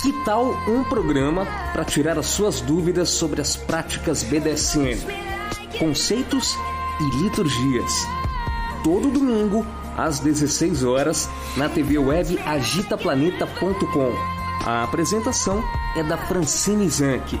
Que tal um programa para tirar as suas dúvidas sobre as práticas BDSM, conceitos e liturgias? Todo domingo, às 16 horas, na TV web agitaplaneta.com. A apresentação é da Francine Zanck.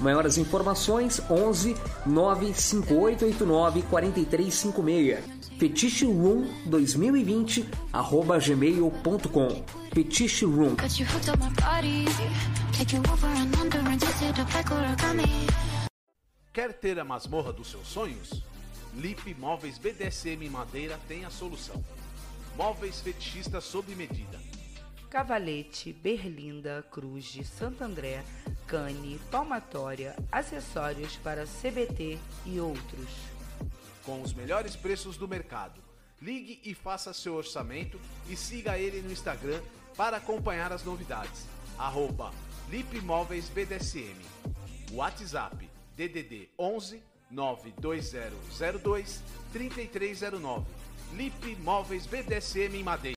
Maiores informações 11 95889 4356. Fetiche Room 2020 arroba gmail.com. Fetiche Room. Quer ter a masmorra dos seus sonhos? Lip Móveis BDSM Madeira tem a solução. Móveis fetichistas sob medida. Cavalete, Berlinda, Cruz de Santo André, Cane, Palmatória, acessórios para CBT e outros. Com os melhores preços do mercado. Ligue e faça seu orçamento e siga ele no Instagram para acompanhar as novidades. Arroba BDSM. WhatsApp DDD 11 92002 3309. Lip BDSM em Madeira.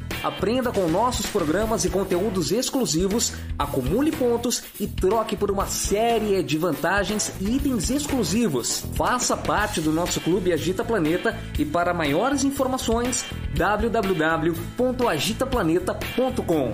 Aprenda com nossos programas e conteúdos exclusivos, acumule pontos e troque por uma série de vantagens e itens exclusivos. Faça parte do nosso clube Agita Planeta e para maiores informações www.agitaplaneta.com.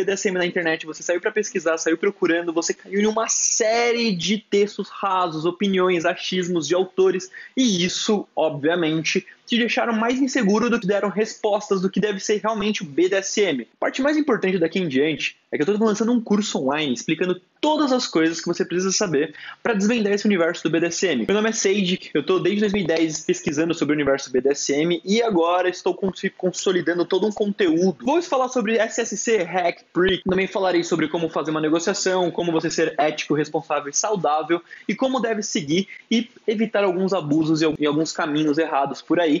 na internet, você saiu para pesquisar, saiu procurando, você caiu em uma série de textos rasos, opiniões, achismos de autores, e isso, obviamente, te deixaram mais inseguro do que deram respostas do que deve ser realmente o BDSM. A parte mais importante daqui em diante é que eu estou lançando um curso online explicando todas as coisas que você precisa saber para desvendar esse universo do BDSM. Meu nome é Sage, eu estou desde 2010 pesquisando sobre o universo BDSM e agora estou consolidando todo um conteúdo. Vou falar sobre SSC, Hack, Prick, também falarei sobre como fazer uma negociação, como você ser ético, responsável e saudável e como deve seguir e evitar alguns abusos e alguns caminhos errados por aí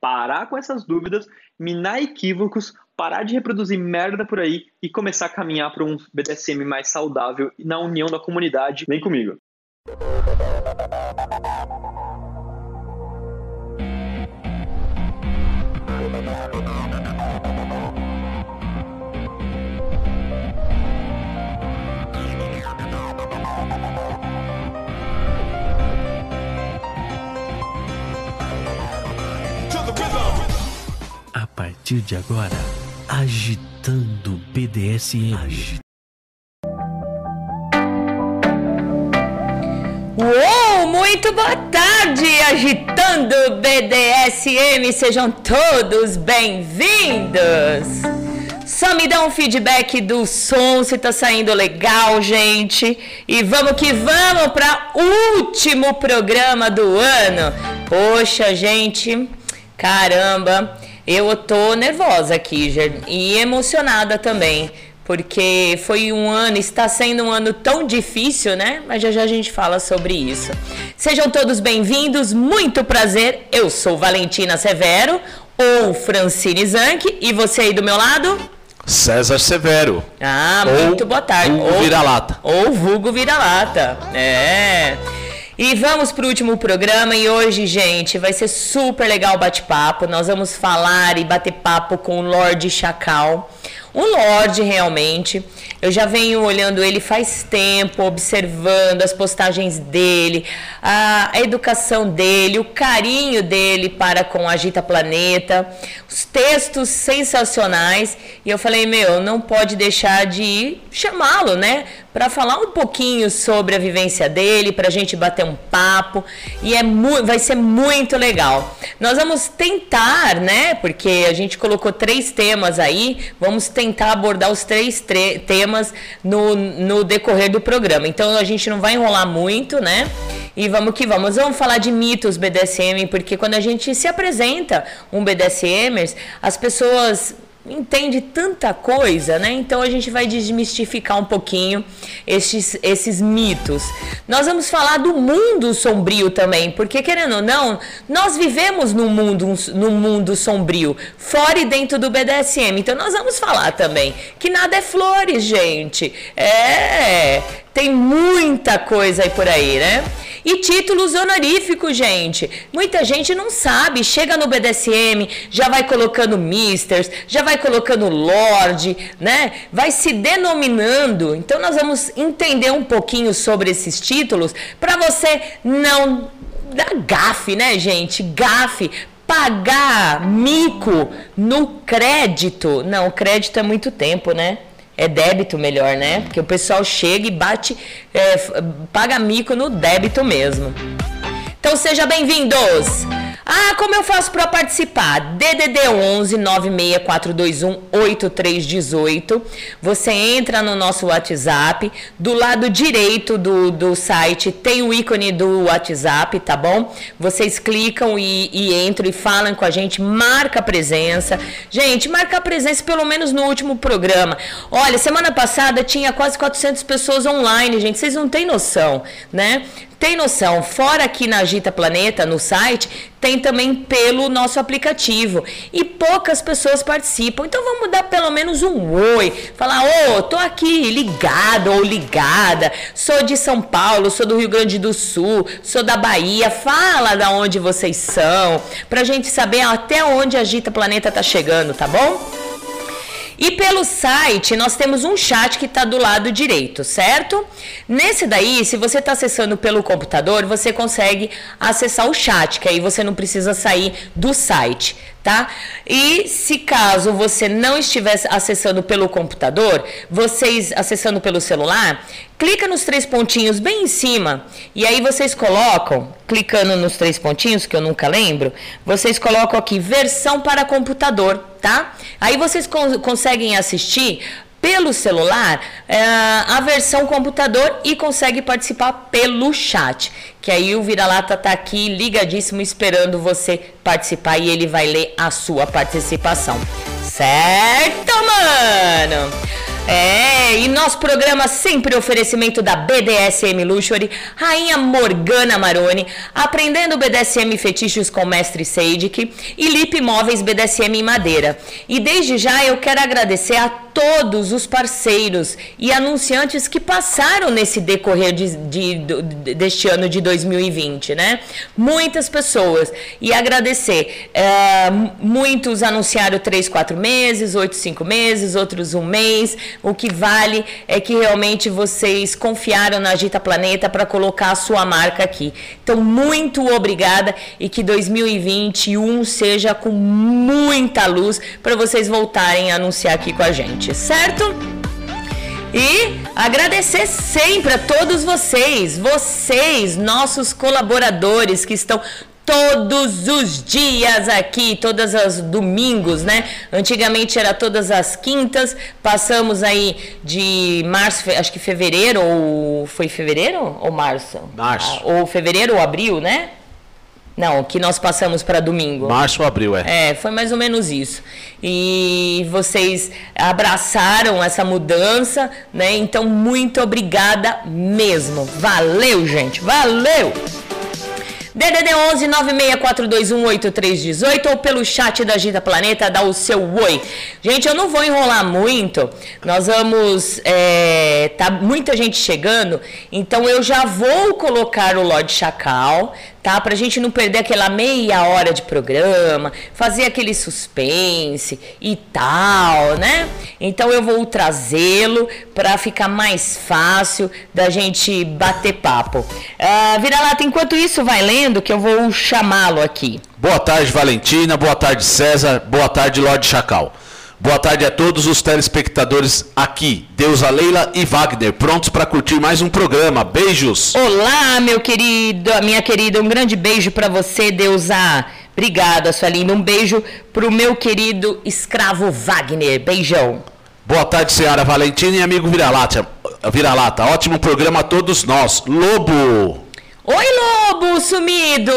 parar com essas dúvidas, minar equívocos, parar de reproduzir merda por aí e começar a caminhar para um BDSM mais saudável na união da comunidade. Vem comigo. Partir de agora, agitando BDSM. Agitando. Uou, muito boa tarde, agitando BDSM, sejam todos bem-vindos. Só me dá um feedback do som, se tá saindo legal, gente. E vamos que vamos para último programa do ano. Poxa, gente, caramba, eu tô nervosa aqui, e emocionada também porque foi um ano, está sendo um ano tão difícil, né? Mas já já a gente fala sobre isso. Sejam todos bem-vindos, muito prazer. Eu sou Valentina Severo, ou Francine Zanck, e você aí do meu lado? César Severo. Ah, muito boa tarde. Vulgo ou Vira-Lata. Ou Vulgo Vira-Lata. É. E vamos para o último programa e hoje, gente, vai ser super legal o bate-papo. Nós vamos falar e bater papo com o Lorde Chacal um lorde realmente. Eu já venho olhando ele faz tempo, observando as postagens dele, a, educação dele, o carinho dele para com Agita Planeta, os textos sensacionais. E eu falei, meu, não pode deixar de chamá-lo, né? Para falar um pouquinho sobre a vivência dele, para a gente bater um papo. E é vai ser muito legal. Nós vamos tentar, né? Porque a gente colocou três temas aí, vamos tentar abordar os três temas no, no decorrer do programa. Então a gente não vai enrolar muito, né? E vamos que vamos. Vamos falar de mitos BDSM, porque quando a gente se apresenta um BDSMers, as pessoas entende tanta coisa, né? Então a gente vai desmistificar um pouquinho esses, esses mitos. Nós vamos falar do mundo sombrio também, porque querendo ou não, nós vivemos num mundo, num mundo sombrio, fora e dentro do BDSM. Então nós vamos falar também que nada é flores, gente. É, tem muita coisa aí por aí, né? E títulos honoríficos, gente. Muita gente não sabe. Chega no BDSM, já vai colocando Misters, já vai colocando Lord, né? Vai se denominando. Então nós vamos entender um pouquinho sobre esses títulos para você não dar gafe, né, gente? Gafe pagar mico no crédito. Não, crédito é muito tempo, né? É débito melhor, né? Porque o pessoal chega e bate, é, paga mico no débito mesmo. Então seja bem-vindos! Ah, como eu faço para participar? DDD 11 96421 8318. Você entra no nosso WhatsApp. Do lado direito do, do site tem o ícone do WhatsApp, tá bom? Vocês clicam e, e entram e falam com a gente. Marca a presença. Gente, marca a presença pelo menos no último programa. Olha, semana passada tinha quase 400 pessoas online, gente. Vocês não têm noção, né? Tem noção? Fora aqui na Agita Planeta, no site, tem também pelo nosso aplicativo. E poucas pessoas participam. Então vamos dar pelo menos um oi. Falar, ô, oh, tô aqui ligado ou ligada. Sou de São Paulo, sou do Rio Grande do Sul, sou da Bahia. Fala da onde vocês são. Pra gente saber até onde a Agita Planeta tá chegando, tá bom? E pelo site, nós temos um chat que está do lado direito, certo? Nesse daí, se você está acessando pelo computador, você consegue acessar o chat, que aí você não precisa sair do site tá? E se caso você não estiver acessando pelo computador, vocês acessando pelo celular, clica nos três pontinhos bem em cima e aí vocês colocam, clicando nos três pontinhos que eu nunca lembro, vocês colocam aqui versão para computador, tá? Aí vocês conseguem assistir pelo celular é, a versão computador e consegue participar pelo chat. Que aí o Vira-Lata tá aqui ligadíssimo esperando você participar e ele vai ler a sua participação. Certo, mano? É, e nosso programa sempre oferecimento da BDSM Luxury, Rainha Morgana Maroni, aprendendo BDSM fetiches com Mestre Seidik e Lip Móveis BDSM em Madeira. E desde já eu quero agradecer a todos os parceiros e anunciantes que passaram nesse decorrer de, de, de, deste ano de 2020, né? Muitas pessoas. E agradecer. É, muitos anunciaram 3, 4 meses, 8, 5 meses, outros um mês O que vale é que realmente vocês confiaram na Agita Planeta para colocar a sua marca aqui. Então, muito obrigada e que 2021 seja com muita luz para vocês voltarem a anunciar aqui com a gente, certo? E agradecer sempre a todos vocês, vocês, nossos colaboradores que estão todos os dias aqui, todos os domingos, né? Antigamente era todas as quintas, passamos aí de março, acho que fevereiro, ou foi fevereiro ou março? Março. Ah, ou fevereiro ou abril, né? Não, que nós passamos para domingo. Março ou abril, é. É, foi mais ou menos isso. E vocês abraçaram essa mudança, né? Então, muito obrigada mesmo. Valeu, gente. Valeu! DDD 11 964218318 ou pelo chat da Gita Planeta, dá o seu oi. Gente, eu não vou enrolar muito, nós vamos. É, tá muita gente chegando, então eu já vou colocar o Lorde Chacal, tá? Pra gente não perder aquela meia hora de programa, fazer aquele suspense e tal, né? Então eu vou trazê-lo para ficar mais fácil da gente bater papo. Uh, Vira-lata, enquanto isso vai lendo, que eu vou chamá-lo aqui. Boa tarde, Valentina. Boa tarde, César. Boa tarde, Lorde Chacal. Boa tarde a todos os telespectadores aqui, Deusa Leila e Wagner, prontos para curtir mais um programa. Beijos. Olá, meu querido, minha querida, um grande beijo para você, Deusa. Obrigada, sua linda. Um beijo pro meu querido escravo Wagner. Beijão. Boa tarde, senhora Valentina e amigo Vira-Lata. Vira-Lata, ótimo programa a todos nós. Lobo. Oi, Lobo sumido!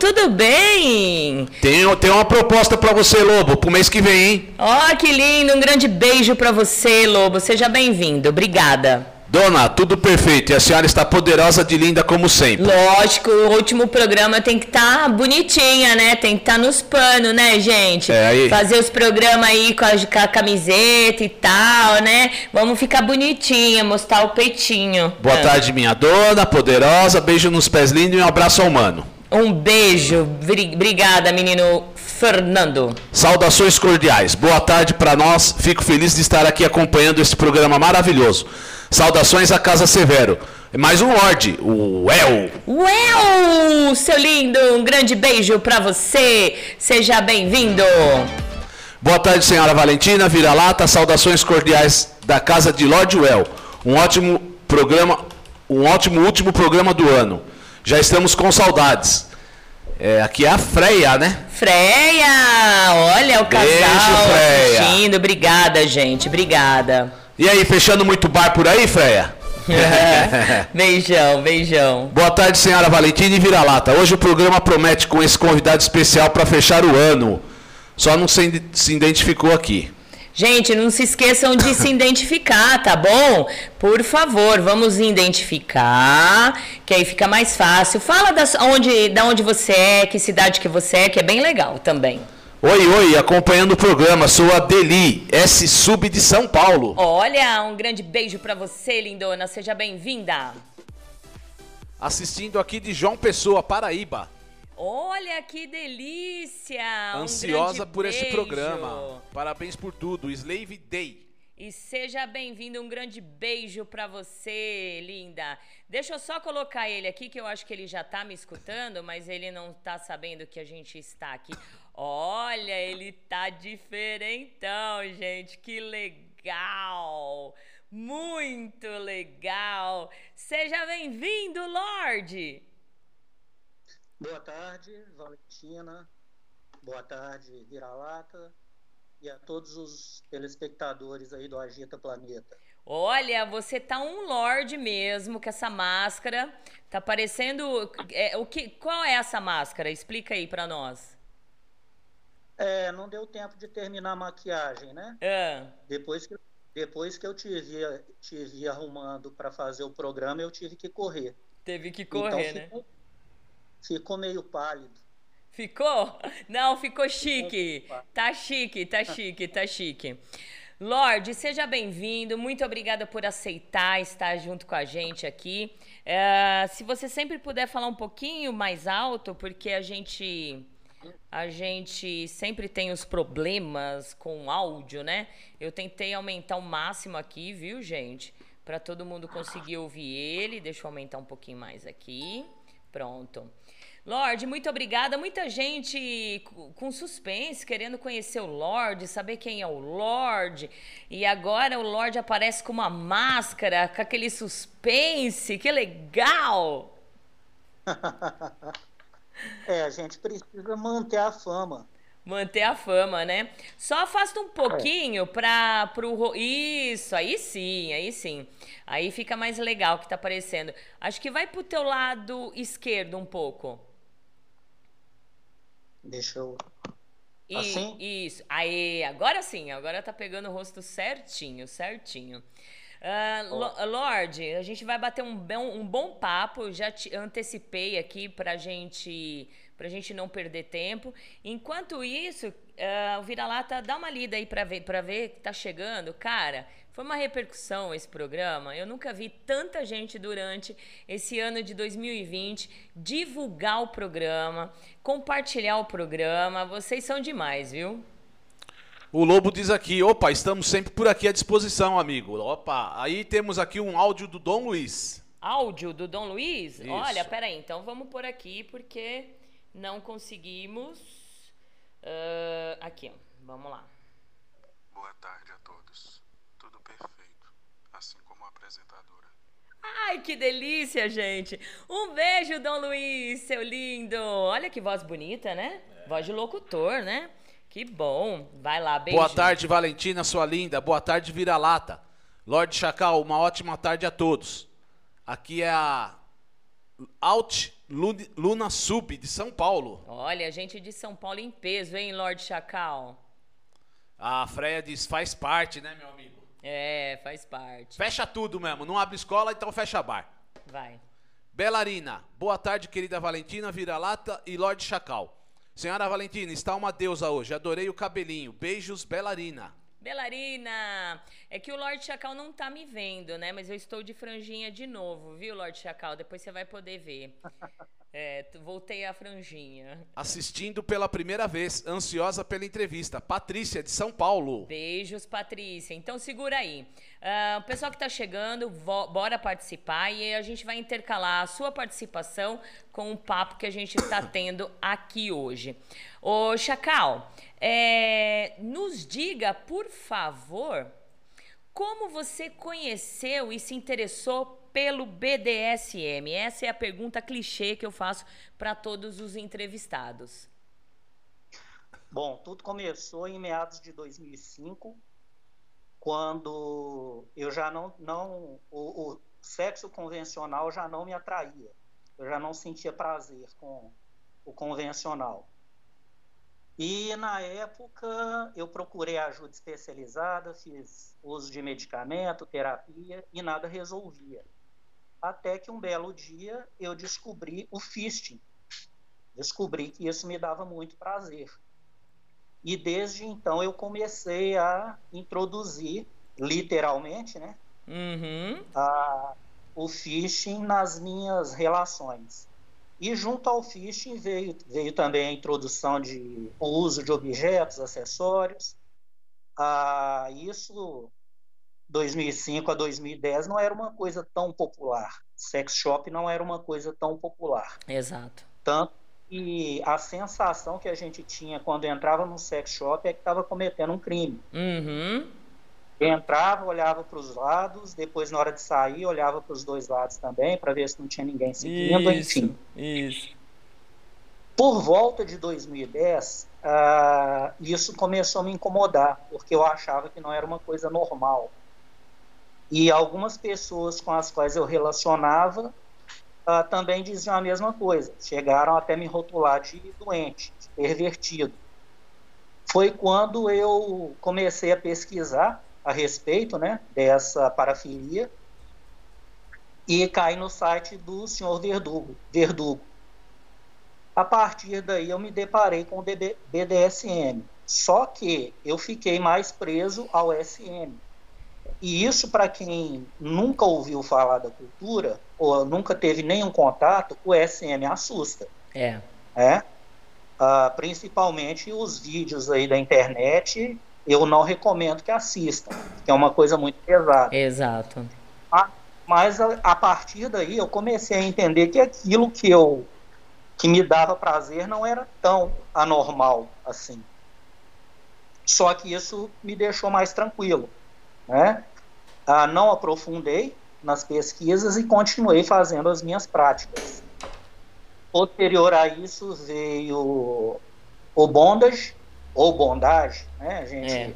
Tudo bem? Tenho, tenho uma proposta para você, Lobo, pro mês que vem, hein? Ó, oh, que lindo! Um grande beijo para você, Lobo. Seja bem-vindo. Obrigada. Dona, tudo perfeito. E a senhora está poderosa de linda como sempre. Lógico, o último programa tem que estar tá bonitinha, né? Tem que estar tá nos panos, né, gente? É, aí... Fazer os programas aí com a, com a, camiseta e tal, né? Vamos ficar bonitinha, mostrar o peitinho. Boa ah. tarde, minha dona, poderosa. Beijo nos pés lindos e um abraço ao mano. Um beijo. Obrigada, menino Fernando. Saudações cordiais. Boa tarde para nós. Fico feliz de estar aqui acompanhando esse programa maravilhoso. Saudações à Casa Severo. Mais um Lorde, o El. El, seu lindo, um grande beijo para você. Seja bem-vindo. Boa tarde, senhora Valentina, vira-lata, saudações cordiais da Casa de Lorde Well. Um ótimo programa, um ótimo último programa do ano. Já estamos com saudades. É, aqui é a Freia, né? Freia! Olha o casal Beijo, Freia. assistindo. Obrigada, gente. Obrigada. E aí, fechando muito bar por aí, Freia? beijão, beijão. Boa tarde, senhora Valentina e Vira-Lata. Hoje o programa promete com esse convidado especial para fechar o ano. Só não se, se identificou aqui. Gente, não se esqueçam de se identificar, tá bom? Por favor, vamos identificar, que aí fica mais fácil. Fala da onde, da onde você é, que cidade que você é, que é bem legal também. Oi, oi, acompanhando o programa, sou a Deli, S Sub de São Paulo. Olha, um grande beijo para você, lindona, seja bem-vinda. Assistindo aqui de João Pessoa, Paraíba. Olha que delícia! Ansiosa um por beijo. esse programa. Parabéns por tudo. Slave Day. E seja bem-vindo, um grande beijo para você, linda. Deixa eu só colocar ele aqui, que eu acho que ele já tá me escutando, mas ele não tá sabendo que a gente está aqui. Olha, ele tá diferentão, gente. Que legal! Muito legal! Seja bem-vindo, Lorde! Boa tarde, Valentina. Boa tarde, Vira-Lata e a todos os telespectadores aí do Agita Planeta. Olha, você tá um lord mesmo com essa máscara. Tá parecendo é, o que? Qual é essa máscara? Explica aí para nós. É, não deu tempo de terminar a maquiagem, né? É. Depois que depois que eu te vi arrumando para fazer o programa, eu tive que correr. Teve que correr, então, ficou, né? Ficou meio pálido. Ficou? Não, ficou chique. Tá chique, tá chique, tá chique. Lorde, seja bem-vindo. Muito obrigada por aceitar estar junto com a gente aqui. É, se você sempre puder falar um pouquinho mais alto, porque a gente a gente sempre tem os problemas com áudio, né? Eu tentei aumentar o máximo aqui, viu, gente? Para todo mundo conseguir ouvir ele. Deixa eu aumentar um pouquinho mais aqui. Pronto. Lorde, muito obrigada. Muita gente com suspense, querendo conhecer o Lorde, saber quem é o Lorde. E agora o Lorde aparece com uma máscara, com aquele suspense. Que legal! é, a gente precisa manter a fama. Manter a fama, né? Só afasta um pouquinho é. para pro isso, aí sim, aí sim. Aí fica mais legal que tá aparecendo. Acho que vai pro teu lado esquerdo um pouco. Deixa eu. Assim? Isso. Aí, agora sim, agora tá pegando o rosto certinho, certinho. Uh, Lorde, a gente vai bater um bom, um bom papo. Já te antecipei aqui pra gente, pra gente não perder tempo. Enquanto isso, uh, o Vira-Lata, dá uma lida aí pra ver, pra ver que tá chegando. Cara, foi uma repercussão esse programa. Eu nunca vi tanta gente durante esse ano de 2020 divulgar o programa, compartilhar o programa. Vocês são demais, viu? O Lobo diz aqui: opa, estamos sempre por aqui à disposição, amigo. Opa, aí temos aqui um áudio do Dom Luiz. Áudio do Dom Luiz? Isso. Olha, peraí, então vamos por aqui porque não conseguimos. Uh, aqui, ó. vamos lá. Boa tarde a todos perfeito, assim como a apresentadora. Ai, que delícia, gente! Um beijo, Dom Luiz, seu lindo! Olha que voz bonita, né? É. Voz de locutor, né? Que bom! Vai lá, beijo. Boa tarde, Valentina, sua linda. Boa tarde, Vira-Lata. Lorde Chacal, uma ótima tarde a todos. Aqui é a Alt Luna Sub de São Paulo. Olha, gente de São Paulo em peso, hein, Lorde Chacal? A Freia diz, faz parte, né, meu amigo? É, faz parte. Fecha tudo mesmo. Não abre escola, então fecha bar. Vai. Belarina. Boa tarde, querida Valentina, Vira-Lata e Lorde Chacal. Senhora Valentina, está uma deusa hoje. Adorei o cabelinho. Beijos, Belarina. Belarina, é que o Lorde Chacal não tá me vendo, né? Mas eu estou de franjinha de novo, viu, Lorde Chacal? Depois você vai poder ver. É, voltei à franjinha. Assistindo pela primeira vez, ansiosa pela entrevista. Patrícia, de São Paulo. Beijos, Patrícia. Então segura aí. Uh, o pessoal que está chegando, bora participar e a gente vai intercalar a sua participação com o papo que a gente está tendo aqui hoje. Ô, Chacal, é, nos diga, por favor, como você conheceu e se interessou pelo BDSM? Essa é a pergunta clichê que eu faço para todos os entrevistados. Bom, tudo começou em meados de 2005, quando eu já não, não o, o sexo convencional já não me atraía. Eu já não sentia prazer com o convencional. E na época eu procurei ajuda especializada, fiz uso de medicamento, terapia e nada resolvia até que um belo dia eu descobri o fisting. Descobri que isso me dava muito prazer. E desde então eu comecei a introduzir, literalmente, né? Uhum. A, o phishing nas minhas relações. E junto ao phishing veio, veio também a introdução de o uso de objetos, acessórios. Ah, isso 2005 a 2010 não era uma coisa tão popular. Sex shop não era uma coisa tão popular. Exato. Tanto que a sensação que a gente tinha quando entrava no sex shop é que estava cometendo um crime. Uhum. Entrava, olhava para os lados, depois na hora de sair olhava para os dois lados também para ver se não tinha ninguém seguindo, isso, enfim. Isso. Por volta de 2010, uh, ah, isso começou a me incomodar, porque eu achava que não era uma coisa normal. E algumas pessoas com as quais eu relacionava uh, também diziam a mesma coisa. Chegaram até me rotular de doente, de pervertido. Foi quando eu comecei a pesquisar a respeito né, dessa parafilia e caí no site do senhor Verdugo. Verdugo. A partir daí eu me deparei com o BDSM. Só que eu fiquei mais preso ao SM. E isso, para quem nunca ouviu falar da cultura, ou nunca teve nenhum contato, o SM assusta. É. é? Uh, principalmente os vídeos aí da internet, eu não recomendo que assistam, que é uma coisa muito pesada. Exato. Ah, mas a, a, partir daí eu comecei a entender que aquilo que eu que me dava prazer não era tão anormal assim. Só que isso me deixou mais tranquilo, né? Ah, não aprofundei nas pesquisas e continuei fazendo as minhas práticas. Posterior a isso veio o bondage, ou bondage, né? A gente é.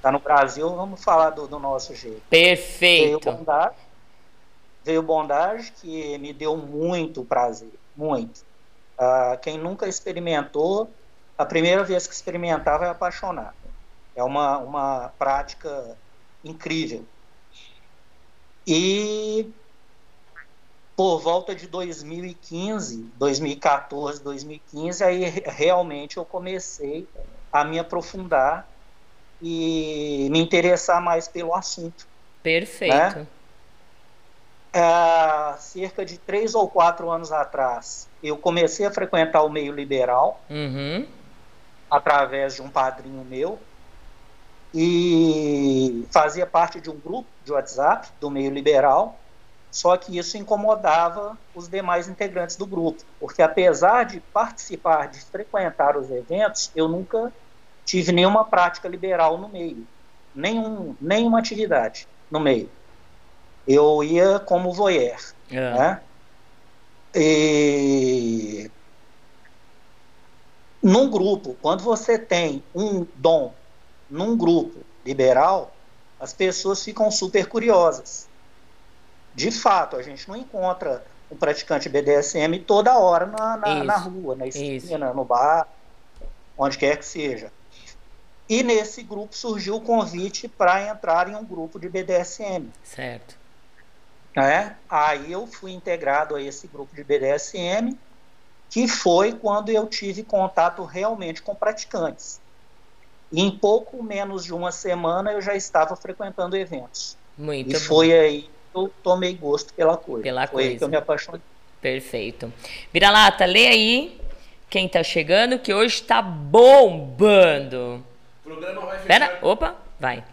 tá no Brasil, vamos falar do, do nosso jeito. Perfeito. Veio bondage, veio bondage que me deu muito prazer, muito. Ah, quem nunca experimentou, a primeira vez que experimentar vai apaixonar. É uma, uma prática incrível. E por volta de 2015, 2014, 2015, aí realmente eu comecei a me aprofundar e me interessar mais pelo assunto. Perfeito. Né? É, cerca de três ou quatro anos atrás, eu comecei a frequentar o meio liberal uhum. através de um padrinho meu e fazia parte de um grupo de WhatsApp do meio liberal, só que isso incomodava os demais integrantes do grupo, porque apesar de participar, de frequentar os eventos, eu nunca tive nenhuma prática liberal no meio, nenhum, nenhuma atividade no meio. Eu ia como voyeur, é. né? E num grupo, quando você tem um dom num grupo liberal, as pessoas ficam super curiosas. De fato, a gente não encontra um praticante BDSM toda hora na, na, na rua, na esquina, Isso. no bar, onde quer que seja. E nesse grupo surgiu o convite para entrar em um grupo de BDSM. Certo. É? Aí eu fui integrado a esse grupo de BDSM, que foi quando eu tive contato realmente com praticantes. E em pouco menos de uma semana eu já estava frequentando eventos. Muito e bom. foi aí que eu tomei gosto pela coisa. Pela foi coisa. aí que eu me apaixonei. Perfeito. Vira-lata, lê aí quem está chegando, que hoje está bombando. Programa vai fechar. Pera, opa, vai.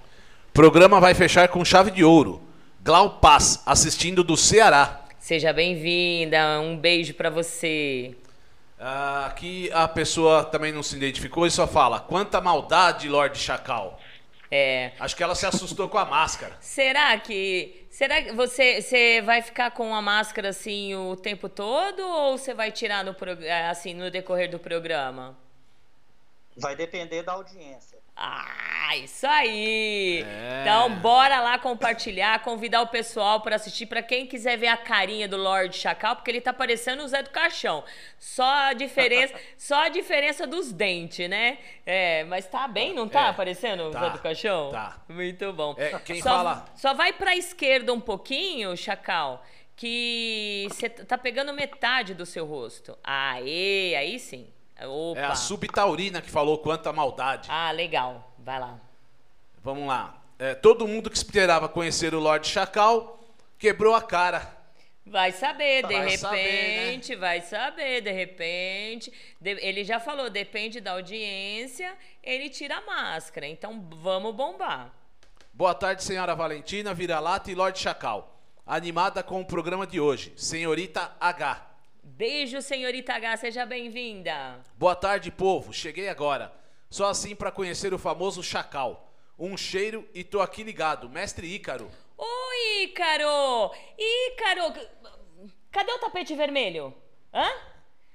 Programa vai fechar com chave de ouro. Glau Paz, assistindo do Ceará. Seja bem-vinda, um beijo para você. Ah, aqui a pessoa também não se identificou e só fala: quanta maldade, Lorde Chacal. É. Acho que ela se assustou com a máscara. Será que. Será que você, você vai ficar com a máscara assim o tempo todo ou você vai tirar no, assim, no decorrer do programa? Vai depender da audiência. Ah, isso aí! É. Então, bora lá compartilhar, convidar o pessoal para assistir, para quem quiser ver a carinha do Lorde Chacal, porque ele tá parecendo o Zé do Caixão. Só a diferença, só a diferença dos dentes, né? É, mas tá bem, não tá é, aparecendo o tá, Zé do Caixão? Tá. Muito bom. É, quem só, fala... Só vai pra esquerda um pouquinho, Chacal, que você tá pegando metade do seu rosto. Aê, aí sim. Opa. É a subtaurina que falou quanta maldade. Ah, legal. Vai lá. Vamos lá. É, todo mundo que esperava conhecer o Lorde Chacal quebrou a cara. Vai saber, de vai repente, saber, né? vai saber, de repente. De, ele já falou, depende da audiência, ele tira a máscara. Então vamos bombar. Boa tarde, senhora Valentina, Vira-Lata e Lorde Chacal. Animada com o programa de hoje, Senhorita H. Beijo, senhorita H, seja bem-vinda. Boa tarde, povo. Cheguei agora. Só assim para conhecer o famoso Chacal. Um cheiro e tô aqui ligado. Mestre Ícaro. Oi, Ícaro! Ícaro! Cadê o tapete vermelho? Hã?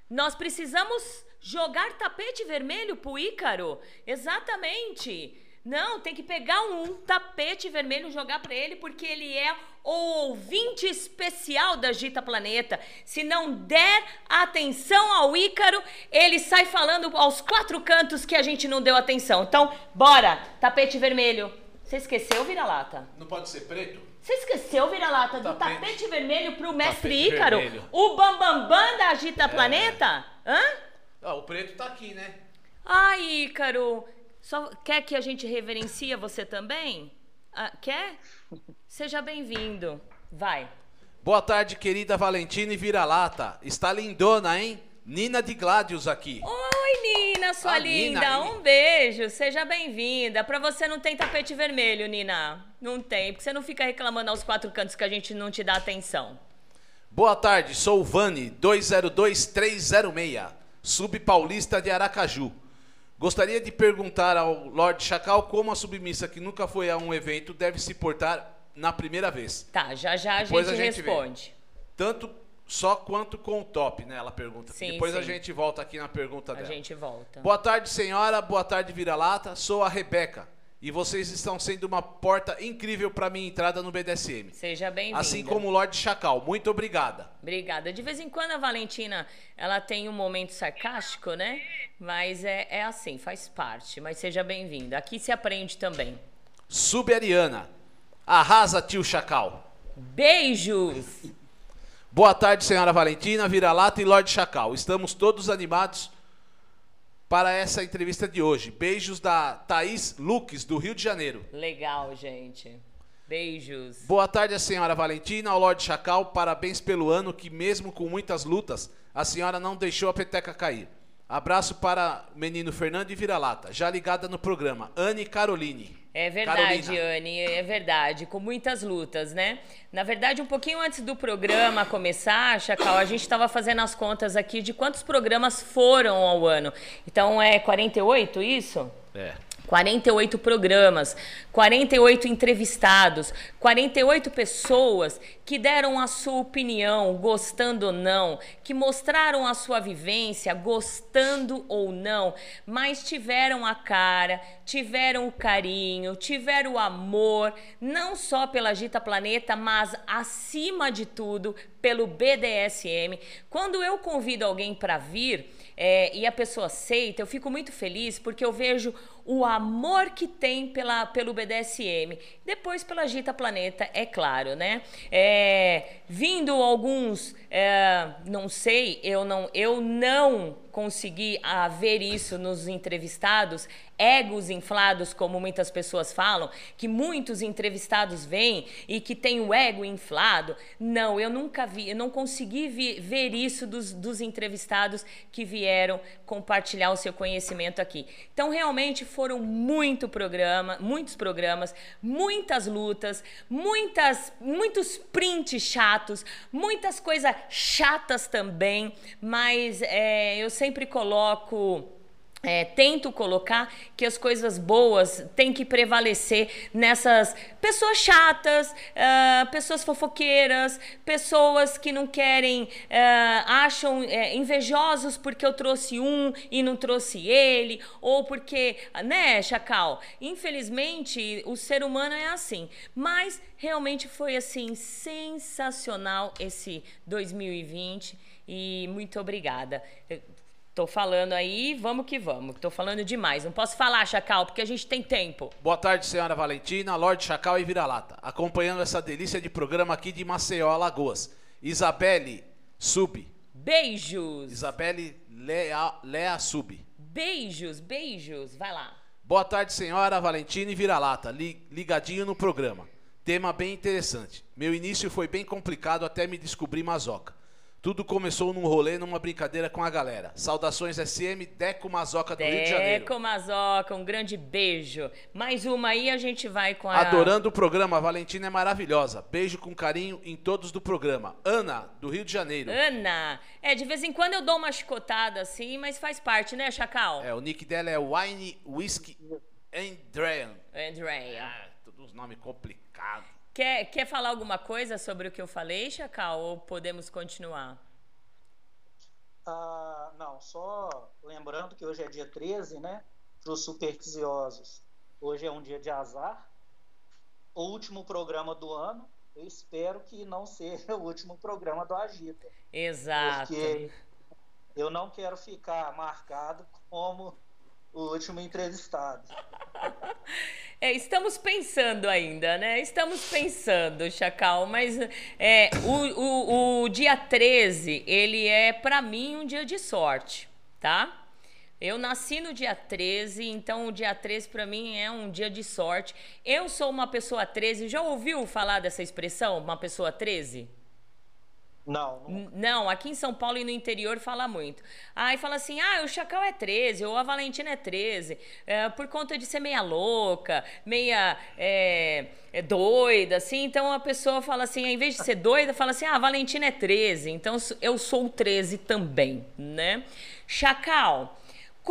Nós precisamos jogar tapete vermelho pro Ícaro? Exatamente. Não, tem que pegar um tapete vermelho e jogar para ele, porque ele é o ouvinte especial da Gita Planeta. Se não der atenção ao Ícaro, ele sai falando aos quatro cantos que a gente não deu atenção. Então, bora! Tapete vermelho. Você esqueceu, vira-lata? Não pode ser preto? Você esqueceu, vira-lata, do tapete. tapete vermelho pro mestre tapete Ícaro? Vermelho. O bambambam bam, bam da Agita é. Planeta? Hã? Ah, o preto tá aqui, né? Ai, Ícaro. Só quer que a gente reverencie você também? Ah, quer? Seja bem-vindo. Vai. Boa tarde, querida Valentina e Vira-Lata. Está lindona, hein? Nina de Gladius aqui. Oi, Nina, sua Ah, linda. Nina um beijo, seja bem-vinda. Pra você não tem tapete vermelho, Nina. Não tem, porque você não fica reclamando aos quatro cantos que a gente não te dá atenção. Boa tarde, sou o Vani, 202306, subpaulista de Aracaju. Gostaria de perguntar ao Lorde Chacal como a submissa que nunca foi a um evento deve se portar na primeira vez. Tá, já já a gente, a gente vê. responde. Tanto só quanto com o top, né? Ela pergunta. Sim, Depois a sim. gente volta aqui na pergunta A dela. gente volta. Boa tarde, senhora. Boa tarde, vira-lata. Sou a Rebeca. E vocês estão sendo uma porta incrível para minha entrada no BDSM. Seja bem-vinda. Assim como o Lorde Chacal. Muito obrigada. Obrigada. De vez em quando a Valentina, ela tem um momento sarcástico, né? Mas é, é assim, faz parte. Mas seja bem-vinda. Aqui se aprende também. Subariana. Arrasa, tio Chacal. Beijos! Boa tarde, senhora Valentina, vira-lata e Lorde Chacal. Estamos todos animados para essa entrevista de hoje. Beijos da Thaís Luques, do Rio de Janeiro. Legal, gente. Beijos. Boa tarde, a senhora Valentina, ao Lorde Chacal. Parabéns pelo ano que, mesmo com muitas lutas, a senhora não deixou a peteca cair. Abraço para o menino Fernando e Vira-Lata, já ligada no programa. Anne Caroline. É verdade, Carolina. Anne, é verdade, com muitas lutas, né? Na verdade, um pouquinho antes do programa começar, Chacal, a gente estava fazendo as contas aqui de quantos programas foram ao ano. Então, é 48 isso? É. 48 programas, 48 entrevistados, 48 pessoas que deram a sua opinião, gostando ou não, que mostraram a sua vivência, gostando ou não, mas tiveram a cara, tiveram o carinho, tiveram o amor, não só pela Gita Planeta, mas acima de tudo pelo BDSM. Quando eu convido alguém para vir, é, e a pessoa aceita, eu fico muito feliz porque eu vejo o amor que tem pela, pelo BDSM. Depois pela Gita Planeta, é claro, né? É, vindo alguns, é, não sei, eu não, eu não consegui ah, ver isso nos entrevistados, egos inflados, como muitas pessoas falam, que muitos entrevistados vêm e que tem o ego inflado. Não, eu nunca vi, eu não consegui vi- ver isso dos, dos entrevistados que vieram compartilhar o seu conhecimento aqui. Então, realmente foram muito programa, muitos programas, muitas lutas, muitas, muitos prints chatos, muitas coisas chatas também, mas é, eu sempre coloco. É, tento colocar que as coisas boas têm que prevalecer nessas pessoas chatas, ah, pessoas fofoqueiras, pessoas que não querem, ah, acham é, invejosos porque eu trouxe um e não trouxe ele, ou porque, né, Chacal? Infelizmente, o ser humano é assim. Mas realmente foi assim sensacional esse 2020 e muito obrigada. Tô falando aí, vamos que vamos. Tô falando demais. Não posso falar, Chacal, porque a gente tem tempo. Boa tarde, senhora Valentina, Lorde Chacal e Vira-Lata. Acompanhando essa delícia de programa aqui de Maceió, Alagoas. Isabelle Sub. Beijos. Isabelle Lea, Lea Sub. Beijos, beijos. Vai lá. Boa tarde, senhora Valentina e Vira-Lata. Li- ligadinho no programa. Tema bem interessante. Meu início foi bem complicado até me descobrir mazoca. Tudo começou num rolê, numa brincadeira com a galera. Saudações SM, Deco Mazoca do Rio de Janeiro. Deco Mazoca, um grande beijo. Mais uma aí, a gente vai com a. Adorando o programa, a Valentina é maravilhosa. Beijo com carinho em todos do programa. Ana, do Rio de Janeiro. Ana. É, de vez em quando eu dou uma chicotada assim, mas faz parte, né, Chacal? É, o nick dela é Wine Whiskey Andrean. Andrea. Ah, todos os nomes complicados. Quer, quer falar alguma coisa sobre o que eu falei, Chacal? Ou podemos continuar? Ah, não, só lembrando que hoje é dia 13, né? Para os supersticiosos. Hoje é um dia de azar. O último programa do ano. Eu espero que não seja o último programa do Agita. Exato. Porque eu não quero ficar marcado como o último entrevistado. É, estamos pensando ainda, né? Estamos pensando, Chacal, mas é, o, o, o dia 13, ele é para mim um dia de sorte, tá? Eu nasci no dia 13, então o dia 13 para mim é um dia de sorte. Eu sou uma pessoa 13, já ouviu falar dessa expressão, uma pessoa 13? Não, não. Não, aqui em São Paulo e no interior fala muito. Aí fala assim: ah, o Chacal é 13, ou a Valentina é 13, é, por conta de ser meia louca, meia é, é doida, assim. Então a pessoa fala assim: em vez de ser doida, fala assim: ah, a Valentina é 13, então eu sou 13 também, né? Chacal.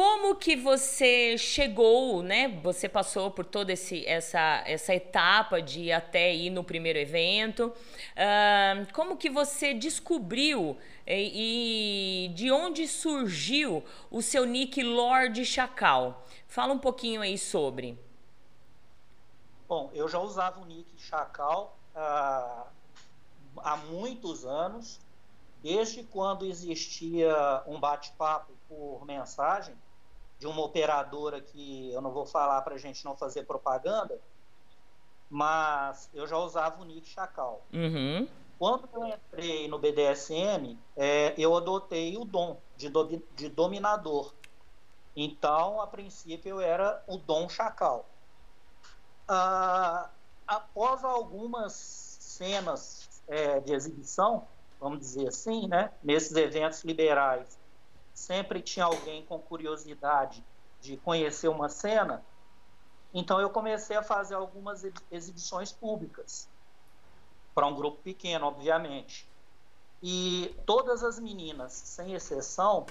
Como que você chegou, né? Você passou por toda essa, essa etapa de até ir no primeiro evento. Uh, como que você descobriu e, e, de onde surgiu o seu nick Lord Chacal? Fala um pouquinho aí sobre. Bom, eu já usava o nick Chacal uh, há muitos anos, desde quando existia um bate-papo por mensagem de uma operadora que eu não vou falar para a gente não fazer propaganda, mas eu já usava o nick Chacal. Uhum. Quando eu entrei no BDSM, é, eu adotei o dom de, do, de dominador. Então, a princípio, eu era o dom Chacal. Ah, após algumas cenas é, de exibição, vamos dizer assim, né, nesses eventos liberais, sempre tinha alguém com curiosidade de conhecer uma cena, então eu comecei a fazer algumas exibições públicas para um grupo pequeno, obviamente. E todas as meninas, sem exceção,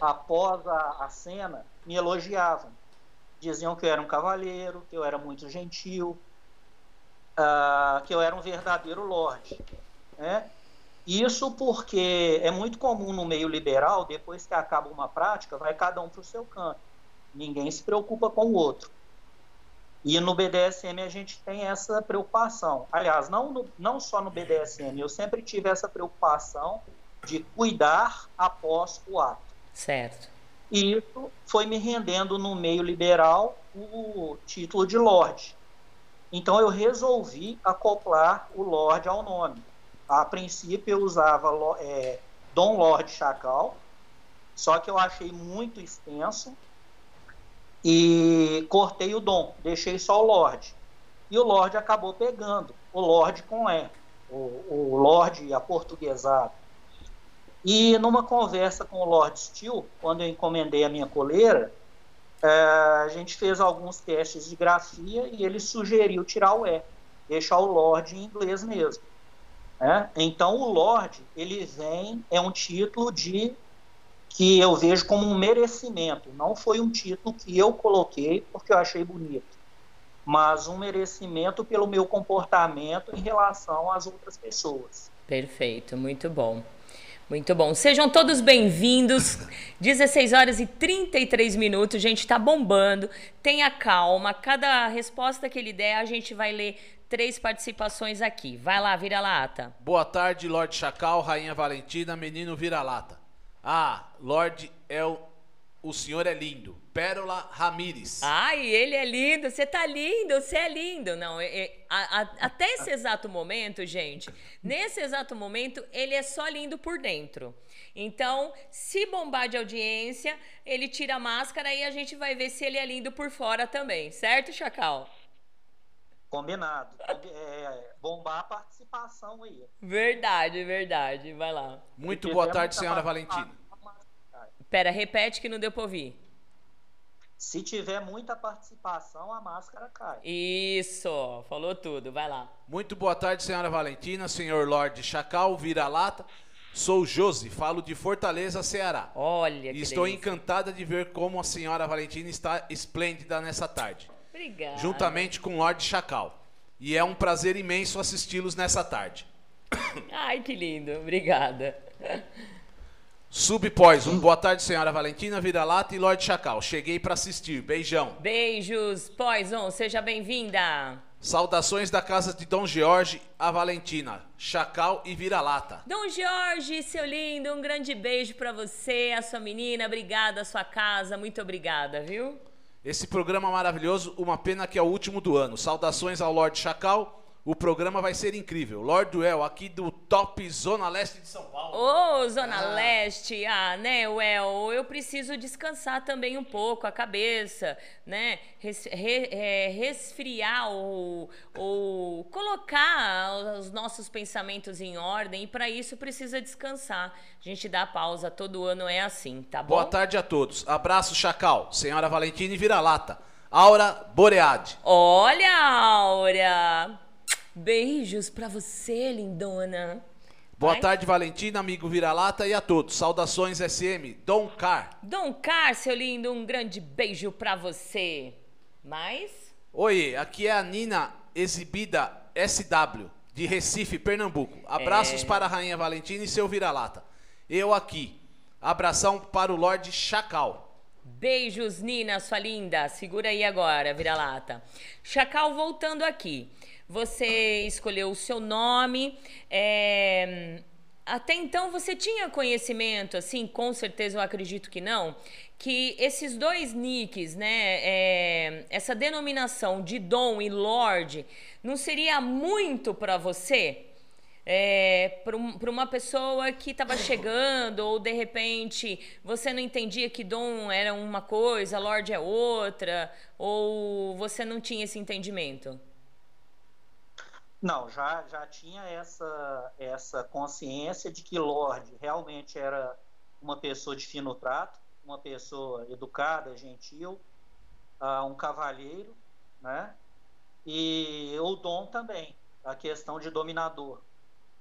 após a, a cena, me elogiavam. Diziam que eu era um cavalheiro, que eu era muito gentil, uh, que eu era um verdadeiro lorde. Né? Isso porque é muito comum no meio liberal, depois que acaba uma prática, vai cada um para o seu canto. Ninguém se preocupa com o outro. E no BDSM a gente tem essa preocupação. Aliás, não, no, não só no BDSM, eu sempre tive essa preocupação de cuidar após o ato. Certo. E isso foi me rendendo no meio liberal o título de Lorde. Então eu resolvi acoplar o Lorde ao nome. A princípio eu usava é, Dom Lord Chacal, só que eu achei muito extenso e cortei o Dom, deixei só o Lord. E o Lord acabou pegando, o Lord com E, o, o Lord aportuguesado. E numa conversa com o Lord Steel, quando eu encomendei a minha coleira, é, a gente fez alguns testes de grafia e ele sugeriu tirar o E, deixar o Lord em inglês mesmo. Né? Então, o Lorde, ele vem, é um título de que eu vejo como um merecimento. Não foi um título que eu coloquei porque eu achei bonito, mas um merecimento pelo meu comportamento em relação às outras pessoas. Perfeito, muito bom. Muito bom. Sejam todos bem-vindos. 16 horas e 33 minutos. Gente, tá bombando. Tenha calma. Cada resposta que ele der, a gente vai ler três participações aqui. Vai lá, vira-lata. Boa tarde, Lorde Chacal, Rainha Valentina, menino vira-lata. Ah, Lorde é o. O senhor é lindo. Pérola Ramires. Ai, ele é lindo, você tá lindo, você é lindo. Não, é, é, a, a, até esse exato momento, gente, nesse exato momento, ele é só lindo por dentro. Então, se bombar de audiência, ele tira a máscara e a gente vai ver se ele é lindo por fora também, certo, Chacal? Combinado. É, bombar a participação aí. Verdade, verdade. Vai lá. Muito boa tarde, senhora Valentina. Pera, repete que não deu pra ouvir. Se tiver muita participação, a máscara cai. Isso, falou tudo, vai lá. Muito boa tarde, senhora Valentina, senhor Lorde Chacal, vira-lata. Sou Josi, falo de Fortaleza, Ceará. Olha, que Estou delícia. encantada de ver como a senhora Valentina está esplêndida nessa tarde. Obrigada. Juntamente com Lorde Chacal. E é um prazer imenso assisti-los nessa tarde. Ai, que lindo. Obrigada. Subpoison. Boa tarde, senhora Valentina, Vira-Lata e Lorde Chacal. Cheguei para assistir. Beijão. Beijos, Poison. Seja bem-vinda. Saudações da casa de Dom Jorge, a Valentina, Chacal e Vira-Lata. Dom Jorge, seu lindo, um grande beijo para você, a sua menina. Obrigada, a sua casa. Muito obrigada, viu? Esse programa maravilhoso, uma pena que é o último do ano. Saudações ao Lorde Chacal, O programa vai ser incrível. Lord Duel, aqui do Top Zona Leste de São Paulo. Ô, Zona ah. Leste, ah, né, Well, eu preciso descansar também um pouco a cabeça, né? Res, re, é, resfriar ou, ou colocar os nossos pensamentos em ordem e para isso precisa descansar. A gente dá pausa todo ano, é assim, tá bom? Boa tarde a todos. Abraço, Chacal, senhora Valentina e Vira-Lata. Aura Boreade. Olha, Aura! Beijos para você, lindona. Boa Vai. tarde, Valentina, amigo Vira-Lata e a todos. Saudações SM, Dom Car. Dom Car, seu lindo, um grande beijo para você. Mais? Oi, aqui é a Nina Exibida SW, de Recife, Pernambuco. Abraços é... para a Rainha Valentina e seu Vira-Lata. Eu aqui. Abração para o Lorde Chacal. Beijos, Nina, sua linda. Segura aí agora, Vira-Lata. Chacal voltando aqui você escolheu o seu nome. É, até então você tinha conhecimento, assim, com certeza eu acredito que não, que esses dois nicks, né, é, essa denominação de Dom e Lord, não seria muito para você? É, para uma pessoa que estava chegando, ou de repente você não entendia que Dom era uma coisa, Lord é outra, ou você não tinha esse entendimento? Não, já, já tinha essa, essa consciência de que Lorde realmente era uma pessoa de fino trato, uma pessoa educada, gentil, uh, um cavalheiro, né? E o Dom também, a questão de dominador,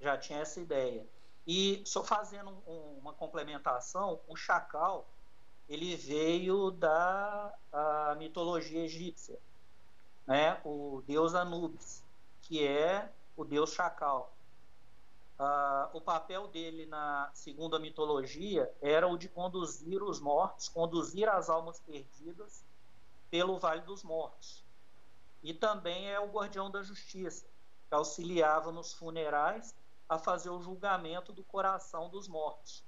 já tinha essa ideia. E só fazendo um, uma complementação, o chacal ele veio da mitologia egípcia, né? O deus Anubis que é o deus Chacal. Uh, o papel dele na segunda mitologia era o de conduzir os mortos, conduzir as almas perdidas pelo Vale dos Mortos. E também é o guardião da justiça, que auxiliava nos funerais a fazer o julgamento do coração dos mortos.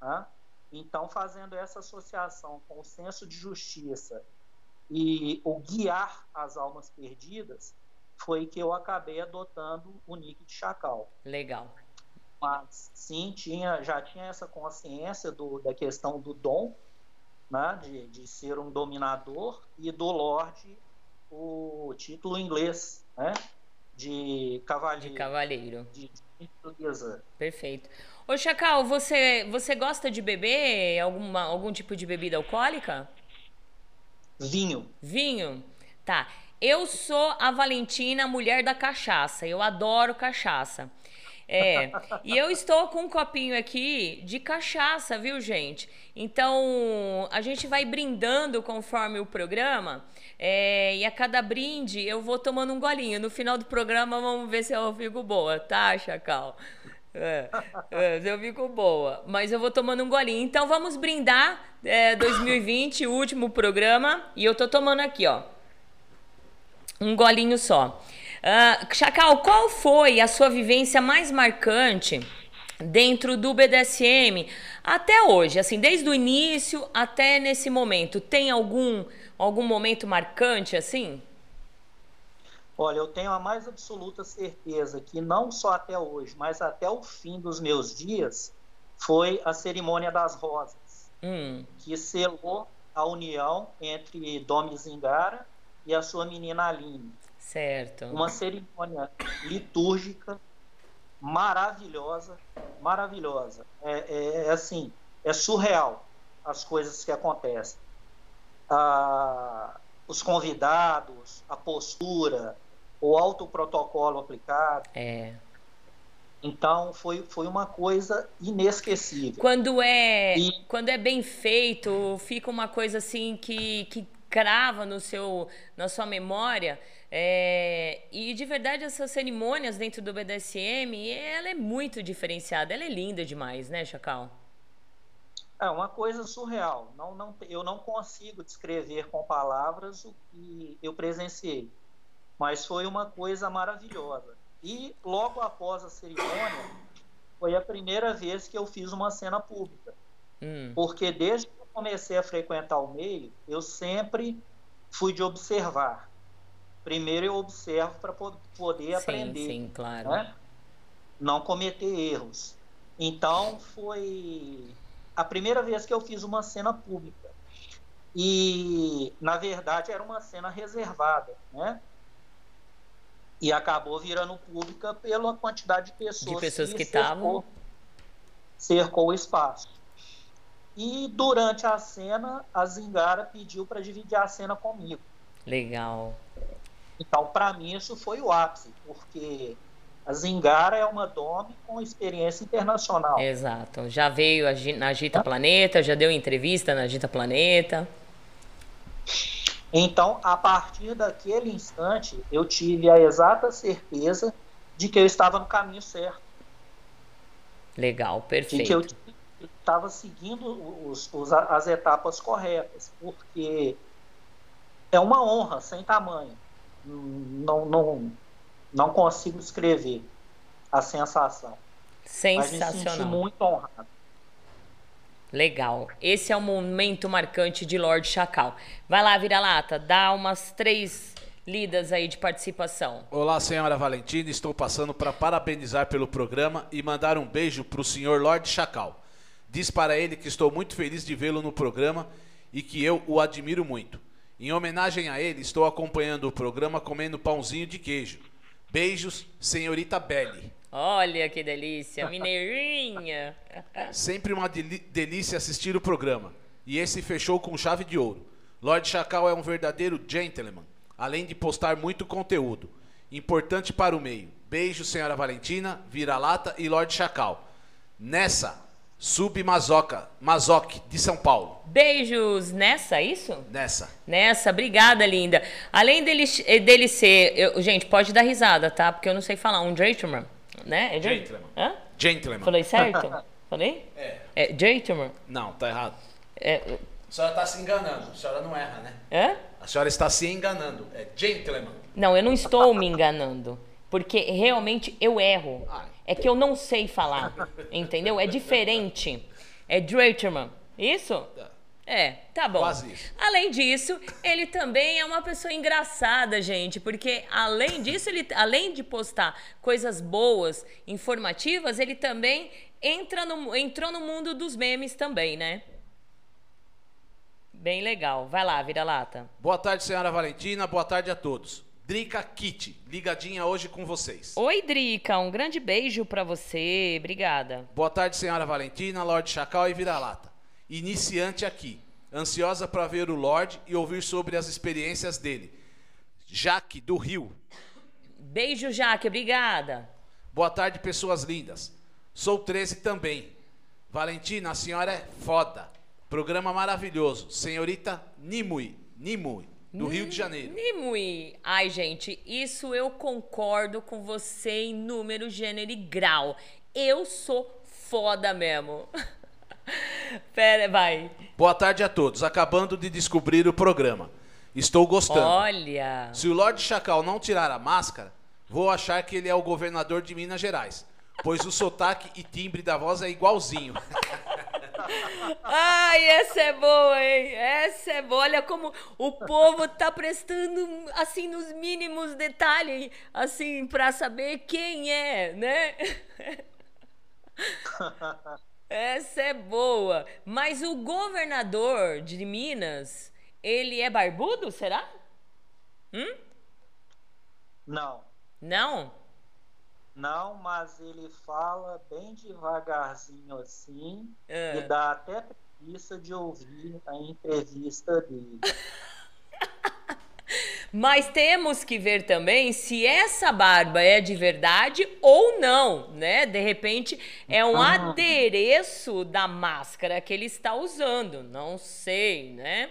Tá? Então, fazendo essa associação com o senso de justiça e o guiar as almas perdidas, foi que eu acabei adotando o nick de Chacal. Legal. Mas sim, tinha, já tinha essa consciência do, da questão do dom, né, de, de ser um dominador, e do Lorde o título inglês, né, de cavalheiro. De cavalheiro. De, de Perfeito. Ô Chacal, você, você gosta de beber alguma, algum tipo de bebida alcoólica? Vinho. Vinho? Tá. Eu sou a Valentina, mulher da cachaça. Eu adoro cachaça. É, e eu estou com um copinho aqui de cachaça, viu, gente? Então, a gente vai brindando conforme o programa. É, e a cada brinde eu vou tomando um golinho. No final do programa, vamos ver se eu fico boa, tá, Chacal? É, é, eu fico boa. Mas eu vou tomando um golinho. Então, vamos brindar é, 2020, o último programa. E eu tô tomando aqui, ó. Um golinho só. Uh, Chacal, qual foi a sua vivência mais marcante dentro do BDSM até hoje? Assim, desde o início até nesse momento. Tem algum, algum momento marcante assim? Olha, eu tenho a mais absoluta certeza que não só até hoje, mas até o fim dos meus dias, foi a cerimônia das rosas, hum. que selou a união entre Dom Zingara e a sua menina Aline. Certo. Uma cerimônia litúrgica maravilhosa, maravilhosa. É, é, é assim, é surreal as coisas que acontecem. Ah, os convidados, a postura, o alto protocolo aplicado. É. Então foi, foi uma coisa inesquecível. Quando é e... quando é bem feito, fica uma coisa assim que, que crava no seu, na sua memória. É, e de verdade essas cerimônias dentro do BDSM, ela é muito diferenciada, ela é linda demais, né, Chacal? É uma coisa surreal. Não, não, eu não consigo descrever com palavras o que eu presenciei, mas foi uma coisa maravilhosa. E logo após a cerimônia, foi a primeira vez que eu fiz uma cena pública. Hum. Porque desde comecei a frequentar o meio, eu sempre fui de observar. primeiro eu observo para poder sim, aprender. Sim, claro. Né? Não cometer erros. Então foi a primeira vez que eu fiz uma cena pública. E na verdade era uma cena reservada, né? E acabou virando pública pela quantidade de pessoas, de pessoas que estavam cercou, cercou o espaço. E durante a cena, a Zingara pediu para dividir a cena comigo. Legal. Então, para mim, isso foi o ápice, porque a Zingara é uma Dome com experiência internacional. Exato. Já veio na Agita Planeta, já deu entrevista na Agita Planeta. Então, a partir daquele instante, eu tive a exata certeza de que eu estava no caminho certo. Legal, perfeito. De que eu estava seguindo os, os, as etapas corretas, porque é uma honra sem tamanho. Não, não, não consigo descrever a sensação. Sensacional. Mas me senti muito honrado. Legal. Esse é o momento marcante de Lorde Chacal. Vai lá, vira-lata, dá umas três lidas aí de participação. Olá, senhora Valentina. Estou passando para parabenizar pelo programa e mandar um beijo para o senhor Lorde Chacal. Diz para ele que estou muito feliz de vê-lo no programa e que eu o admiro muito. Em homenagem a ele, estou acompanhando o programa comendo pãozinho de queijo. Beijos, senhorita Belly. Olha que delícia, mineirinha. Sempre uma delícia assistir o programa. E esse fechou com chave de ouro. Lord Chacal é um verdadeiro gentleman, além de postar muito conteúdo. Importante para o meio. Beijo, senhora Valentina, vira-lata e Lord Chacal. Nessa, Submazoca, Mazoc, de São Paulo. Beijos nessa, é isso? Nessa. Nessa, obrigada, linda. Além dele, dele ser. Eu, gente, pode dar risada, tá? Porque eu não sei falar. Um gentleman, né? É gentleman. Hã? Gentleman. Falei certo? Falei? É. É gentleman? Não, tá errado. É... A senhora está se enganando. A senhora não erra, né? Hã? A senhora está se enganando. É gentleman. Não, eu não estou me enganando. Porque realmente eu erro. É que eu não sei falar. Entendeu? É diferente. É Dreiterman. Isso? É, tá bom. Quase isso. Além disso, ele também é uma pessoa engraçada, gente, porque além disso, ele além de postar coisas boas, informativas, ele também entra no, entrou no mundo dos memes também, né? Bem legal. Vai lá, vira lata. Boa tarde, senhora Valentina. Boa tarde a todos. Drica Kit, ligadinha hoje com vocês. Oi, Drica, um grande beijo para você, obrigada. Boa tarde, senhora Valentina, Lorde Chacal e Vira-Lata. Iniciante aqui, ansiosa para ver o Lorde e ouvir sobre as experiências dele. Jaque, do Rio. Beijo, Jaque, obrigada. Boa tarde, pessoas lindas. Sou 13 também. Valentina, a senhora é foda. Programa maravilhoso. Senhorita Nimui. Nimui do Rio de Janeiro. Nimui. Ai, gente, isso eu concordo com você em número, gênero e grau. Eu sou foda mesmo. Pera, vai. Boa tarde a todos. Acabando de descobrir o programa. Estou gostando. Olha. Se o Lorde Chacal não tirar a máscara, vou achar que ele é o governador de Minas Gerais. Pois o sotaque e timbre da voz é igualzinho. Ai, essa é boa, hein? Essa é boa. Olha como o povo tá prestando, assim, nos mínimos detalhes, assim, para saber quem é, né? Essa é boa. Mas o governador de Minas, ele é barbudo, será? Hum? Não. Não? Não, mas ele fala bem devagarzinho assim é. e dá até preguiça de ouvir a entrevista dele. Mas temos que ver também se essa barba é de verdade ou não, né? De repente é um ah. adereço da máscara que ele está usando, não sei, né?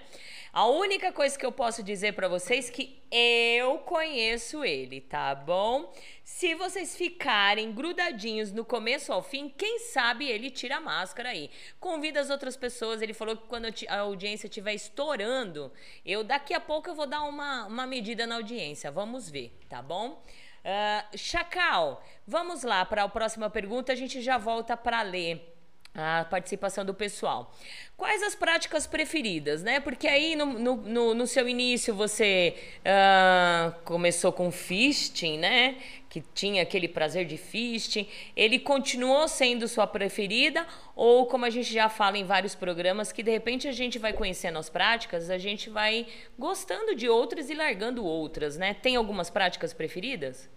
A única coisa que eu posso dizer para vocês é que eu conheço ele, tá bom? Se vocês ficarem grudadinhos no começo ao fim, quem sabe ele tira a máscara aí. Convida as outras pessoas. Ele falou que quando a audiência estiver estourando, eu daqui a pouco eu vou dar uma, uma medida na audiência. Vamos ver, tá bom? Uh, Chacal, vamos lá para a próxima pergunta. A gente já volta para ler A participação do pessoal. Quais as práticas preferidas, né? Porque aí no, no, no, no seu início você uh, começou com fisting, né? Que tinha aquele prazer de fisting. Ele continuou sendo sua preferida? Ou, como a gente já fala em vários programas, que de repente a gente vai conhecendo as práticas, a gente vai gostando de outras e largando outras, né? Tem algumas práticas preferidas?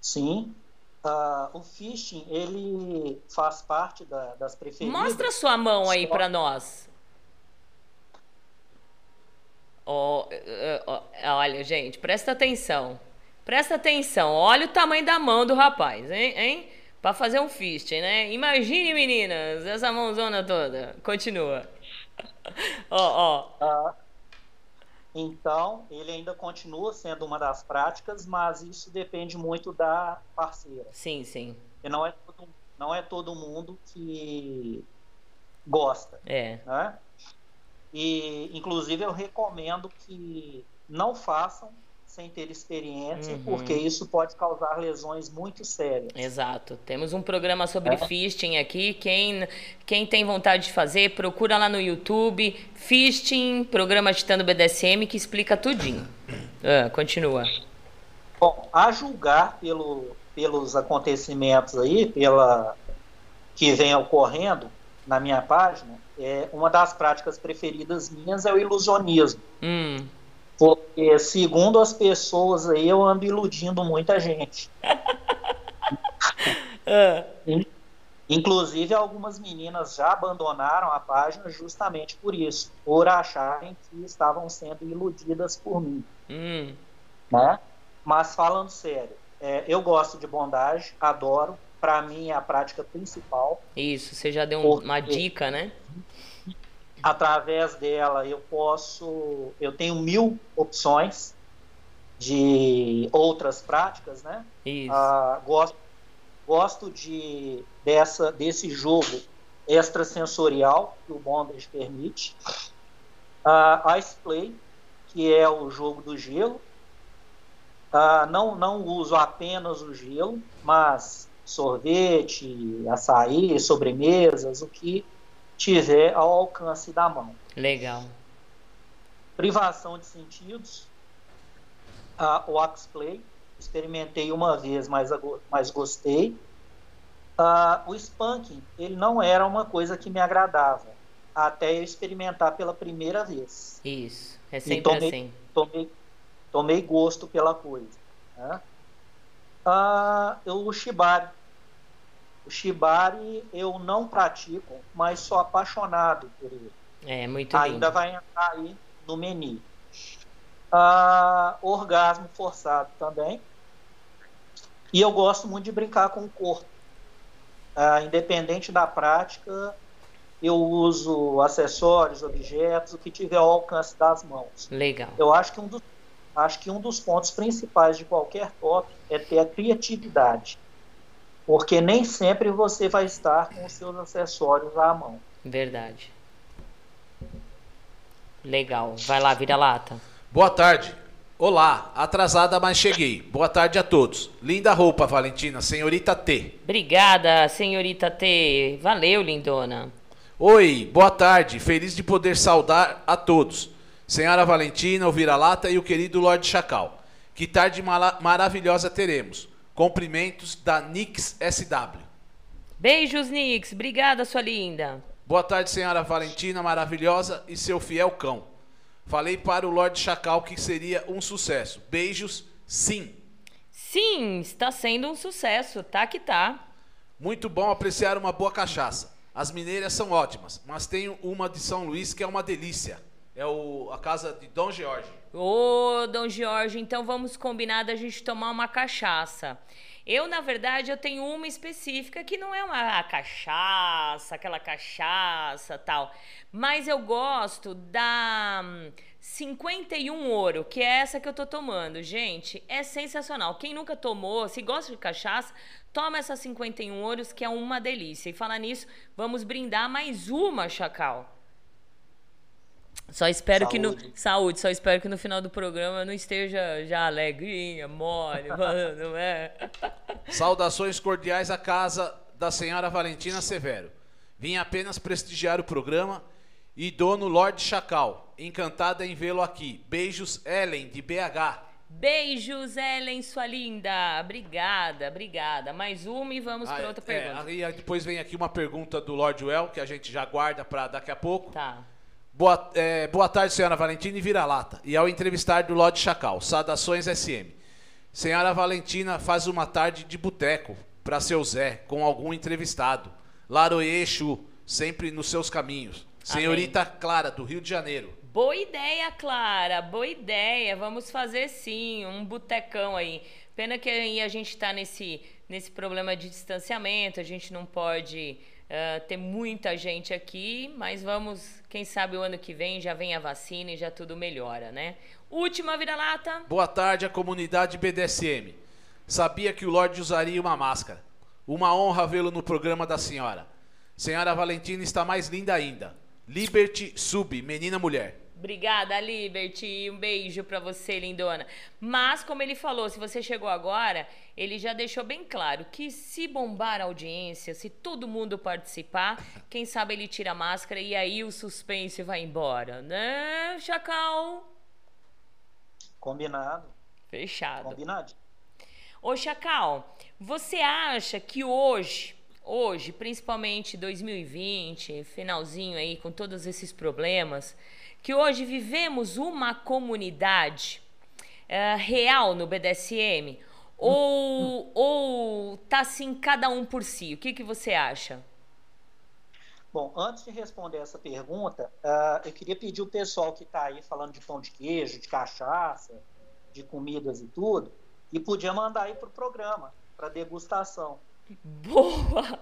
Sim, Uh, o phishing, ele faz parte da, das preferidas. Mostra sua mão aí para nós. Oh, oh, oh, olha, gente, presta atenção. Presta atenção. Olha o tamanho da mão do rapaz, hein? hein? Para fazer um phishing, né? Imagine, meninas, essa mãozona toda. Continua. Ó, ó. Uh, então, ele ainda continua sendo uma das práticas, mas isso depende muito da parceira. Sim, sim. E não é todo, não é todo mundo que gosta. É. Né? E, inclusive, eu recomendo que não façam sem ter experiência, uhum. porque isso pode causar lesões muito sérias. Exato. Temos um programa sobre é. fisting aqui. Quem, quem tem vontade de fazer, procura lá no YouTube, Fisting, programa Titando BDSM, que explica tudinho. Ah, continua. Bom, a julgar pelo, pelos acontecimentos aí, pela que vem ocorrendo na minha página, é, uma das práticas preferidas minhas é o ilusionismo. Hum. Porque, segundo as pessoas aí, eu ando iludindo muita gente. é. Inclusive, algumas meninas já abandonaram a página justamente por isso, por acharem que estavam sendo iludidas por mim. Hum. Né? Mas falando sério, é, eu gosto de bondagem, adoro. Para mim é a prática principal. Isso, você já deu uma dica, né? Através dela eu posso, eu tenho mil opções de outras práticas, né? Isso. Ah, gosto, gosto de dessa desse jogo extrasensorial que o bondage permite. Ah, Ice Play, que é o jogo do gelo. Ah, não não uso apenas o gelo, mas sorvete, açaí, sobremesas, o que tiver ao alcance da mão. Legal. Privação de sentidos, uh, o Axplay, experimentei uma vez, mas, mas gostei. Uh, o Spanking, ele não era uma coisa que me agradava, até eu experimentar pela primeira vez. Isso, é sempre tomei, assim. Tomei, tomei gosto pela coisa. Né? Uh, o Shibari, o Shibari eu não pratico, mas sou apaixonado por ele. É, muito Ainda lindo. vai entrar aí no menu. Ah, orgasmo forçado também. E eu gosto muito de brincar com o corpo. Ah, independente da prática, eu uso acessórios, objetos, o que tiver ao alcance das mãos. Legal. Eu acho que um dos, acho que um dos pontos principais de qualquer top é ter a criatividade porque nem sempre você vai estar com os seus acessórios à mão. Verdade. Legal. Vai lá, vira lata. Boa tarde. Olá, atrasada, mas cheguei. Boa tarde a todos. Linda roupa, Valentina, senhorita T. Obrigada, senhorita T. Valeu, lindona. Oi, boa tarde. Feliz de poder saudar a todos. Senhora Valentina, o vira-lata e o querido Lorde Chacal. Que tarde maravilhosa teremos. Cumprimentos da Nix SW. Beijos, Nix. Obrigada, sua linda. Boa tarde, senhora Valentina maravilhosa e seu fiel cão. Falei para o Lorde Chacal que seria um sucesso. Beijos, sim. Sim, está sendo um sucesso. Tá que tá. Muito bom apreciar uma boa cachaça. As mineiras são ótimas, mas tenho uma de São Luís que é uma delícia. É o, a casa de Dom Jorge. Ô, Dom Jorge, então vamos combinar da gente tomar uma cachaça. Eu, na verdade, eu tenho uma específica que não é uma cachaça, aquela cachaça tal. Mas eu gosto da 51 hum, Ouro, que é essa que eu tô tomando. Gente, é sensacional. Quem nunca tomou, se gosta de cachaça, toma essa 51 Ouros, que é uma delícia. E falar nisso, vamos brindar mais uma, Chacal. Só espero saúde. que no. Saúde, só espero que no final do programa não esteja já alegrinha, mole, mano, não é? Saudações cordiais à casa da senhora Valentina Severo. Vim apenas prestigiar o programa e dono Lorde Chacal. Encantada em vê-lo aqui. Beijos, Ellen, de BH. Beijos, Ellen, sua linda. Obrigada, obrigada. Mais uma e vamos para Ah, outra é, pergunta. aí depois vem aqui uma pergunta do Lord Well, que a gente já guarda para daqui a pouco. Tá. Boa, é, boa tarde, senhora Valentina e vira-lata. E ao entrevistar do Lorde Chacal, saudações SM. Senhora Valentina faz uma tarde de boteco para seu Zé, com algum entrevistado. Laroê Exu, sempre nos seus caminhos. Amém. Senhorita Clara, do Rio de Janeiro. Boa ideia, Clara. Boa ideia. Vamos fazer sim, um botecão aí. Pena que aí a gente está nesse, nesse problema de distanciamento, a gente não pode ter muita gente aqui, mas vamos, quem sabe o ano que vem já vem a vacina e já tudo melhora, né? Última vira-lata. Boa tarde à comunidade BDSM. Sabia que o Lorde usaria uma máscara. Uma honra vê-lo no programa da senhora. Senhora Valentina está mais linda ainda. Liberty Sub, menina mulher. Obrigada, Liberty. Um beijo pra você, lindona. Mas, como ele falou, se você chegou agora, ele já deixou bem claro que se bombar a audiência, se todo mundo participar, quem sabe ele tira a máscara e aí o suspense vai embora, né, Chacal? Combinado, Fechado. combinado. Ô, Chacal, você acha que hoje, hoje, principalmente 2020, finalzinho aí com todos esses problemas, que hoje vivemos uma comunidade eh, real no BDSM? Ou, ou tá assim cada um por si? O que, que você acha? Bom, antes de responder essa pergunta, ah, eu queria pedir o pessoal que está aí falando de pão de queijo, de cachaça, de comidas e tudo, e podia mandar aí para o programa, para degustação. Boa!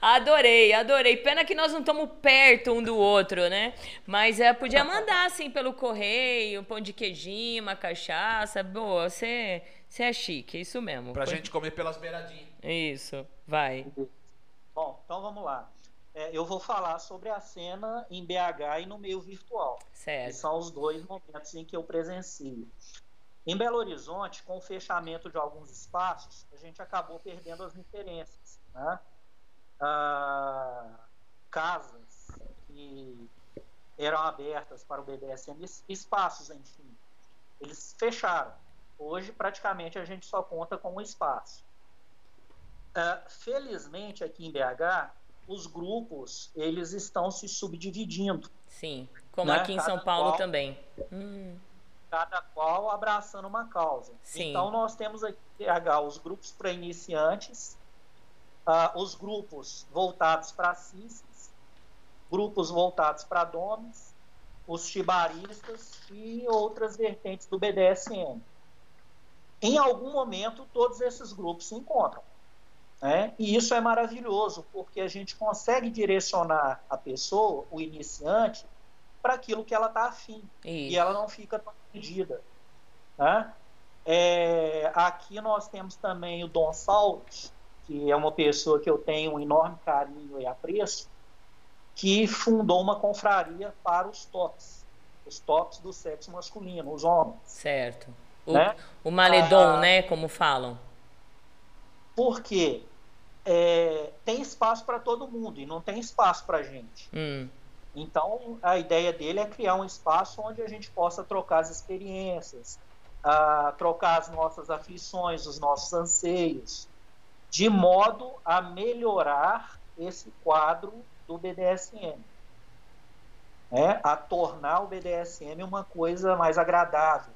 Adorei, adorei. Pena que nós não estamos perto um do outro, né? Mas é, podia mandar, assim, pelo correio, um pão de queijinho, uma cachaça. Boa, você, você é chique, é isso mesmo. Pra Põe- gente comer pelas beiradinhas. Isso, vai. Bom, então vamos lá. É, eu vou falar sobre a cena em BH e no meio virtual. que Certo. são os dois momentos em que eu presencio. Em Belo Horizonte, com o fechamento de alguns espaços, a gente acabou perdendo as referências. Né? Ah, casas que eram abertas para o BDSM, es- espaços, enfim, eles fecharam. Hoje, praticamente, a gente só conta com um espaço. Ah, felizmente, aqui em BH, os grupos eles estão se subdividindo Sim. Como Né? aqui em Cada São Paulo qual- também. Hum, cada qual abraçando uma causa. Sim. Então nós temos aqui os grupos para iniciantes, ah, os grupos voltados para CISs, grupos voltados para DOMs, os chibaristas e outras vertentes do BDSM. Em algum momento, todos esses grupos se encontram. né? E isso é maravilhoso, porque a gente consegue direcionar a pessoa, o iniciante, para aquilo que ela está afim e isso. ela não fica tão perdida. Né? É, aqui nós temos também o Dom Saulos, que é uma pessoa que eu tenho um enorme carinho e apreço, que fundou uma confraria para os tops, os tops do sexo masculino, os homens. Certo. O, Né? o maledon, Ah. né? Como falam. Porque é, tem espaço para todo mundo e não tem espaço para gente. Hum, Então, a ideia dele é criar um espaço onde a gente possa trocar as experiências, ah, trocar as nossas aflições, os nossos anseios, de modo a melhorar esse quadro do BDSM. né? A tornar o BDSM uma coisa mais agradável,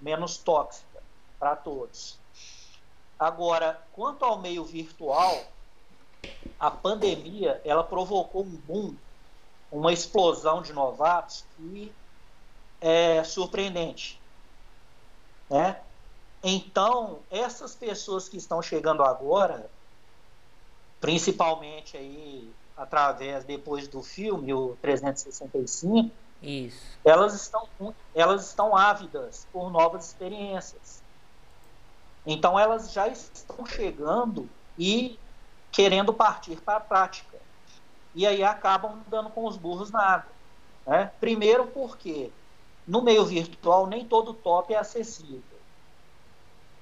menos tóxica para todos. Agora, quanto ao meio virtual, a pandemia ela provocou um boom uma explosão de novatos que é surpreendente. Né? Então, essas pessoas que estão chegando agora, principalmente aí através depois do filme o 365, isso. elas estão elas estão ávidas por novas experiências. Então elas já estão chegando e querendo partir para a prática. E aí acabam dando com os burros na água. Né? Primeiro porque no meio virtual nem todo top é acessível.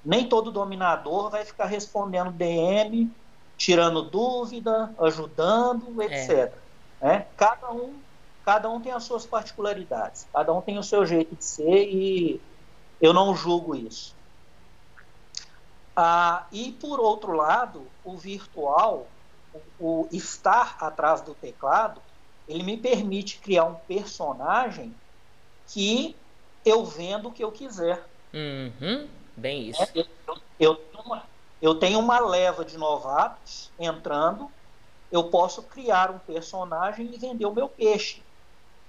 Nem todo dominador vai ficar respondendo DM, tirando dúvida, ajudando, etc. Né? Cada um cada um tem as suas particularidades, cada um tem o seu jeito de ser e eu não julgo isso. Ah, e por outro lado, o virtual, o, estar atrás do teclado, ele me permite criar um personagem que eu vendo o que eu quiser. Uhum, bem isso. É, eu, eu, eu, tenho uma, eu tenho uma leva de novatos entrando, eu posso criar um personagem e vender o meu peixe.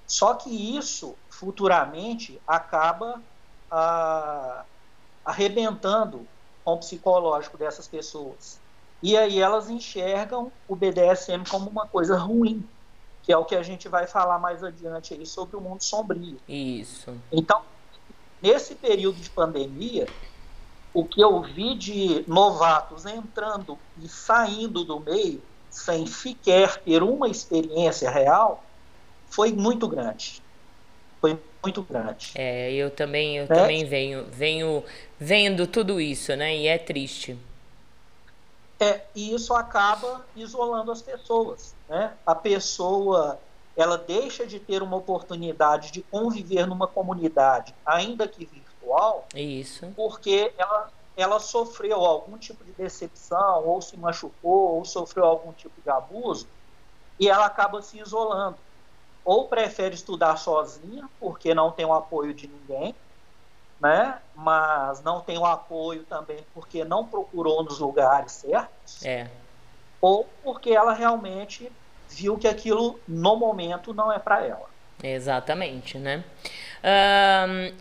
Só que isso, futuramente, acaba ah, arrebentando com o psicológico dessas pessoas. E aí elas enxergam o BDSM como uma coisa ruim, que é o que a gente vai falar mais adiante aí sobre o mundo sombrio. Isso. Então, nesse período de pandemia, o que eu vi de novatos entrando e saindo do meio sem sequer ter uma experiência real foi muito grande. Foi muito grande. É, eu também, eu é. também venho, venho vendo tudo isso, né? E é triste. É, e isso acaba isolando as pessoas, né? A pessoa, ela deixa de ter uma oportunidade de conviver numa comunidade, ainda que virtual, isso. porque ela ela sofreu algum tipo de decepção, ou se machucou, ou sofreu algum tipo de abuso, e ela acaba se isolando ou prefere estudar sozinha, porque não tem o apoio de ninguém, né? mas não tem o apoio também porque não procurou nos lugares certos, é. ou porque ela realmente viu que aquilo no momento não é para ela. Exatamente, né?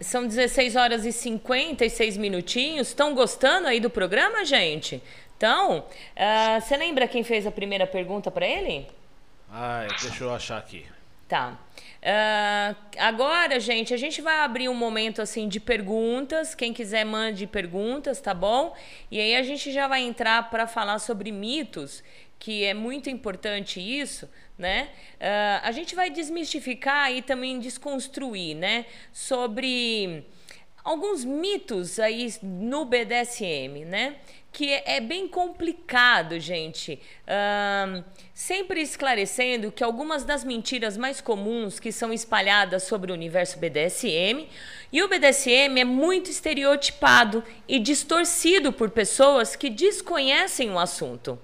são 16 horas e 56 minutinhos. Estão gostando aí do programa, gente? Então, uh, você lembra quem fez a primeira pergunta para ele? Ai, deixa eu achar aqui. Tá. Uh, agora, gente, a gente vai abrir um momento assim de perguntas. Quem quiser mande perguntas, tá bom? E aí a gente já vai entrar para falar sobre mitos, que é muito importante isso, né? Uh, a gente vai desmistificar e também desconstruir, né? Sobre alguns mitos aí no BDSM, né? Que é, é bem complicado, gente. Um, sempre esclarecendo que algumas das mentiras mais comuns que são espalhadas sobre o universo BDSM e o BDSM é muito estereotipado e distorcido por pessoas que desconhecem o assunto.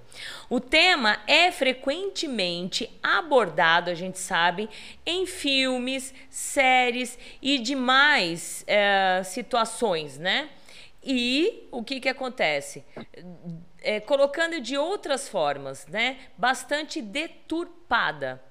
O tema é frequentemente abordado, a gente sabe, em filmes, séries e demais uh, situações, né? E o que, que acontece? É, colocando de outras formas, né? Bastante deturpada.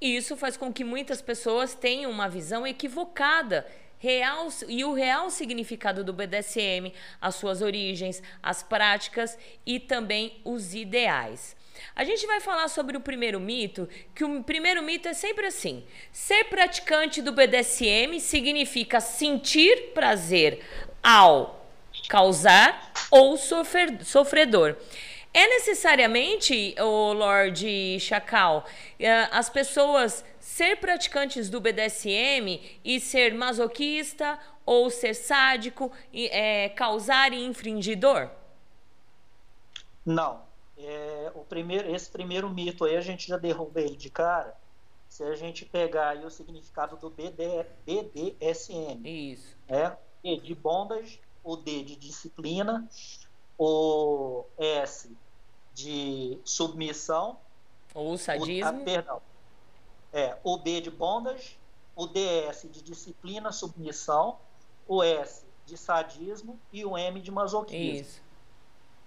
Isso faz com que muitas pessoas tenham uma visão equivocada real e o real significado do BDSM, as suas origens, as práticas e também os ideais. A gente vai falar sobre o primeiro mito, que o primeiro mito é sempre assim: ser praticante do BDSM significa sentir prazer ao causar ou sofrer, sofredor. É necessariamente, o Lorde Chacal, eh, as pessoas ser praticantes do BDSM e ser masoquista ou ser sádico, e, é, causar e infringidor? Não. É, o primeiro, esse primeiro mito aí a gente já derruba ele de cara. Se a gente pegar aí o significado do BD, BDSM. Isso. É, de bondage o D de disciplina, o S de submissão, ou sadismo. O, ah, perdão. É, o B de bondage, o DS de disciplina, submissão, o S de sadismo e o M de masoquismo. Isso.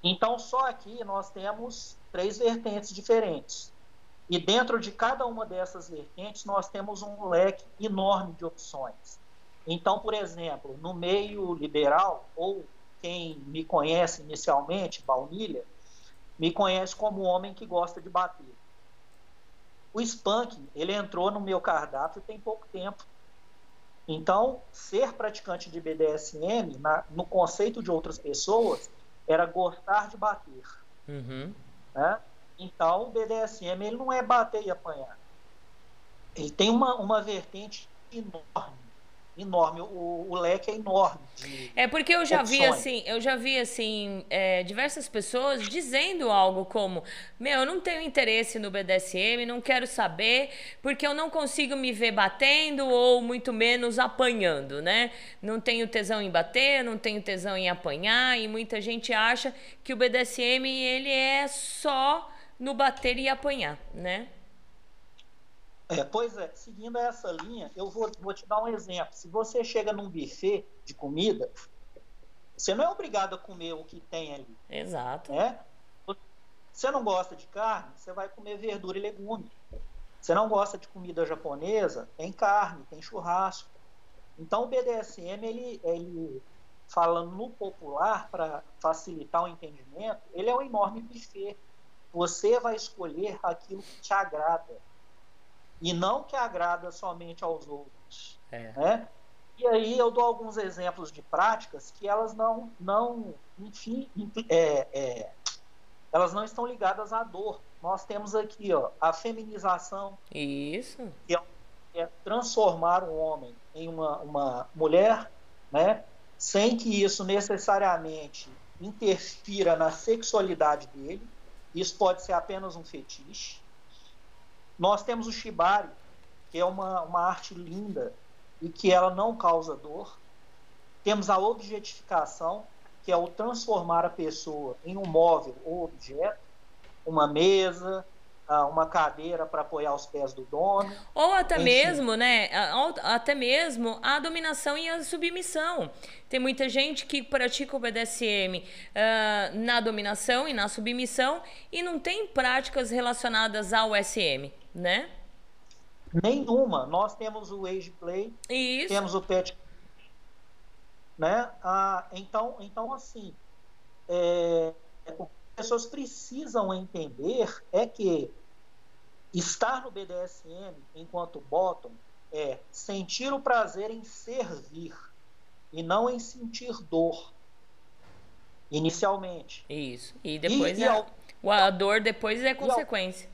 Então, só aqui nós temos três vertentes diferentes. E dentro de cada uma dessas vertentes, nós temos um leque enorme de opções. Então, por exemplo, no meio liberal, ou quem me conhece inicialmente, baunilha, me conhece como um homem que gosta de bater. O spanking, ele entrou no meu cardápio tem pouco tempo. Então, ser praticante de BDSM, na, no conceito de outras pessoas, era gostar de bater. Uhum. Né? Então, o BDSM ele não é bater e apanhar. Ele tem uma, uma vertente enorme enorme, o, o leque é enorme. é porque eu já opções. vi assim, eu já vi assim é, diversas pessoas dizendo algo como, meu, eu não tenho interesse no BDSM, não quero saber, porque eu não consigo me ver batendo ou muito menos apanhando, né? Não tenho tesão em bater, não tenho tesão em apanhar e muita gente acha que o BDSM ele é só no bater e apanhar, né? É, pois é, seguindo essa linha, eu vou, vou te dar um exemplo. Se você chega num buffet de comida, você não é obrigado a comer o que tem ali. Exato. Né? Você não gosta de carne, você vai comer verdura e legume. Você não gosta de comida japonesa, tem carne, tem churrasco. Então o BDSM, ele, ele falando no popular, para facilitar o entendimento, ele é um enorme buffet. Você vai escolher aquilo que te agrada e não que agrada somente aos outros. É. Né? E aí eu dou alguns exemplos de práticas que elas não, não enfim, é, é, elas não estão ligadas à dor. Nós temos aqui ó, a feminização, Isso. que é, é transformar um homem em uma, uma mulher, né? sem que isso necessariamente interfira na sexualidade dele. Isso pode ser apenas um fetiche. Nós temos o shibari, que é uma, uma arte linda e que ela não causa dor. Temos a objetificação, que é o transformar a pessoa em um móvel ou objeto, uma mesa, uma cadeira para apoiar os pés do dono. Ou até Enfim. mesmo, né? Até mesmo a dominação e a submissão. Tem muita gente que pratica o BDSM ah, na dominação e na submissão e não tem práticas relacionadas ao SM, né? Nenhuma. Nós temos o age play, Isso. temos o pet né ah, então então assim é, o que as pessoas precisam entender é que estar no BDSM enquanto bottom é sentir o prazer em servir e não em sentir dor inicialmente Isso. E depois e é- ao- o- a dor depois é consequência.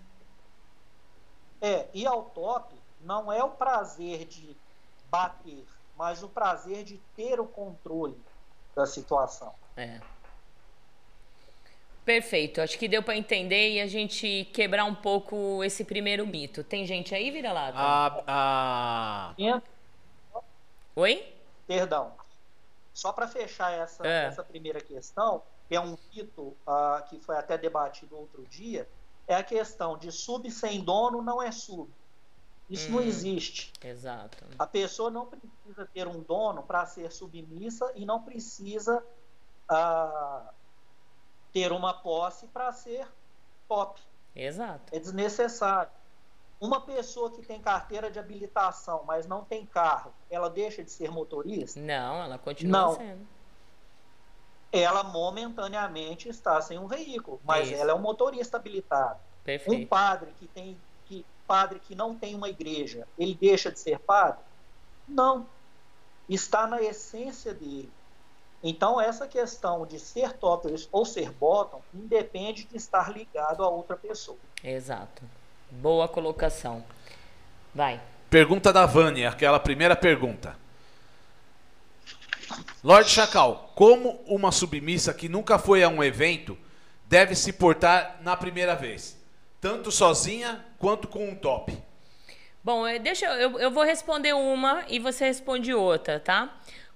É, e ao top não é o prazer de bater, mas o prazer de ter o controle da situação. É. Perfeito. Acho que deu para entender e a gente quebrar um pouco esse primeiro mito. Tem gente aí, vira lá? A, a... Entra- Oi? Perdão. Só para fechar essa, É. essa primeira questão, que é um mito ah, que foi até debatido outro dia, é a questão de sub sem dono não é sub. Isso não Hum. existe. Exato. A pessoa não precisa ter um dono para ser submissa e não precisa ah, ter uma posse para ser top. Exato. É desnecessário. Uma pessoa que tem carteira de habilitação, mas não tem carro, ela deixa de ser motorista? Não, ela continua Não. sendo. Ela momentaneamente está sem um veículo, mas Isso. ela é um motorista habilitado. Um Perfeito. padre que tem que padre que não tem uma igreja, ele deixa de ser padre? Não. Está na essência dele. Então essa questão de ser top ou ser bottom independe de estar ligado a outra pessoa. Exato. Boa colocação. Vai. Pergunta da Vânia, aquela primeira pergunta. Lorde Chacal, como uma submissa que nunca foi a um evento deve se portar na primeira vez? Tanto sozinha quanto com um top. Bom, eh, deixa eu, eu- eu vou responder uma e você responde outra, tá?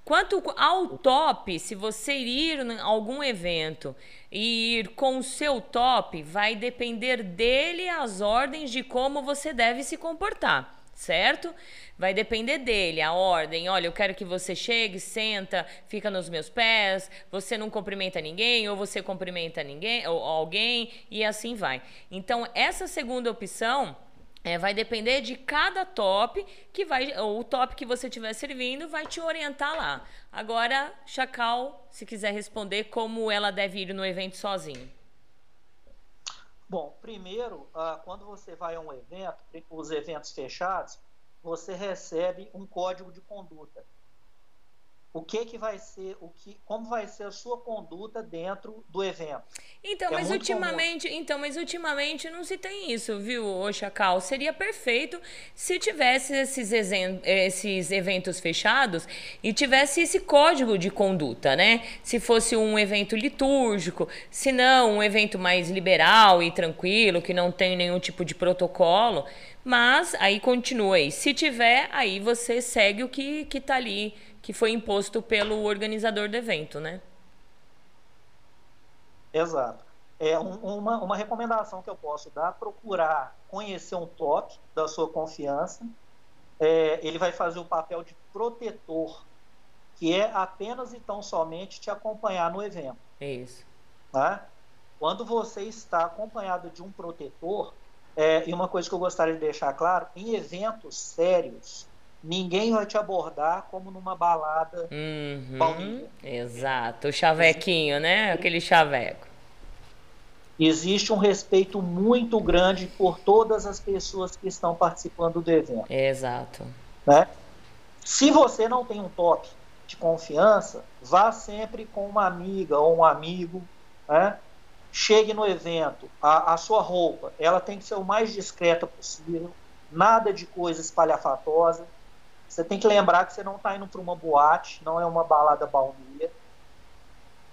Quanto ao top, se você ir em algum evento e ir com o seu top, vai depender dele as ordens de como você deve se comportar, certo? Vai depender dele a ordem. Olha, eu quero que você chegue, senta, fica nos meus pés, você não cumprimenta ninguém, ou você cumprimenta ninguém, ou alguém, e assim vai. Então, essa segunda opção. É, vai depender de cada top que vai, ou o top que você estiver servindo vai te orientar lá. Agora, Chacal, se quiser responder como ela deve ir no evento sozinho. Bom, primeiro, ah, quando você vai a um evento, os eventos fechados, você recebe um código de conduta. O que que vai ser, o que, como vai ser a sua conduta dentro do evento. Então, É mas ultimamente, então, mas ultimamente não se tem isso, viu, ô Chacal? Seria perfeito se tivesse esses, esses eventos fechados e tivesse esse código de conduta, né? Se fosse um evento litúrgico, se não um evento mais liberal e tranquilo, que não tem nenhum tipo de protocolo. Mas aí continua aí. Se tiver, aí você segue o que, que tá ali, que foi imposto pelo organizador do evento, né? Exato. É um- uma, uma recomendação que eu posso dar, procurar conhecer um top da sua confiança. É, ele vai fazer o papel de protetor, que é apenas e tão somente te acompanhar no evento. É isso. né? Quando você está acompanhado de um protetor, é, e uma coisa que eu gostaria de deixar claro, em eventos sérios, ninguém vai te abordar como numa balada Uhum, exato, o chavequinho, né? Aquele chaveco. Existe um respeito muito grande por todas as pessoas que estão participando do evento. Exato. né? Se você não tem um top de confiança, vá sempre com uma amiga ou um amigo, né? Chegue no evento, a, a sua roupa, ela tem que ser o mais discreta possível, nada de coisa espalhafatosa. Você tem que lembrar que você não está indo para uma boate, não é uma balada baunilha.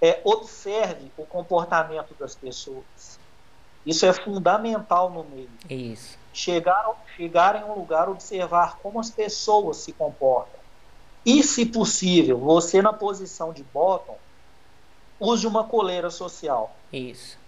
É, observe o comportamento das pessoas. Isso é fundamental no meio Isso. chegar, chegar em um lugar, observar como as pessoas se comportam. E, se possível, você na posição de bottom, use uma coleira social. Isso.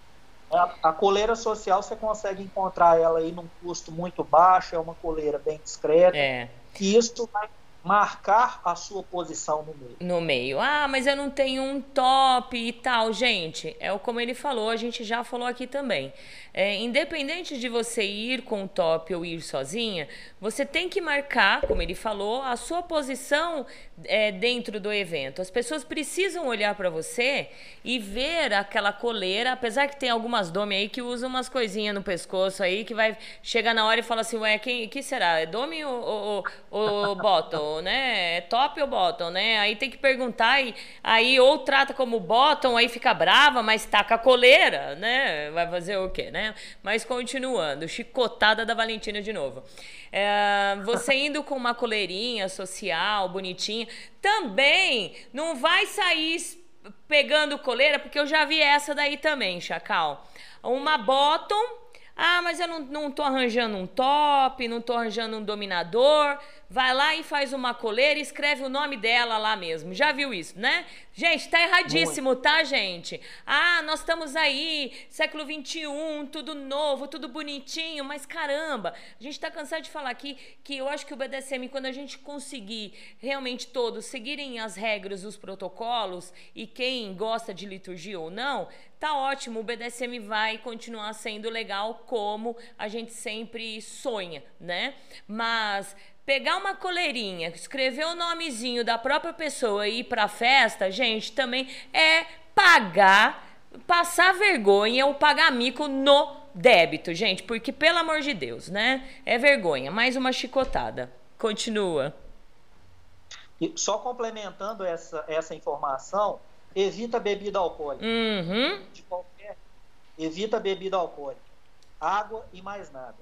A, a coleira social você consegue encontrar ela aí num custo muito baixo, é uma coleira bem discreta, É. e isso vai marcar a sua posição no meio. No meio. Ah, mas eu não tenho um top e tal. Gente, é como ele falou, a gente já falou aqui também. É, independente de você ir com o top ou ir sozinha, você tem que marcar, como ele falou, a sua posição é, dentro do evento. As pessoas precisam olhar para você e ver aquela coleira, apesar que tem algumas dome aí que usam umas coisinhas no pescoço aí que vai chegar na hora e fala assim, ué, quem que será? É dome ou, ou, ou bottom, né? É top ou bottom, né? Aí tem que perguntar e aí ou trata como bottom, aí fica brava, mas tá com a coleira, né? Vai fazer o quê, né? Mas continuando, chicotada da Valentina de novo. É, você indo com uma coleirinha social, bonitinha, também não vai sair pegando coleira, porque eu já vi essa daí também, Chacal. Uma bottom, ah, mas eu não, não tô arranjando um top, não tô arranjando um dominador. Vai lá e faz uma coleira e escreve o nome dela lá mesmo. Já viu isso, né? Gente, tá erradíssimo, tá, gente? Ah, nós estamos aí, século XXI, tudo novo, tudo bonitinho, mas caramba, a gente tá cansado de falar aqui que eu acho que o BDSM, quando a gente conseguir realmente todos seguirem as regras, os protocolos e quem gosta de liturgia ou não, tá ótimo, o BDSM vai continuar sendo legal como a gente sempre sonha, né? Mas pegar uma coleirinha, escrever o nomezinho da própria pessoa e ir pra festa, gente, também é pagar, passar vergonha ou pagar mico no débito, gente, porque pelo amor de Deus, né? É vergonha. Mais uma chicotada. Continua. E só complementando essa, essa informação, evita bebida alcoólica. Uhum. De qualquer, evita bebida alcoólica. Água e mais nada.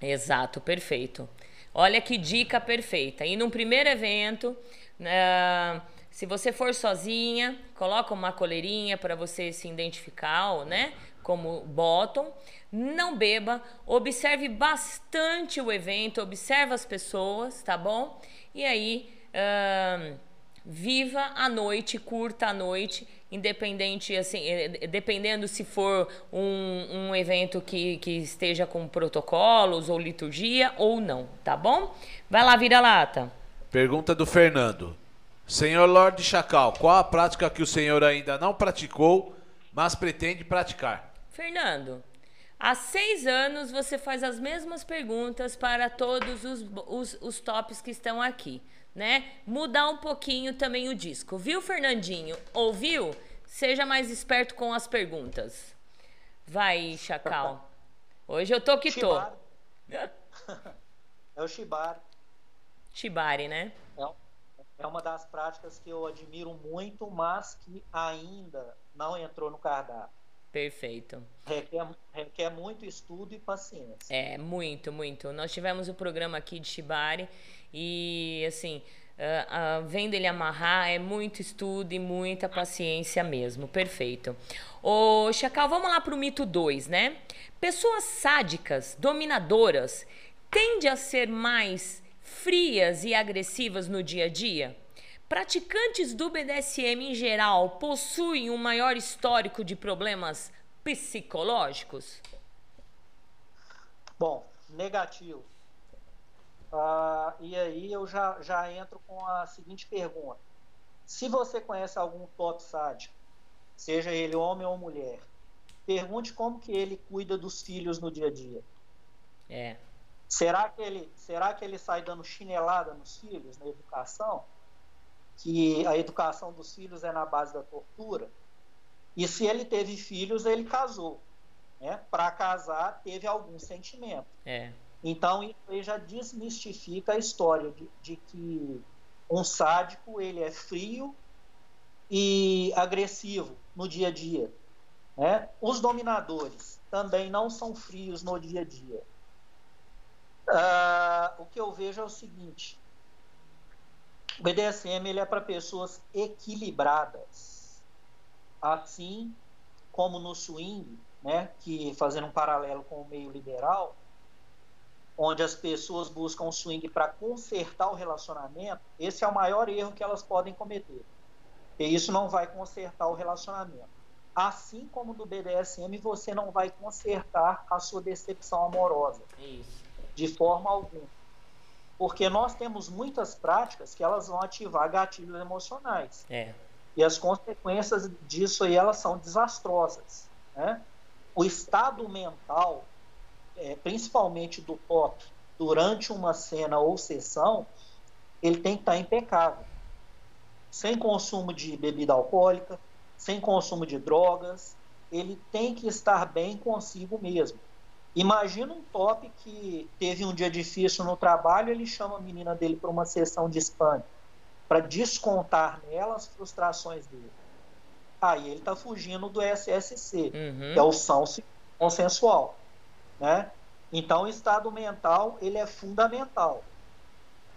Exato, perfeito. Olha que dica perfeita. E num primeiro evento, né, se você for sozinha, coloca uma coleirinha para você se identificar, né? Como bottom. Não beba, observe bastante o evento, observe as pessoas, tá bom? E aí, ahn, viva a noite, curta a noite, independente, assim, eh, dependendo se for um, um evento que, que esteja com protocolos ou liturgia ou não, tá bom? Vai lá, vira lata. Pergunta do Fernando. Senhor Lorde Chacal, qual a prática que o senhor ainda não praticou, mas pretende praticar? Fernando, há seis anos você faz as mesmas perguntas para todos os, os, os tops que estão aqui, né? Mudar um pouquinho também o disco, viu, Fernandinho? Ouviu? Seja mais esperto com as perguntas. Vai, Chacal. Hoje eu tô que tô. Shibari. É o Shibari. Shibari, né? É é uma das práticas que eu admiro muito, mas que ainda não entrou no cardápio. Perfeito. Requer, requer muito estudo e paciência. É, muito, muito. Nós tivemos o programa aqui de Shibari e, assim, uh, uh, vendo ele amarrar é muito estudo e muita paciência mesmo. Perfeito. Ô, Chacal, vamos lá para o mito 2, né? Pessoas sádicas, dominadoras, tendem a ser mais frias e agressivas no dia a dia? Praticantes do BDSM em geral possuem um maior histórico de problemas psicológicos? Bom, negativo. Uh, e aí eu já, já entro com a seguinte pergunta. Se você conhece algum top sádico, seja ele homem ou mulher, pergunte como que ele cuida dos filhos no dia a dia. É. Será que ele, será que ele sai dando chinelada nos filhos na educação? Que a educação dos filhos é na base da tortura? E se ele teve filhos, ele casou. Né? Para casar, teve algum sentimento. É. Então, isso aí já desmistifica a história de, de que um sádico ele é frio e agressivo no dia a dia. Né? Os dominadores também não são frios no dia a dia. Uh, o que eu vejo é o seguinte: o BDSM ele é para pessoas equilibradas, assim como no swing, né, que fazendo um paralelo com o meio liberal, onde as pessoas buscam o swing para consertar o relacionamento, esse é o maior erro que elas podem cometer. E isso não vai consertar o relacionamento. Assim como no BDSM, você não vai consertar a sua decepção amorosa. Isso de forma alguma. Porque nós temos muitas práticas que elas vão ativar gatilhos emocionais. É. E as consequências disso aí, elas são desastrosas. Né? O estado mental, é, principalmente do pop, durante uma cena ou sessão, ele tem que estar impecável. Sem consumo de bebida alcoólica, sem consumo de drogas, ele tem que estar bem consigo mesmo. Imagina um top que teve um dia difícil no trabalho, ele chama a menina dele para uma sessão de spam para descontar nela as frustrações dele. Aí ele está fugindo do SSC, uhum. que é o são consensual, né? Então o estado mental ele é fundamental.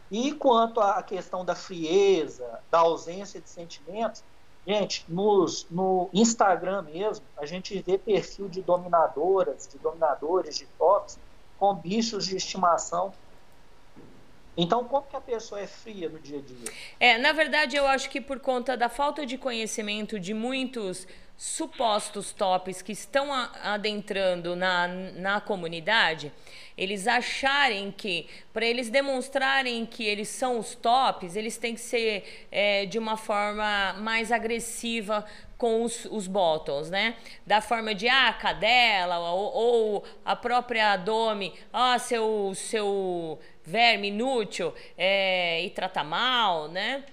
E quanto à questão da frieza, da ausência de sentimentos, Gente, nos, no Instagram mesmo, a gente vê perfil de dominadoras, de dominadores, de tops, com bichos de estimação. Então, como que a pessoa é fria no dia a dia? É, na verdade, eu acho que por conta da falta de conhecimento de muitos supostos tops que estão adentrando na, na comunidade, eles acharem que, para eles demonstrarem que eles são os tops, eles têm que ser é, de uma forma mais agressiva com os, os né? Da forma de, ah, cadela, ou, ou a própria Domi, ah, seu, seu verme inútil, é, e trata mal, né?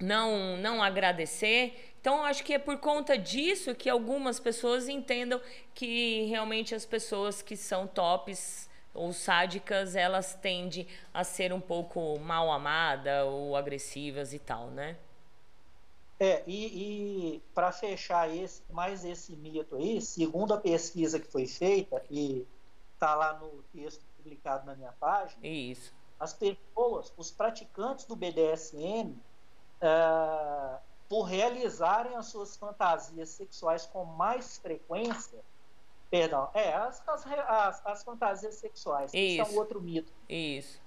Não, não agradecer. Então, acho que é por conta disso que algumas pessoas entendam que realmente as pessoas que são tops ou sádicas, elas tendem a ser um pouco mal amadas ou agressivas e tal, né? É, e, e para fechar esse, mais esse mito aí, segundo a pesquisa que foi feita, e está lá no texto publicado na minha página, Isso. as pessoas, os praticantes do BDSM, uh, por realizarem as suas fantasias sexuais com mais frequência, perdão, é, as, as, as fantasias sexuais, isso. é um outro mito. Isso.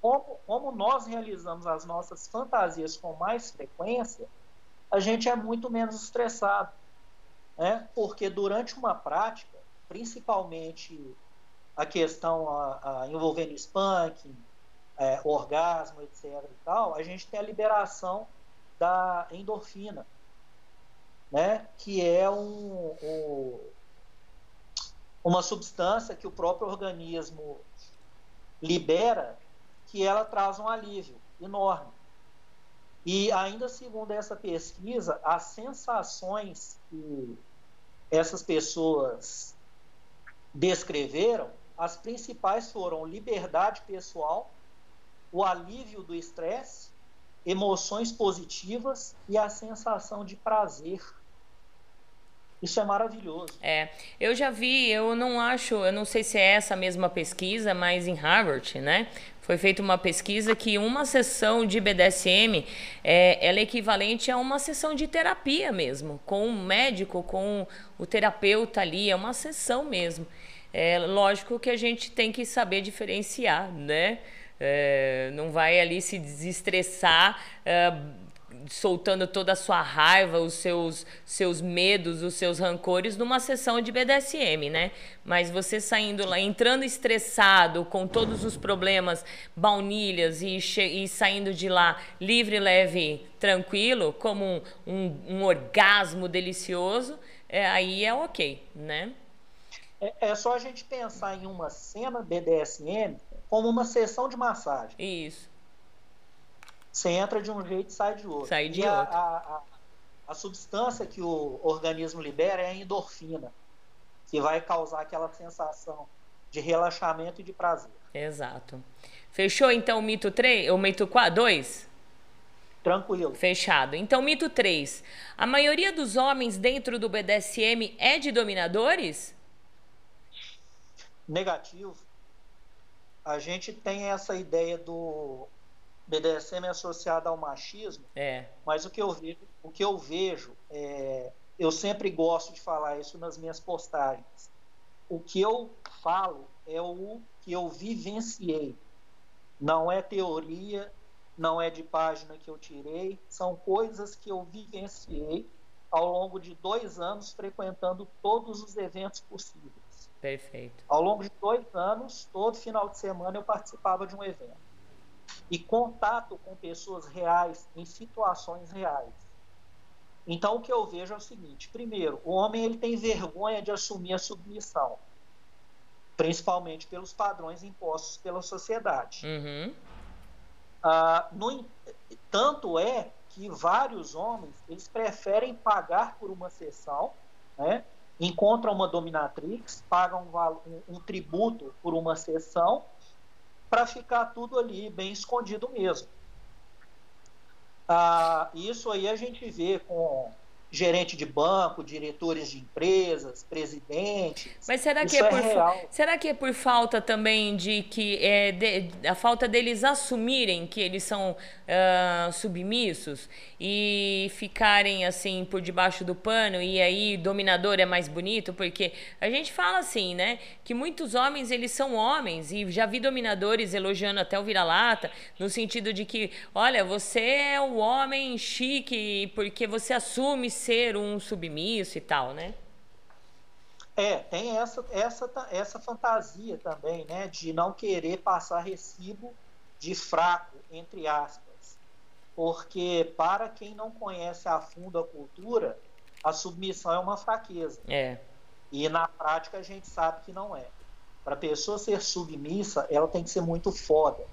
Como, como nós realizamos as nossas fantasias com mais frequência, a gente é muito menos estressado. Né? Porque durante uma prática, principalmente a questão a, a envolvendo spanking, é, orgasmo, etc. e tal, a gente tem a liberação da endorfina, né? que é um, um, uma substância que o próprio organismo libera, que ela traz um alívio enorme. E ainda segundo essa pesquisa, as sensações que essas pessoas descreveram, as principais foram liberdade pessoal, o alívio do estresse emoções positivas e a sensação de prazer. Isso é maravilhoso. É, eu já vi, eu não acho, eu não sei se é essa mesma pesquisa, mas em Harvard, né? Foi feita uma pesquisa que uma sessão de BDSM é, ela é equivalente a uma sessão de terapia mesmo, com o médico, com o terapeuta ali, é uma sessão mesmo. É lógico que a gente tem que saber diferenciar, né? É, não vai ali se desestressar. É, soltando toda a sua raiva, os seus, seus medos, os seus rancores numa sessão de BDSM, né? Mas você saindo lá, entrando estressado, com todos os problemas, baunilhas e, e saindo de lá livre, leve, tranquilo, como um, um, um orgasmo delicioso, é, aí é ok, né? É, é só a gente pensar em uma cena BDSM como uma sessão de massagem. Isso. Você entra de um jeito e sai de outro. Sai de e outro. A, a, a, substância que o organismo libera é a endorfina, que vai causar aquela sensação de relaxamento e de prazer. Exato. Fechou então o mito 3, o mito 4, 2? Tranquilo. Fechado. Então, mito 3. A maioria dos homens dentro do BDSM é de dominadores? Negativo. A gente tem essa ideia do BDSM associado ao machismo, é. mas o que eu vejo, o que eu vejo é, eu sempre gosto de falar isso nas minhas postagens. O que eu falo é o que eu vivenciei. Não é teoria, não é de página que eu tirei, são coisas que eu vivenciei ao longo de dois anos frequentando todos os eventos possíveis. Perfeito. Ao longo de dois anos, todo final de semana eu participava de um evento e contato com pessoas reais em situações reais. Então o que eu vejo é o seguinte: primeiro, o homem ele tem vergonha de assumir a submissão, principalmente pelos padrões impostos pela sociedade. Uhum. Ah, no, tanto é que vários homens eles preferem pagar por uma sessão, né? Encontram uma dominatrix, pagam um, um, tributo por uma sessão para ficar tudo ali bem escondido mesmo. Ah, isso aí a gente vê com gerente de banco, diretores de empresas, presidentes. Mas será que é, é, por real. será que é por falta também de que é de, a falta deles assumirem que eles são uh, submissos e ficarem assim por debaixo do pano e aí dominador é mais bonito porque a gente fala assim, né, que muitos homens eles são homens e já vi dominadores elogiando até o vira-lata no sentido de que, olha, você é o homem chique porque você assume ser um submisso e tal, né? É, tem essa, essa, essa fantasia também, né, de não querer passar recibo de fraco, entre aspas. Porque, para quem não conhece a fundo a cultura, a submissão é uma fraqueza. É. E na prática a gente sabe que não é. Para a pessoa ser submissa, ela tem que ser muito foda,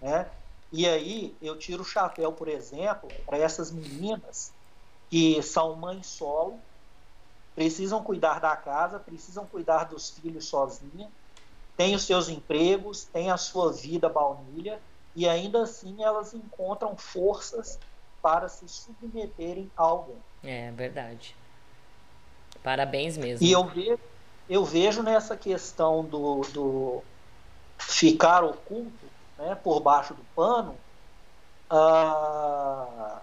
né? E aí eu tiro o chapéu, por exemplo, para essas meninas que são mães solo, precisam cuidar da casa, precisam cuidar dos filhos sozinha, têm os seus empregos, têm a sua vida baunilha, e ainda assim elas encontram forças para se submeterem a alguém. É verdade. Parabéns mesmo. E eu vejo, eu vejo nessa questão do, do ficar oculto, né, por baixo do pano, ah,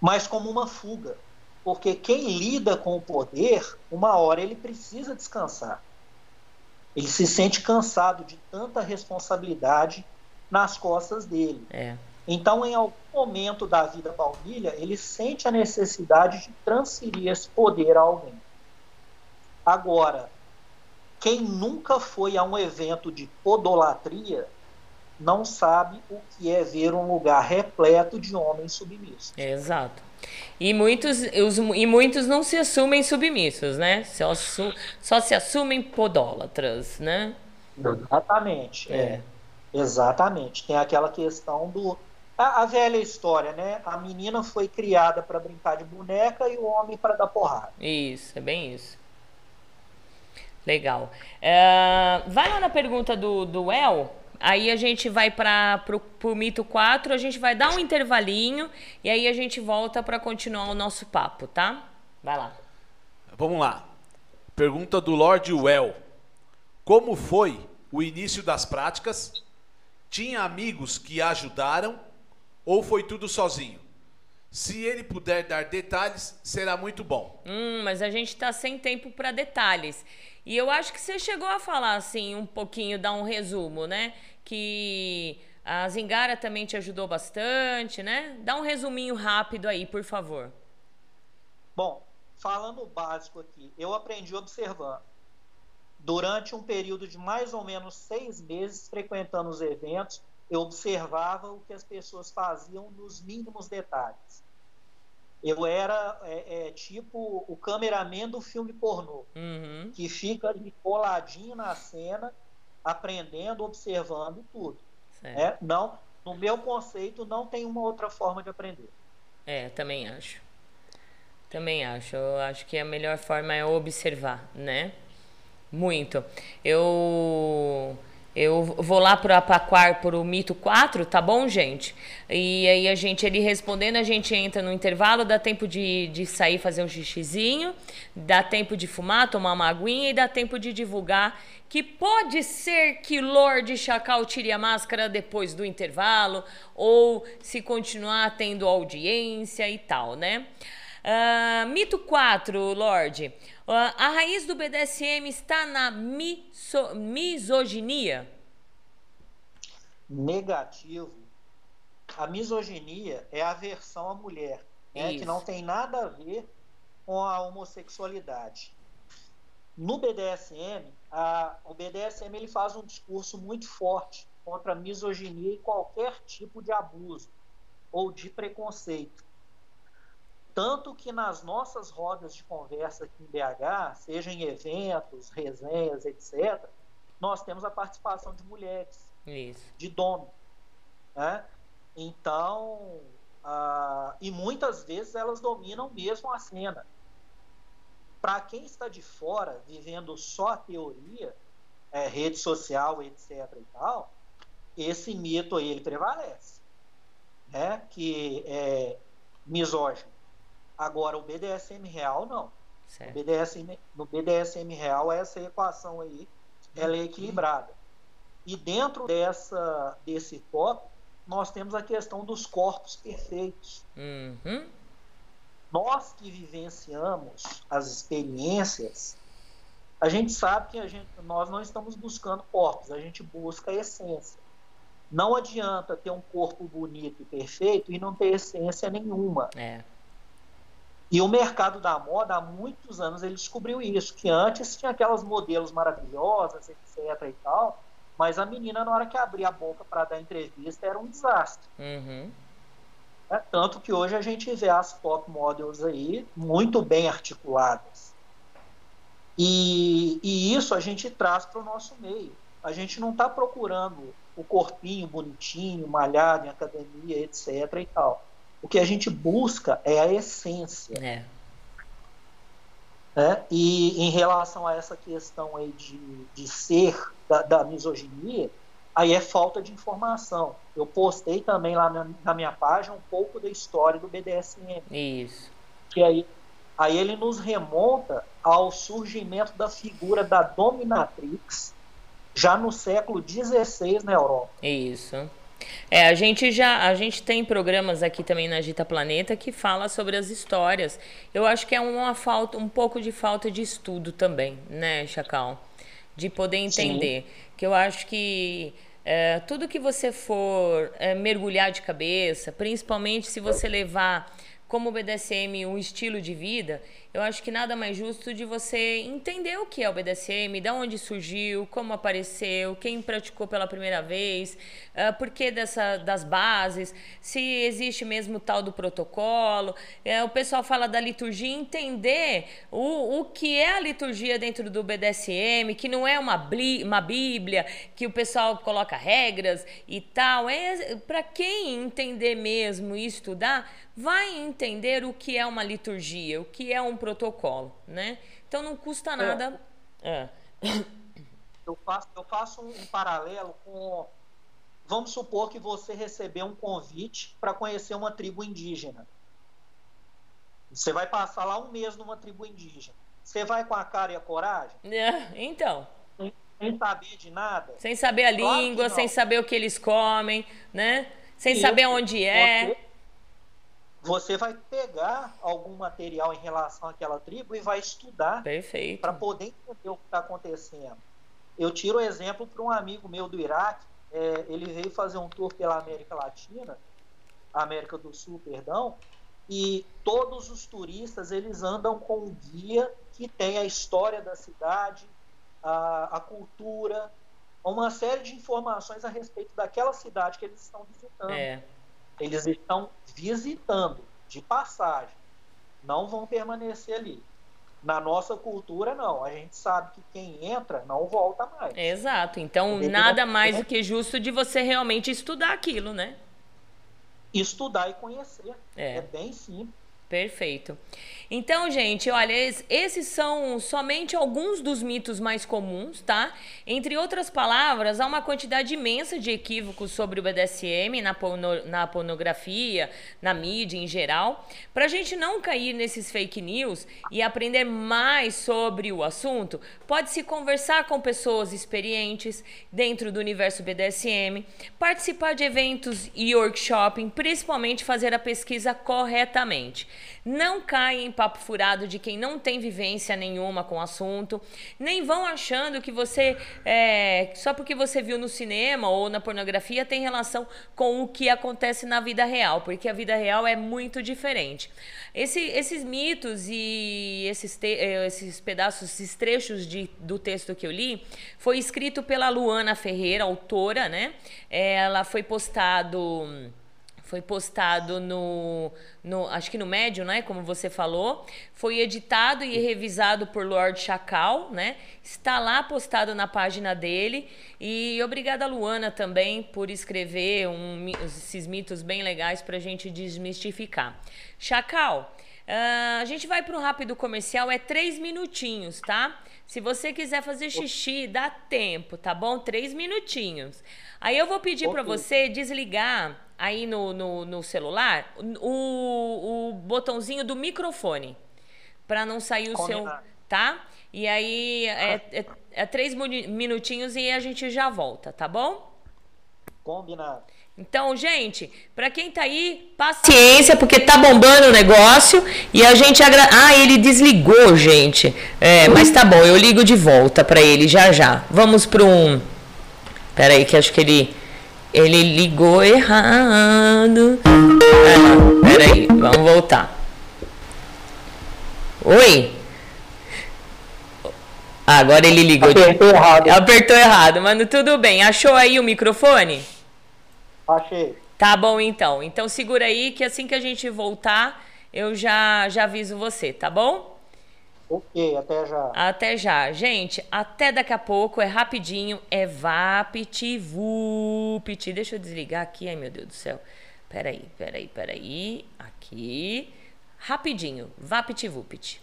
mas como uma fuga. Porque quem lida com o poder, uma hora ele precisa descansar. Ele se sente cansado de tanta responsabilidade nas costas dele. É. Então, em algum momento da vida baunilha, ele sente a necessidade de transferir esse poder a alguém. Agora, quem nunca foi a um evento de podolatria não sabe o que é ver um lugar repleto de homens submissos. Exato. E muitos, os, e muitos não se assumem submissos, né? Só, só se assumem podólatras, né? Exatamente. É. é. Exatamente. Tem aquela questão do. A, a, velha história, né? A menina foi criada para brincar de boneca e o homem para dar porrada. Isso, é bem isso. Legal. É, vai lá na pergunta do, do El Aí a gente vai para o mito 4, a gente vai dar um intervalinho e aí a gente volta para continuar o nosso papo, tá? Vai lá. Vamos lá. Pergunta do Lord Well. Como foi o início das práticas? Tinha amigos que ajudaram ou foi tudo sozinho? Se ele puder dar detalhes, será muito bom. Hum, mas a gente está sem tempo para detalhes. E eu acho que você chegou a falar assim um pouquinho, dar um resumo, né? Que a Zingara também te ajudou bastante, né? Dá um resuminho rápido aí, por favor. Bom, falando o básico aqui, eu aprendi observando. Durante um período de mais ou menos seis meses frequentando os eventos, eu observava o que as pessoas faziam nos mínimos detalhes. Eu era é, é, tipo o cameraman do filme pornô, uhum. que fica ali coladinho na cena, aprendendo, observando tudo. É, não, no meu conceito, não tem uma outra forma de aprender. É, também acho. Também acho. Eu acho que a melhor forma é observar, né? Muito. Eu eu vou lá para Paquar para o mito 4, tá bom, gente? E aí a gente, ele respondendo, a gente entra no intervalo, dá tempo de, de sair fazer um xixizinho, dá tempo de fumar, tomar uma aguinha e dá tempo de divulgar que pode ser que Lorde Chacal tire a máscara depois do intervalo, ou se continuar tendo audiência e tal, né? Uh, mito 4, Lorde. A raiz do BDSM está na miso misoginia? Negativo. A misoginia é a aversão à mulher, né, que não tem nada a ver com a homossexualidade. No BDSM, a, o BDSM ele faz um discurso muito forte contra a misoginia e qualquer tipo de abuso ou de preconceito. Tanto que nas nossas rodas de conversa aqui em BH, seja em eventos, resenhas, etc., nós temos a participação de mulheres, Isso. de dono. Né? Então, ah, e muitas vezes elas dominam mesmo a cena. Para quem está de fora, vivendo só a teoria, é, rede social, etc. e tal, esse mito aí ele prevalece, né? Que é misógino. Agora, o BDSM real, não. Certo. O BDSM, no BDSM real, essa equação aí, ela é equilibrada. E dentro dessa, desse tópico, nós temos a questão dos corpos perfeitos. Uhum. Nós que vivenciamos as experiências, a gente sabe que a gente, nós não estamos buscando corpos, a gente busca a essência. Não adianta ter um corpo bonito e perfeito e não ter essência nenhuma. É. E o mercado da moda, há muitos anos, ele descobriu isso, que antes tinha aquelas modelos maravilhosas, etc e tal, mas a menina, na hora que abria a boca para dar entrevista, era um desastre. Uhum. É, tanto que hoje a gente vê as top models aí muito bem articuladas. E, e isso a gente traz para o nosso meio. A gente não está procurando o corpinho bonitinho, malhado em academia, etc. e tal. O que a gente busca é a essência. É. Né? E em relação a essa questão aí de, de ser da, da misoginia, aí é falta de informação. Eu postei também lá na, na, minha página um pouco da história do BDSM. Isso. Que aí, aí ele nos remonta ao surgimento da figura da dominatrix já no século XVI na Europa. Isso. É, a gente já a gente tem programas aqui também na Agita Planeta que fala sobre as histórias. Eu acho que é uma falta, um pouco de falta de estudo também, né, Chacal? De poder entender. Sim. Que eu acho que é, tudo que você for é, mergulhar de cabeça, principalmente se você levar como BDSM um estilo de vida, eu acho que nada mais justo de você entender o que é o BDSM, de onde surgiu, como apareceu, quem praticou pela primeira vez, uh, por que dessa, das bases, se existe mesmo tal do protocolo. Uh, o pessoal fala da liturgia, entender o, o que é a liturgia dentro do BDSM, que não é uma, bli, uma bíblia, que o pessoal coloca regras e tal. É, Para quem entender mesmo e estudar, vai entender o que é uma liturgia, o que é um protocolo, né? Então não custa nada. É. Eu, faço, eu faço um paralelo com vamos supor que você recebeu um convite para conhecer uma tribo indígena. Você vai passar lá um mês numa tribo indígena. Você vai com a cara e a coragem? É, então. Sem, sem saber de nada? Sem saber a claro língua, sem saber o que eles comem, né? Sem Isso. saber onde é. Você, você vai pegar algum material em relação àquela tribo e vai estudar para poder entender o que está acontecendo. Eu tiro o exemplo para um amigo meu do Iraque, é, ele veio fazer um tour pela América Latina, América do Sul, perdão, e todos os turistas eles andam com um guia que tem a história da cidade, a, a cultura, uma série de informações a respeito daquela cidade que eles estão visitando. É. Eles estão visitando de passagem, não vão permanecer ali. Na nossa cultura, não. A gente sabe que quem entra não volta mais. Exato. Então, nada mais do que justo de você realmente estudar aquilo, né? Estudar e conhecer. É, é bem simples. Perfeito. Então, gente, olha, esses são somente alguns dos mitos mais comuns, tá? Entre outras palavras, há uma quantidade imensa de equívocos sobre o BDSM na, porno, na pornografia, na mídia em geral. Para a gente não cair nesses fake news e aprender mais sobre o assunto, pode-se conversar com pessoas experientes dentro do universo BDSM, participar de eventos e workshopping, principalmente fazer a pesquisa corretamente. Não caia em papo furado de quem não tem vivência nenhuma com o assunto. Nem vão achando que você, é, só porque você viu no cinema ou na pornografia, tem relação com o que acontece na vida real, porque a vida real é muito diferente. Esse, esses mitos e esses, te, é, esses pedaços, esses trechos de, do texto que eu li, foi escrito pela Luana Ferreira, autora, né? Ela foi postado foi postado no, no, acho que no médio, né, como você falou, foi editado e revisado por Lord Chacal, né? Está lá postado na página dele e obrigada Luana também por escrever um, esses mitos bem legais para a gente desmistificar. Chacal, uh, a gente vai para um rápido comercial, é três minutinhos, tá? Se você quiser fazer xixi, dá tempo, tá bom? Três minutinhos. Aí eu vou pedir para você desligar aí no, no, no celular o, o botãozinho do microfone para não sair o Combinado. seu, tá? E aí é, é, é, três minutinhos e a gente já volta, tá bom? Combinado. Então, gente, para quem tá aí, paciência, porque tá bombando o negócio e a gente agra... Ah, ele desligou, gente. É, mas tá bom, eu ligo de volta para ele já já. Vamos para um Pera aí que acho que ele ele ligou errado. Ah, peraí, vamos voltar. Oi? Ah, agora ele ligou. Apertou de... errado. Apertou errado, mano. Tudo bem. Achou aí o microfone? Achei. Tá bom então. Então segura aí que assim que a gente voltar, eu já, já aviso você, tá bom? Ok, até já. Até já. Gente, até daqui a pouco, é rapidinho, é VaptVupt. Deixa eu desligar aqui, ai meu Deus do céu. Peraí, peraí, peraí. Aqui. Rapidinho, VaptVupt.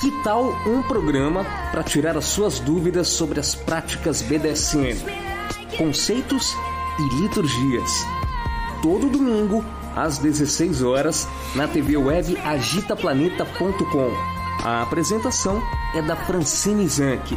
Que tal um programa para tirar as suas dúvidas sobre as práticas BDSM, conceitos e liturgias? Todo domingo, às 16 horas, na TV web agitaplaneta.com. A apresentação é da Francine Zanck.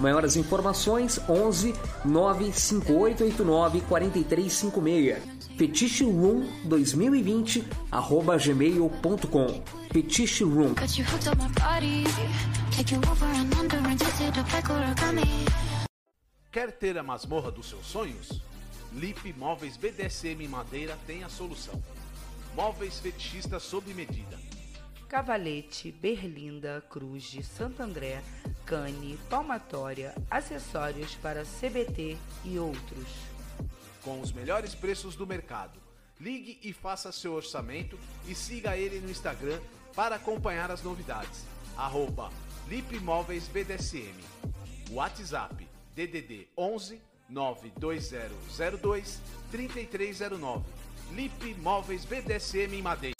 Maiores informações 11 95889 4356. Fetiche Room 2020 arroba gmail.com. Fetiche Room. Quer ter a masmorra dos seus sonhos? Lip Móveis BDSM Madeira tem a solução. Móveis fetichistas sob medida. Cavalete, Berlinda, Cruz de Santo André, Cane, Palmatória, acessórios para CBT e outros. Com os melhores preços do mercado. Ligue e faça seu orçamento e siga ele no Instagram para acompanhar as novidades. Arroba BDSM. WhatsApp DDD 11 92002 3309. Lip BDSM em Madeira.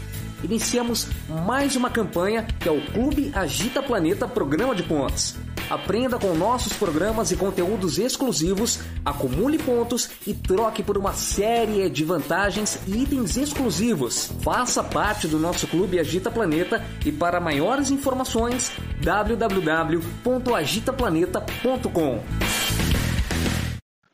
Iniciamos mais uma campanha que é o Clube Agita Planeta Programa de Pontos. Aprenda com nossos programas e conteúdos exclusivos, acumule pontos e troque por uma série de vantagens e itens exclusivos. Faça parte do nosso Clube Agita Planeta e para maiores informações www.agitaplaneta.com.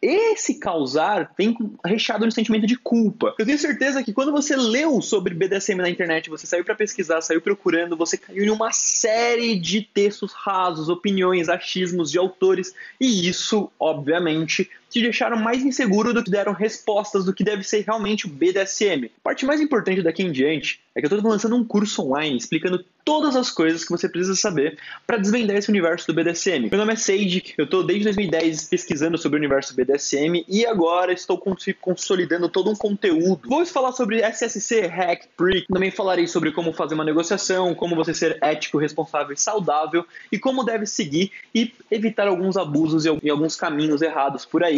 Esse causar vem recheado de sentimento de culpa. Eu tenho certeza que quando você leu sobre BDSM na internet, você saiu para pesquisar, saiu procurando, você caiu em uma série de textos rasos, opiniões, achismos de autores, e isso, obviamente, te deixaram mais inseguro do que deram respostas do que deve ser realmente o BDSM. A parte mais importante daqui em diante é que eu estou lançando um curso online explicando todas as coisas que você precisa saber para desvendar esse universo do BDSM. Meu nome é Sage, eu estou desde 2010 pesquisando sobre o universo BDSM e agora estou consolidando todo um conteúdo. Vou falar sobre SSC, Hack, Prick, também falarei sobre como fazer uma negociação, como você ser ético, responsável e saudável e como deve seguir e evitar alguns abusos e alguns caminhos errados por aí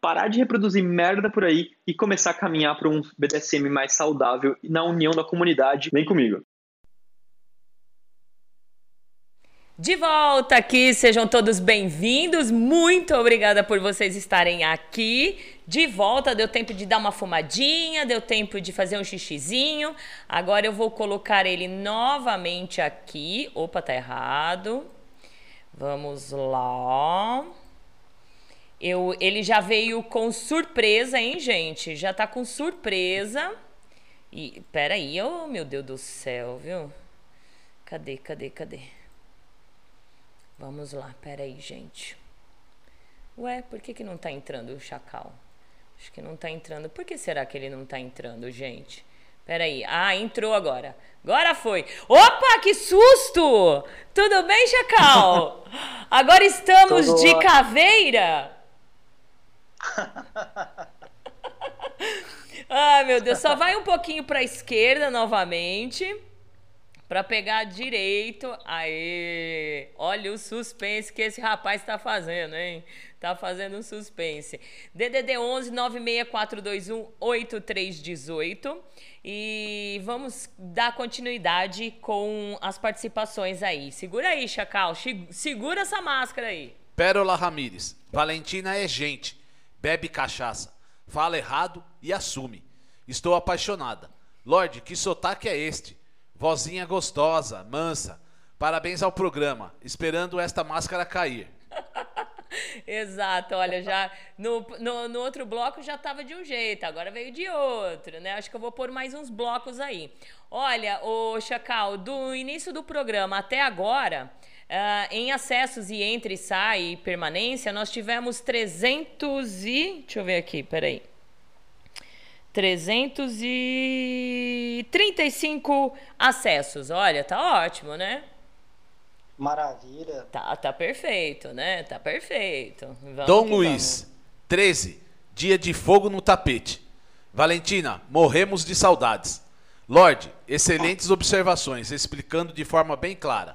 parar de reproduzir merda por aí e começar a caminhar para um BDSM mais saudável na união da comunidade. Vem comigo. De volta aqui, sejam todos bem-vindos. Muito obrigada por vocês estarem aqui. De volta, deu tempo de dar uma fumadinha, deu tempo de fazer um xixizinho. Agora eu vou colocar ele novamente aqui. Opa, tá errado. Vamos lá. Eu, ele já veio com surpresa, hein, gente? Já tá com surpresa. E peraí, oh meu Deus do céu, viu? Cadê, cadê, cadê? Vamos lá, peraí, gente. Ué, por que, que não tá entrando o chacal? Acho que não tá entrando. Por que será que ele não tá entrando, gente? Peraí. Ah, entrou agora. Agora foi. Opa, que susto! Tudo bem, Chacal? Agora estamos Tudo de caveira? Ai, meu Deus. Só vai um pouquinho para a esquerda novamente. Para pegar direito. Aê! Olha o suspense que esse rapaz está fazendo, hein? Tá fazendo um suspense. DDD 11 96421 8318. E vamos dar continuidade com as participações aí. Segura aí, Chacal. Segura essa máscara aí. Pérola Ramires. Valentina é gente. Bebe cachaça. Fala errado e assume. Estou apaixonada. Lorde, que sotaque é este? Vozinha gostosa, mansa. Parabéns ao programa. Esperando esta máscara cair. Exato, olha, já no, no, no, outro bloco já estava de um jeito, agora veio de outro, né? Acho que eu vou pôr mais uns blocos aí. Olha, o Chacal, do início do programa até agora, uh, em acessos e entre, sai e permanência, nós tivemos 300 e. Deixa eu ver aqui, peraí. 335 acessos. Olha, tá ótimo, né? Maravilha. Tá, tá perfeito, né? Tá perfeito. Vamos Dom Luiz, vamos. 13. Dia de fogo no tapete. Valentina, morremos de saudades. Lorde, excelentes observações, explicando de forma bem clara.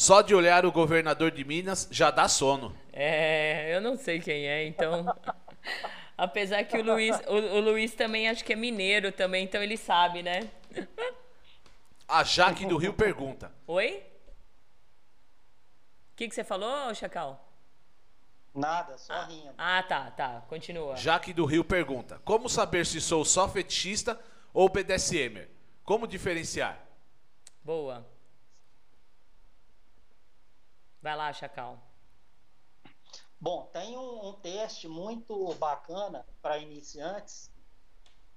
Só de olhar o governador de Minas já dá sono. É, eu não sei quem é, então. Apesar que o Luiz, o, o, Luiz também acho que é mineiro também, então ele sabe, né? A Jaque do Rio pergunta. Oi? O que, que você falou, Chacal? Nada, só ah, rindo. Ah, tá, tá. Continua. Jaque do Rio pergunta: Como saber se sou só fetichista ou BDSMer? Como diferenciar? Boa. Vai lá, Chacal. Bom, tem um, um teste muito bacana para iniciantes,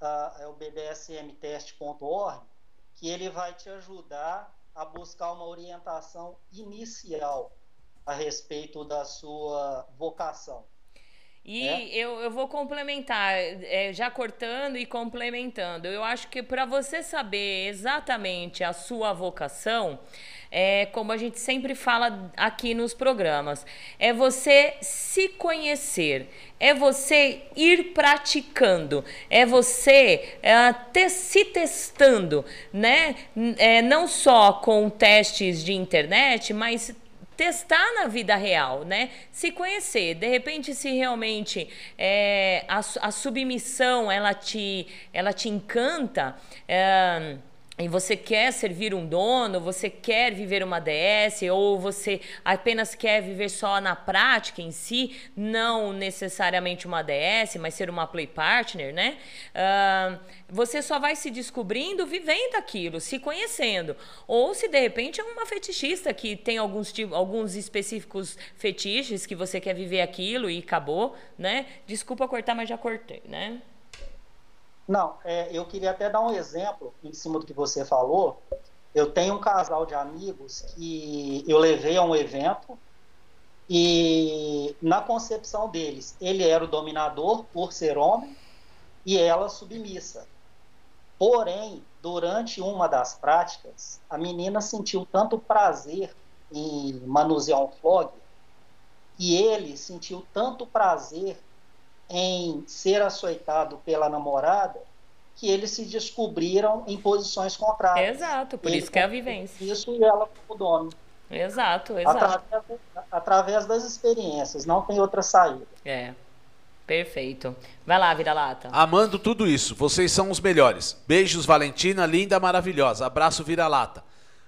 uh, é o bdsmtest.org, que ele vai te ajudar a buscar uma orientação inicial a respeito da sua vocação. E é? eu, eu vou complementar, é, já cortando e complementando. Eu acho que para você saber exatamente a sua vocação, é como a gente sempre fala aqui nos programas, é você se conhecer, é você ir praticando, é você é, te, se testando, né? É, não só com testes de internet, mas testar na vida real, né? Se conhecer, de repente, se realmente é, a, a submissão ela te, ela te encanta. É, e você quer servir um dono, você quer viver uma DS, ou você apenas quer viver só na prática em si, não necessariamente uma DS, mas ser uma play partner, né? Uh, você só vai se descobrindo vivendo aquilo, se conhecendo. Ou se de repente é uma fetichista que tem alguns, alguns específicos fetiches que você quer viver aquilo e acabou, né? Desculpa cortar, mas já cortei, né? Não, é, eu queria até dar um exemplo em cima do que você falou. Eu tenho um casal de amigos que eu levei a um evento e na concepção deles, ele era o dominador por ser homem e ela submissa. Porém, durante uma das práticas, a menina sentiu tanto prazer em manusear um flog e ele sentiu tanto prazer em ser açoitado pela namorada que eles se descobriram em posições contrárias. Exato, por Ele isso que é a vivência. Isso e ela como dono. Exato, exato. Através, através das experiências, não tem outra saída. É. Perfeito. Vai lá, vira-lata. Amando tudo isso, vocês são os melhores. Beijos, Valentina, linda, maravilhosa. Abraço, vira-lata.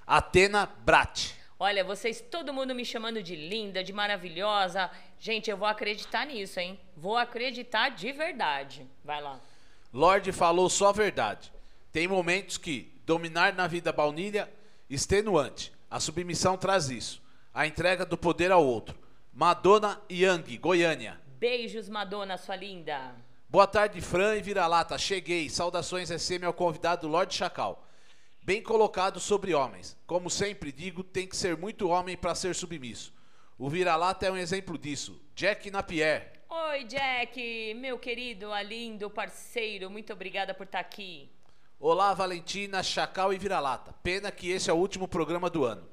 Atena Brat. Olha, vocês, todo mundo me chamando de linda, de maravilhosa. Gente, eu vou acreditar nisso, hein? Vou acreditar de verdade. Vai lá. Lorde falou só a verdade. Tem momentos que dominar na vida baunilha extenuante. A submissão traz isso. A entrega do poder ao outro. Madonna Yang, Goiânia. Beijos, Madonna, sua linda. Boa tarde, Fran e Vira-Lata. Cheguei. Saudações SM ao convidado Lorde Chacal bem colocado sobre homens. Como sempre digo, tem que ser muito homem para ser submisso. O vira-lata é um exemplo disso. Jack Napier. Oi, Jack, meu querido, lindo parceiro, muito obrigada por estar tá aqui. Olá, Valentina, Chacal e Vira-Lata. Pena que esse é o último programa do ano.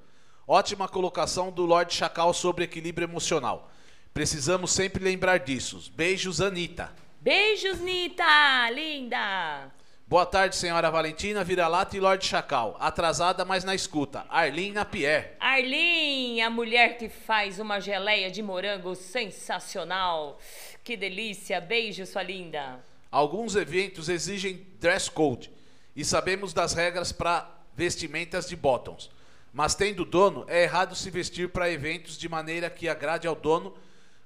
Ótima colocação do Lorde Chacal sobre equilíbrio emocional. Precisamos sempre lembrar disso. Beijos, Anitta. Beijos, Nita, linda. Boa tarde, senhora Valentina, vira-lata e Lorde Chacal. Atrasada, mas na escuta. Arlene Napier. Arlene, a mulher que faz uma geleia de morango sensacional. Que delícia. Beijo, sua linda. Alguns eventos exigem dress code e sabemos das regras para vestimentas de bottoms. Mas tendo dono, é errado se vestir para eventos de maneira que agrade ao dono,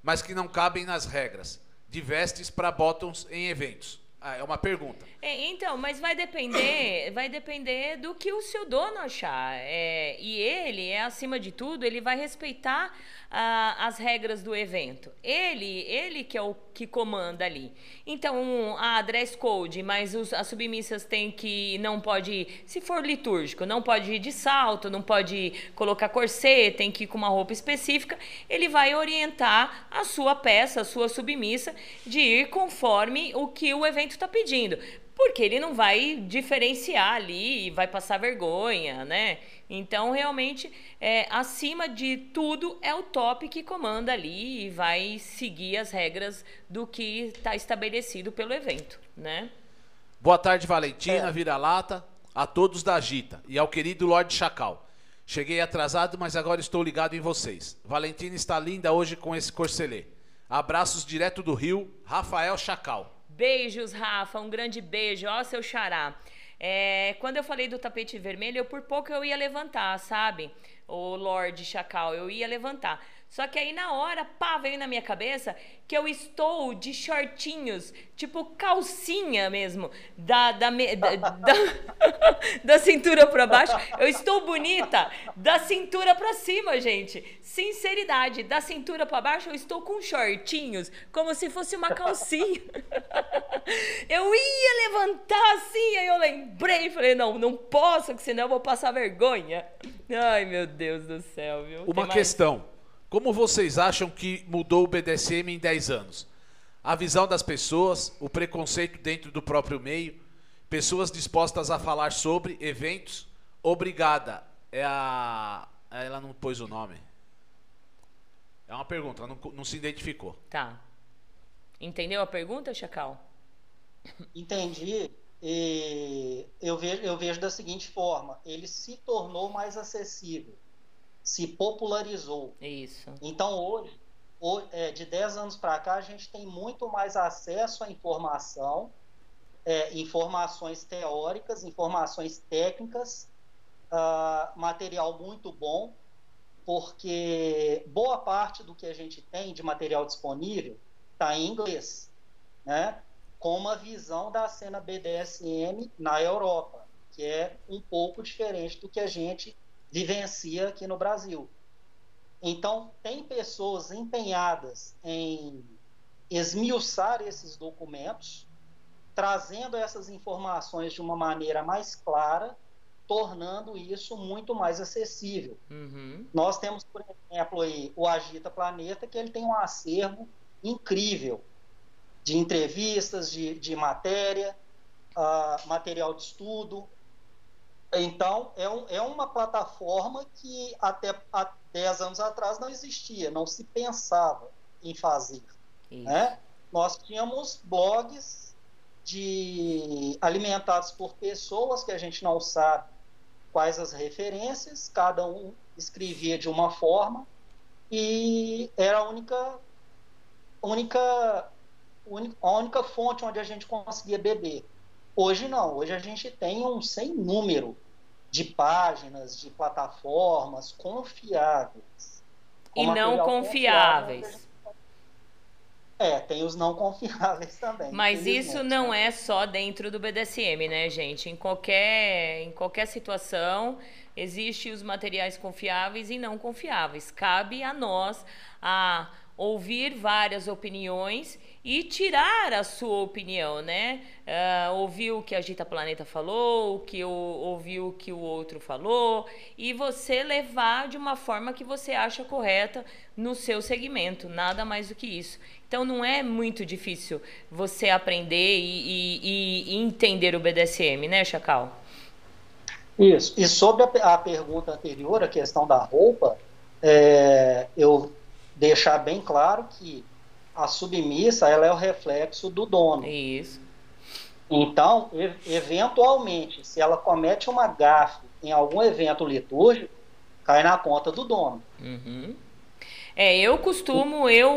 mas que não cabem nas regras de vestes para bottoms em eventos. Ah, é uma pergunta. É, então, mas vai depender, vai depender do que o seu dono achar. É, e ele, é acima de tudo, ele vai respeitar ah, as regras do evento. Ele, ele que é o que comanda ali. Então, a dress code, mas os, as submissas têm que não pode, ir, se for litúrgico, não pode ir de salto, não pode colocar corset, tem que ir com uma roupa específica. Ele vai orientar a sua peça, a sua submissa de ir conforme o que o evento está pedindo porque ele não vai diferenciar ali e vai passar vergonha, né? Então, realmente, é, acima de tudo, é o top que comanda ali e vai seguir as regras do que está estabelecido pelo evento, né? Boa tarde, Valentina, é. vira-lata, a todos da Agita e ao querido Lorde Chacal. Cheguei atrasado, mas agora estou ligado em vocês. Valentina está linda hoje com esse corcelê. Abraços direto do Rio, Rafael Chacal. Beijos, Rafa, um grande beijo. Ó, seu xará. É, quando eu falei do tapete vermelho, eu por pouco eu ia levantar, sabe? O Lorde Chacal, eu ia levantar. Só que aí na hora, pá, veio na minha cabeça que eu estou de shortinhos, tipo calcinha mesmo, da, da, da, da, da cintura para baixo. Eu estou bonita da cintura para cima, gente. Sinceridade, da cintura para baixo eu estou com shortinhos, como se fosse uma calcinha. Eu ia levantar assim, aí eu lembrei, falei, não, não posso, que senão eu vou passar vergonha. Ai, meu Deus do céu, viu? Uma questão. Como vocês acham que mudou o BDSM em 10 anos? A visão das pessoas, o preconceito dentro do próprio meio, pessoas dispostas a falar sobre eventos. Obrigada. É a. Ela não pôs o nome. É uma pergunta, ela não, não se identificou. Tá. Entendeu a pergunta, Chacal? Entendi. E eu vejo, eu vejo da seguinte forma: ele se tornou mais acessível se popularizou. Isso. Então, hoje, é, de 10 anos para cá, a gente tem muito mais acesso à informação, é, informações teóricas, informações técnicas, uh, material muito bom, porque boa parte do que a gente tem de material disponível está em inglês, né? com uma visão da cena BDSM na Europa, que é um pouco diferente do que a gente vivencia aqui no Brasil. Então, tem pessoas empenhadas em esmiuçar esses documentos, trazendo essas informações de uma maneira mais clara, tornando isso muito mais acessível. Uhum. Nós temos, por exemplo, aí, o Agita Planeta, que ele tem um acervo incrível de entrevistas, de, de matéria, uh, material de estudo, então, é, um, é uma plataforma que até há 10 anos atrás não existia, não se pensava em fazer. Né? Nós tínhamos blogs de alimentados por pessoas que a gente não sabe quais as referências, cada um escrevia de uma forma e era a única, única, única, a única fonte onde a gente conseguia beber. Hoje não, hoje a gente tem um sem número de páginas, de plataformas confiáveis. E não confiáveis. É, tem os não confiáveis também. Mas isso não é só dentro do BDSM, né, gente? Em qualquer, em qualquer situação, existem os materiais confiáveis e não confiáveis. Cabe a nós a ouvir várias opiniões e tirar a sua opinião, né? Uh, ouvir o que a Gita Planeta falou, que o, ouvir o que o outro falou e você levar de uma forma que você acha correta no seu segmento, nada mais do que isso. Então não é muito difícil você aprender e, e, e entender o BDSM, né, Chacal? Isso. E sobre a, a pergunta anterior, a questão da roupa, é, eu deixar bem claro que a submissa ela é o reflexo do dono. Isso. Então, eventualmente, se ela comete uma gafe em algum evento litúrgico, cai na conta do dono. Uhum. É, eu costumo eu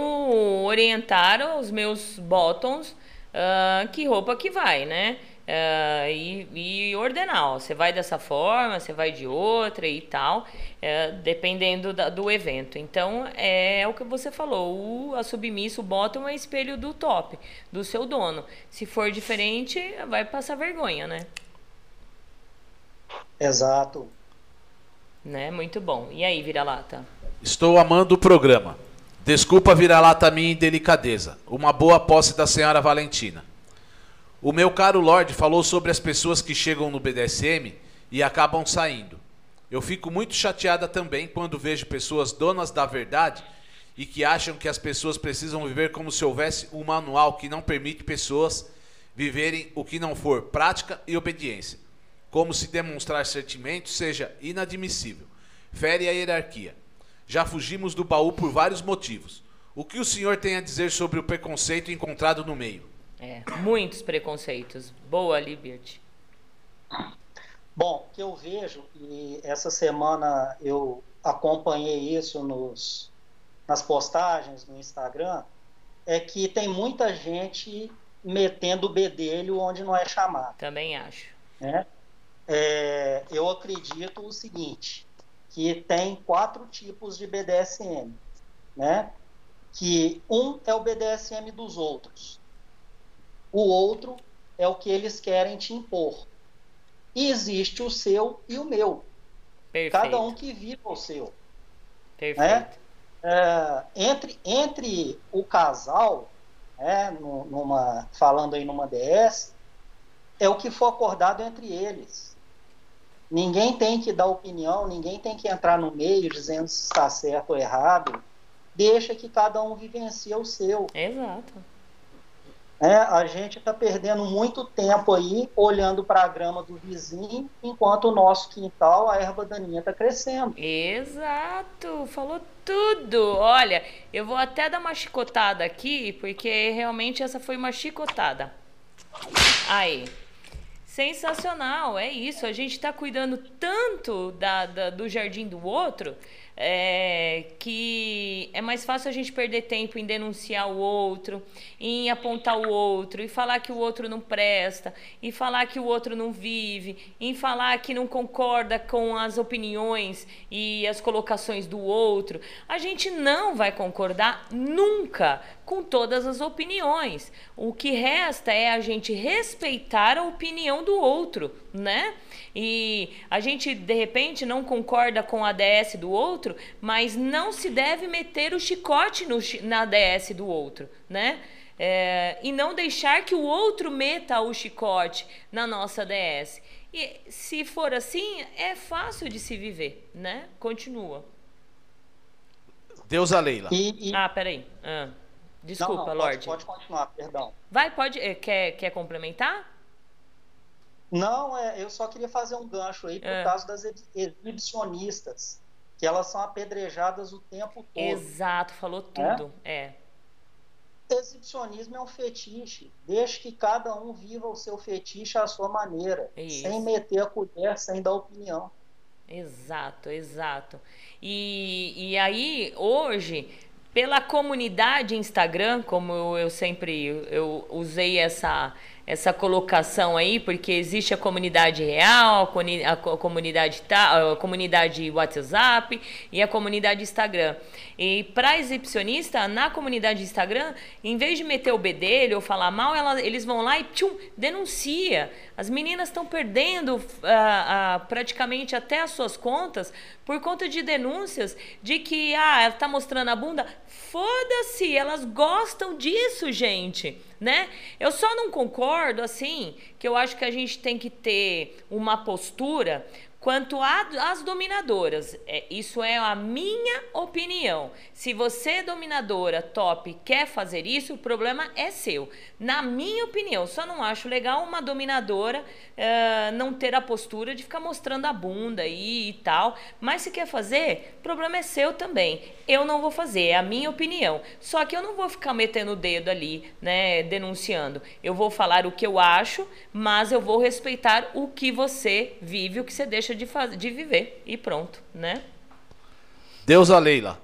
orientar os meus bottoms uh, que roupa que vai, né? É, e, e, ordenar, ó, você vai dessa forma, você vai de outra e tal, é, dependendo da, do evento. Então, é, o que você falou, o, a submissa, o bottom é espelho do top, do seu dono. Se for diferente, vai passar vergonha, né? Exato. Né? Muito bom. E aí, vira-lata? Estou amando o programa. Desculpa vira-lata minha indelicadeza. Uma boa posse da senhora Valentina. O meu caro Lorde falou sobre as pessoas que chegam no BDSM e acabam saindo. Eu fico muito chateada também quando vejo pessoas donas da verdade e que acham que as pessoas precisam viver como se houvesse um manual que não permite pessoas viverem o que não for prática e obediência. Como se demonstrar sentimento seja inadmissível. Fere a hierarquia. Já fugimos do baú por vários motivos. O que o senhor tem a dizer sobre o preconceito encontrado no meio? É, muitos preconceitos. Boa, Liberty. Bom, o que eu vejo, e essa semana eu acompanhei isso nos, nas postagens no Instagram, é que tem muita gente metendo o bedelho onde não é chamado. Também acho. Né? É, eu acredito o seguinte, que tem quatro tipos de BDSM, né? Que um é o BDSM dos outros, o outro é o que eles querem te impor. E existe o seu e o meu. Perfeito. Cada um que viva o seu. Perfeito. Né? É, entre, entre o casal, né, numa, falando aí numa DS, é o que for acordado entre eles. Ninguém tem que dar opinião, ninguém tem que entrar no meio dizendo se está certo ou errado. Deixa que cada um vivencie o seu. Exato. É, a gente está perdendo muito tempo aí olhando para a grama do vizinho, enquanto o nosso quintal, a erva daninha está crescendo. Exato, falou tudo. Olha, eu vou até dar uma chicotada aqui, porque realmente essa foi uma chicotada. Aí. Sensacional, é isso. A gente está cuidando tanto da, da, do jardim do outro é, que é mais fácil a gente perder tempo em denunciar o outro, em apontar o outro, e falar que o outro não presta, e falar que o outro não vive, em falar que não concorda com as opiniões e as colocações do outro. A gente não vai concordar nunca com todas as opiniões. O que resta é a gente respeitar a opinião do outro, né? E a gente de repente não concorda com a DS do outro, mas não se deve meter o chicote no, na DS do outro, né? É, e não deixar que o outro meta o chicote na nossa DS. E se for assim, é fácil de se viver, né? Continua. Deus a Leila. E, e... Ah, peraí. Ah. Desculpa, não, não, Lorde. Pode, pode, continuar, perdão. Vai, pode. Eh, quer, quer complementar? Não, é, eu só queria fazer um gancho aí por é. causa das exibicionistas, que elas são apedrejadas o tempo todo. Exato, falou tudo. É. é. Exibicionismo é um fetiche. Deixe que cada um viva o seu fetiche à sua maneira, Isso. sem meter a colher, sem dar opinião. Exato, exato. E, e aí, hoje, pela comunidade Instagram, como eu, eu sempre eu usei essa essa colocação aí, porque existe a comunidade real, a, comunidade, a comunidade WhatsApp e a comunidade Instagram. E para exibicionista, na comunidade Instagram, em vez de meter o bedelho ou falar mal, ela, eles vão lá e tchum, denuncia. As meninas estão perdendo uh, uh, praticamente até as suas contas por conta de denúncias de que ah, ela está mostrando a bunda. Foda-se, elas gostam disso, gente né? Eu só não concordo, assim, que eu acho que a gente tem que ter uma postura Quanto às dominadoras, é, isso é a minha opinião. Se você, dominadora top, quer fazer isso, o problema é seu. Na minha opinião, só não acho legal uma dominadora uh, não ter a postura de ficar mostrando a bunda aí e tal. Mas se quer fazer, o problema é seu também. Eu não vou fazer, é a minha opinião. Só que eu não vou ficar metendo o dedo ali, né, denunciando. Eu vou falar o que eu acho, mas eu vou respeitar o que você vive, o que você deixa deixa de, fazer, de viver. E pronto, né? Deus a Leila.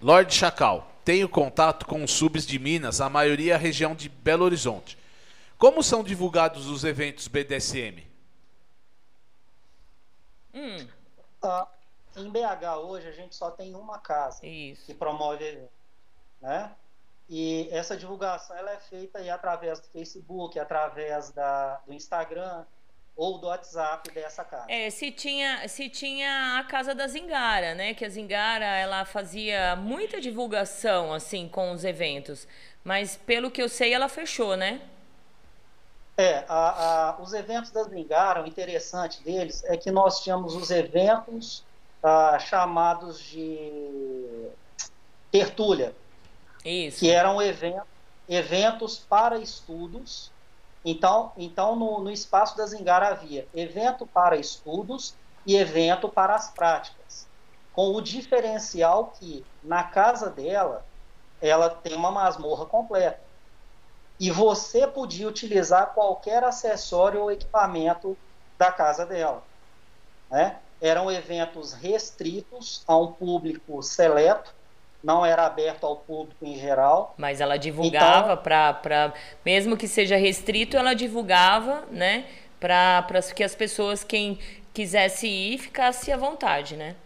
Lorde Chacal. Tenho contato com os subs de Minas, a maioria é a região de Belo Horizonte. Como são divulgados os eventos BDSM? Hum. Ah, em BH hoje a gente só tem uma casa Isso. que promove né? E essa divulgação ela é feita aí através do Facebook, através da, do Instagram ou do WhatsApp dessa casa. É, se tinha, se tinha a casa da Zingara, né? Que a Zingara ela fazia muita divulgação assim com os eventos, mas pelo que eu sei ela fechou, né? É, a, a, os eventos da Zingara, o interessante deles é que nós tínhamos os eventos ah, chamados de tertúlia, Isso. que eram event, eventos para estudos. Então, então no, no espaço da Zingara havia evento para estudos e evento para as práticas, com o diferencial que na casa dela ela tem uma masmorra completa e você podia utilizar qualquer acessório ou equipamento da casa dela. Né? Eram eventos restritos a um público seleto, não era aberto ao público em geral. Mas ela divulgava Então- para mesmo que seja restrito, ela divulgava, né? Para que as pessoas quem quisesse ir ficasse à vontade, né?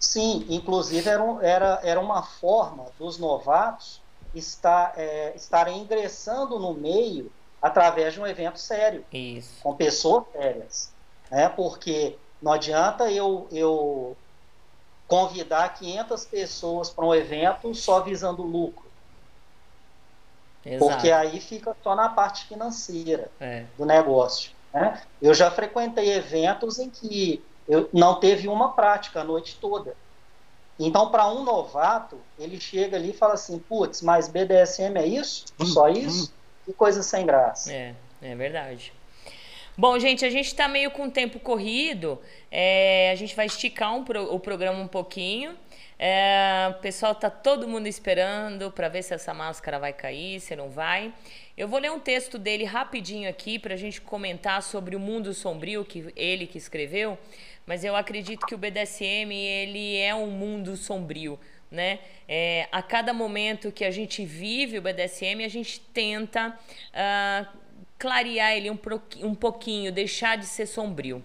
Sim, inclusive era, era, era uma forma dos novatos estar, é, estarem ingressando no meio através de um evento sério. Isso. com pessoas sérias, né? Porque não adianta eu, eu convidar 500 pessoas para um evento só visando lucro, Exato. porque aí fica só na parte financeira É. do negócio. Né? Eu já frequentei eventos em que eu não teve uma prática a noite toda. Então, para um novato, ele chega ali e fala assim: putz, mas BDSM é isso? Só isso? Que coisa sem graça. É, é verdade. Bom, gente, a gente tá meio com tempo corrido. é, a gente vai esticar um pro- o programa um pouquinho. É, o pessoal tá todo mundo esperando para ver se essa máscara vai cair, se não vai. Eu vou ler um texto dele rapidinho aqui para a gente comentar sobre o mundo sombrio que ele que escreveu. Mas eu acredito que o BDSM ele é um mundo sombrio, né? É, a cada momento que a gente vive o BDSM, a gente tenta ah, clarear ele um, um pouquinho, deixar de ser sombrio.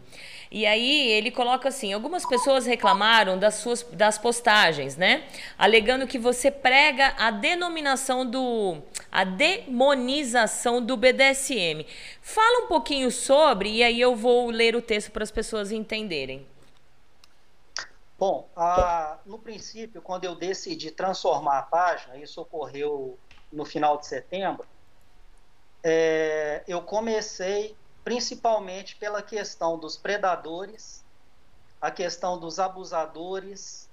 E aí ele coloca assim: algumas pessoas reclamaram das suas das postagens, né? Alegando que você prega a denominação do a demonização do BDSM. Fala um pouquinho sobre e aí eu vou ler o texto para as pessoas entenderem. Bom, a- no princípio, quando eu decidi transformar a página, isso ocorreu no final de setembro, é, eu comecei principalmente pela questão dos predadores, a questão dos abusadores,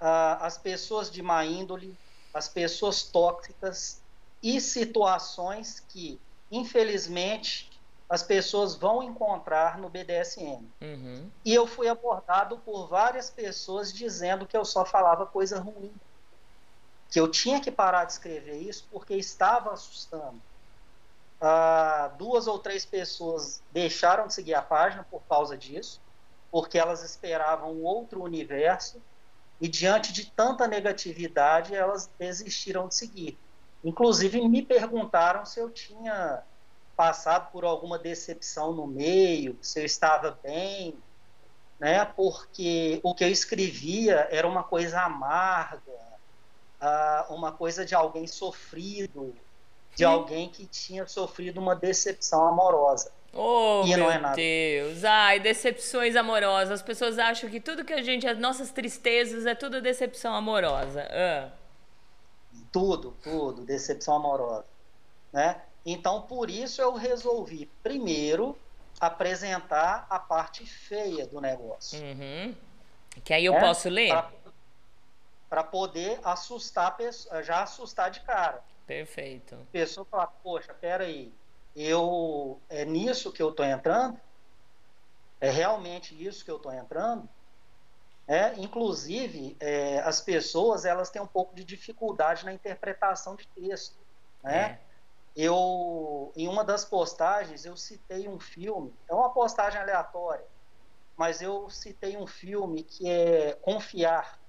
a- as pessoas de má índole, as pessoas tóxicas e situações que, infelizmente, as pessoas vão encontrar no BDSM. Uhum. E eu fui abordado por várias pessoas dizendo que eu só falava coisa ruim. Que eu tinha que parar de escrever isso porque estava assustando. Ah, duas ou três pessoas deixaram de seguir a página por causa disso, porque elas esperavam um outro universo e diante de tanta negatividade elas desistiram de seguir. Inclusive me perguntaram se eu tinha passado por alguma decepção no meio, se eu estava bem, né? Porque o que eu escrevia era uma coisa amarga, ah, uma coisa de alguém sofrido, de alguém que tinha sofrido uma decepção amorosa. Oh, E não meu é. Deus. Ai, decepções amorosas. As pessoas acham que tudo que a gente, as nossas tristezas é tudo decepção amorosa. Ah. Tudo, tudo, decepção amorosa, né? Então, por isso eu resolvi primeiro apresentar a parte feia do negócio. Uhum. Que aí eu né? posso ler? Para poder assustar, a pessoa- já assustar de cara. Perfeito. A pessoa fala, poxa, peraí, eu, é nisso que eu estou entrando? É realmente isso que eu estou entrando? É, inclusive, é, as pessoas elas têm um pouco de dificuldade na interpretação de texto. Né? Eu, em uma das postagens, eu citei um filme, é uma postagem aleatória, mas eu citei um filme que é Confiar,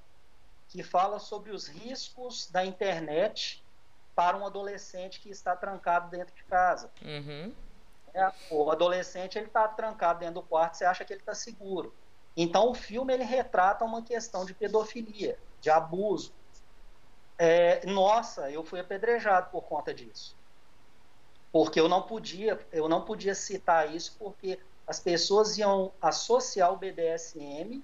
que fala sobre os riscos da internet para um adolescente que está trancado dentro de casa. Uhum. É, o adolescente ele está trancado dentro do quarto, você acha que ele está seguro. Então o filme ele retrata uma questão de pedofilia, de abuso. É, nossa, eu fui apedrejado por conta disso, porque eu não podia, eu não podia citar isso porque as pessoas iam associar o BDSM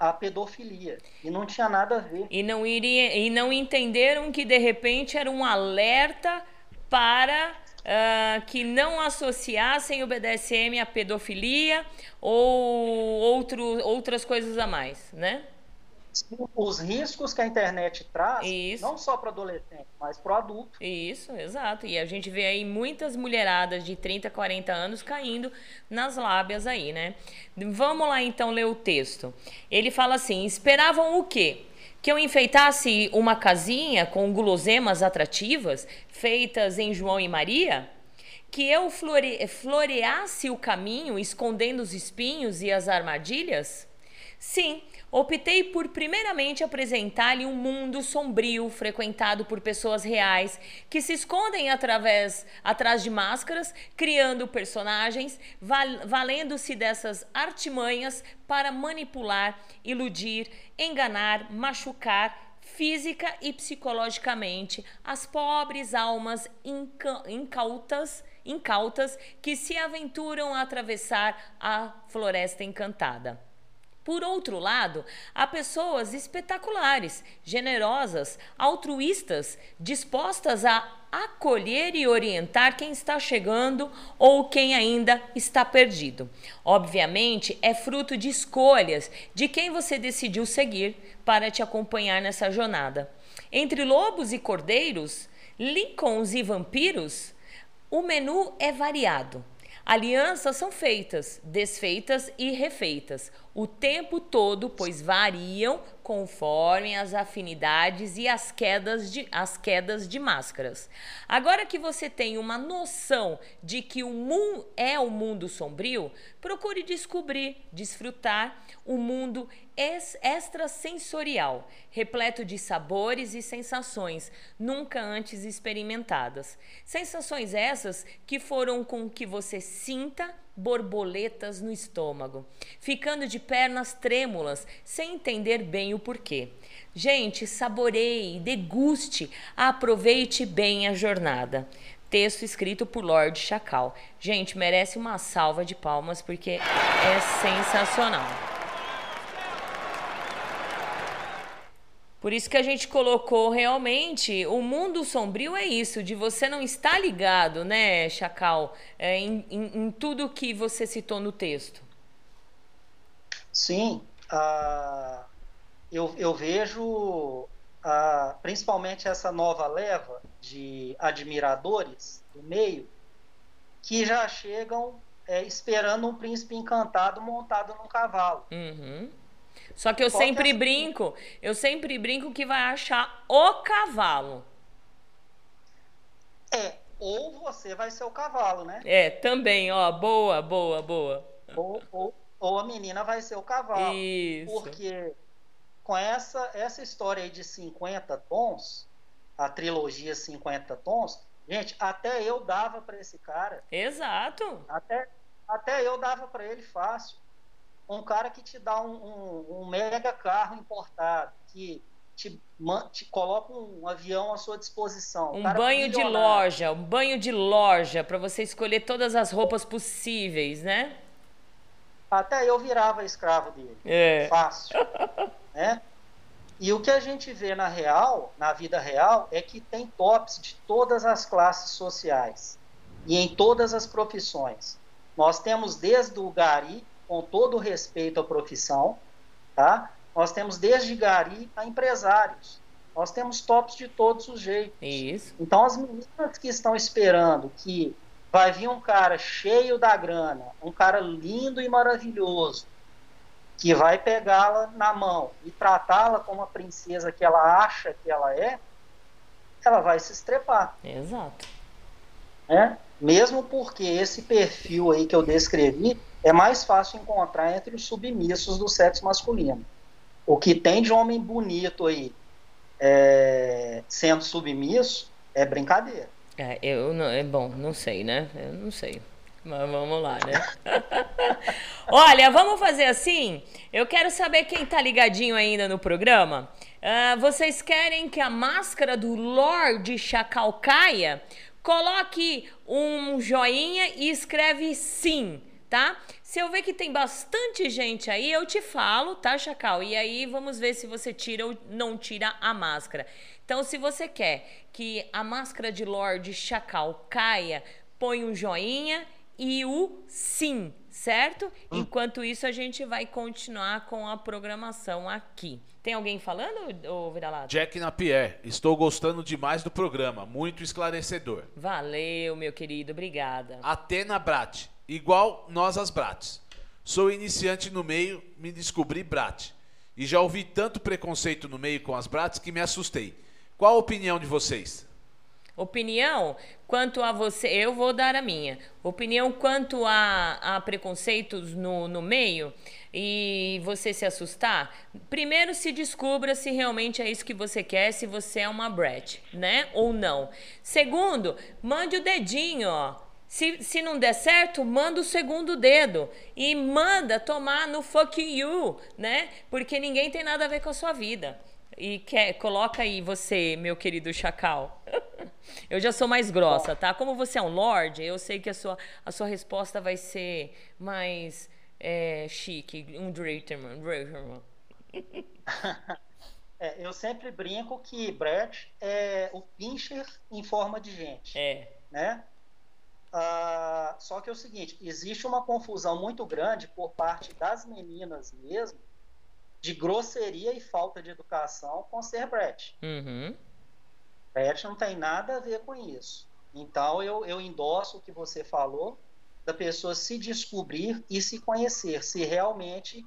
à pedofilia e não tinha nada a ver. E não iria e não entenderam que de repente era um alerta para uh, que não associassem o BDSM à pedofilia ou outro, outras coisas a mais, né? Os riscos que a internet traz, Isso. não só para adolescente, mas para o adulto. Isso, exato. E a gente vê aí muitas mulheradas de 30, 40 anos caindo nas lábias aí, né? Vamos lá então ler o texto. Ele fala assim: esperavam o quê? Que eu enfeitasse uma casinha com guloseimas atrativas feitas em João e Maria? Que eu flore floreasse o caminho escondendo os espinhos e as armadilhas? Sim, optei por primeiramente apresentar-lhe um mundo sombrio, frequentado por pessoas reais, que se escondem através, atrás de máscaras, criando personagens, val valendo-se dessas artimanhas para manipular, iludir, enganar, machucar, física e psicologicamente as pobres almas inca incautas, incautas que se aventuram a atravessar a floresta encantada. Por outro lado, há pessoas espetaculares, generosas, altruístas, dispostas a acolher e orientar quem está chegando ou quem ainda está perdido. Obviamente, é fruto de escolhas de quem você decidiu seguir para te acompanhar nessa jornada. Entre lobos e cordeiros, Lincolns e vampiros, o menu é variado. Alianças são feitas, desfeitas e refeitas o tempo todo, pois variam conforme as afinidades e as quedas de, as quedas de máscaras. Agora que você tem uma noção de que o mundo é o mundo sombrio, procure descobrir, desfrutar o mundo extrasensorial, repleto de sabores e sensações nunca antes experimentadas. Sensações essas que foram com que você sinta borboletas no estômago, ficando de pernas trêmulas, sem entender bem o porquê. Gente, saboreie, deguste, aproveite bem a jornada. Texto escrito por Lord Chacal. Gente, merece uma salva de palmas porque é sensacional. Por isso que a gente colocou realmente o mundo sombrio é isso, de você não estar ligado, né, Chacal, é, em, em, em, tudo que você citou no texto. Sim, uh, eu, eu vejo uh, principalmente essa nova leva de admiradores do meio que já chegam é, esperando um príncipe encantado montado num cavalo. Uhum. Só que eu Qual sempre é brinco, eu sempre brinco que vai achar o cavalo. É, ou você vai ser o cavalo, né? É, também, ó, boa, boa, boa. Ou, ou, ou a menina vai ser o cavalo. Isso. Porque com essa, essa história aí de 50 tons, a trilogia 50 tons, gente, até eu dava para esse cara. Exato. Até, até eu dava para ele fácil um cara que te dá um, um, um mega carro importado, que te, te, coloca um avião à sua disposição. Um banho de loja, um banho de loja, para você escolher todas as roupas possíveis, né? Até eu virava escravo dele. É. Fácil. né? E o que a gente vê na real, na vida real, é que tem tops de todas as classes sociais e em todas as profissões. Nós temos desde o gari, com todo o respeito à profissão, tá? Nós temos desde gari a empresários. Nós temos tops de todos os jeitos. Isso. Então as meninas que estão esperando que vai vir um cara cheio da grana, um cara lindo e maravilhoso, que vai pegá-la na mão e tratá-la como a princesa que ela acha que ela é, ela vai se estrepar. Exato. É? Mesmo porque esse perfil aí que eu descrevi é mais fácil encontrar entre os submissos do sexo masculino. O que tem de homem bonito aí é, sendo submisso é brincadeira. É, eu não, é bom, não sei, né? Eu não sei. Mas vamos lá, né? Olha, vamos fazer assim. Eu quero saber quem tá ligadinho ainda no programa. Uh, vocês querem que a máscara do Lorde Chacal caia? Coloque um joinha e escreve sim, tá? Se eu ver que tem bastante gente aí, eu te falo, tá, Chacal? E aí vamos ver se você tira ou não tira a máscara. Então, se você quer que a máscara de Lorde Chacal caia, põe um joinha e o sim, certo? Hum. Enquanto isso, a gente vai continuar com a programação aqui. Tem alguém falando, ou Vira-Lata? Jack Napier, estou gostando demais do programa, muito esclarecedor. Valeu, meu querido, obrigada. Atena Brat, igual nós as Brats. Sou iniciante no meio, me descobri Brat. E já ouvi tanto preconceito no meio com as Brats que me assustei. Qual a opinião de vocês? Opinião quanto a você, eu vou dar a minha. Opinião quanto a, a preconceitos no, no meio e você se assustar. Primeiro se descubra se realmente é isso que você quer, se você é uma Brett, né? Ou não. Segundo, mande o dedinho, ó. Se, se não der certo, manda o segundo dedo e manda tomar no fuck you, né? Porque ninguém tem nada a ver com a sua vida. E quer, coloca aí você, meu querido chacal. eu já sou mais grossa, tá? Como você é um lord, eu sei que a sua, a sua resposta vai ser mais é, chique, um Draterman. é, eu sempre brinco que Brett é o pincher em forma de gente. É. Né? Ah, só que é o seguinte, existe uma confusão muito grande por parte das meninas mesmo de grosseria e falta de educação com ser Brett. Uhum. Brett não tem nada a ver com isso. Então eu, eu endosso o que você falou da pessoa se descobrir e se conhecer, se realmente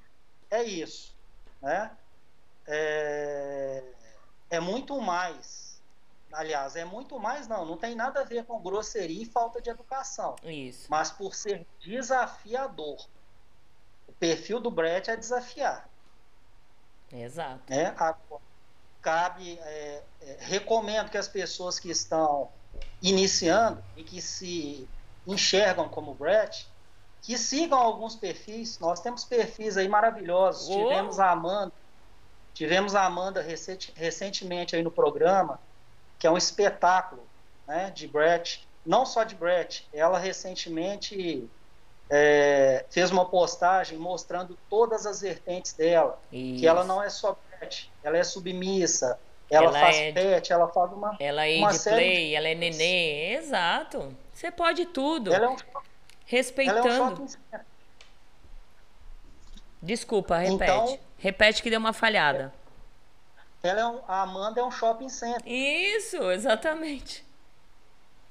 é isso, né? É, é muito mais, aliás, é muito mais não, não tem nada a ver com grosseria e falta de educação. Isso. Mas por ser desafiador. O perfil do Brett é desafiar. Exato. Né? cabe, é, é, recomendo que as pessoas que estão iniciando e que se enxergam como Brett, que sigam alguns perfis. Nós temos perfis aí maravilhosos. Oh. Tivemos a Amanda, tivemos a Amanda recent, recentemente aí no programa, que é um espetáculo, né, de Brett, não só de Brett. Ela recentemente é, fez uma postagem mostrando todas as vertentes dela, Isso. que ela não é só pet, ela é submissa, ela, ela faz é pet, ela faz uma ela é uma de play, de... ela é nenê, exato. Você pode tudo. Ela é um, respeitando. Ela é um Desculpa, repete. Então, repete que deu uma falhada. Ela é um, a Amanda é um shopping center. Isso, exatamente.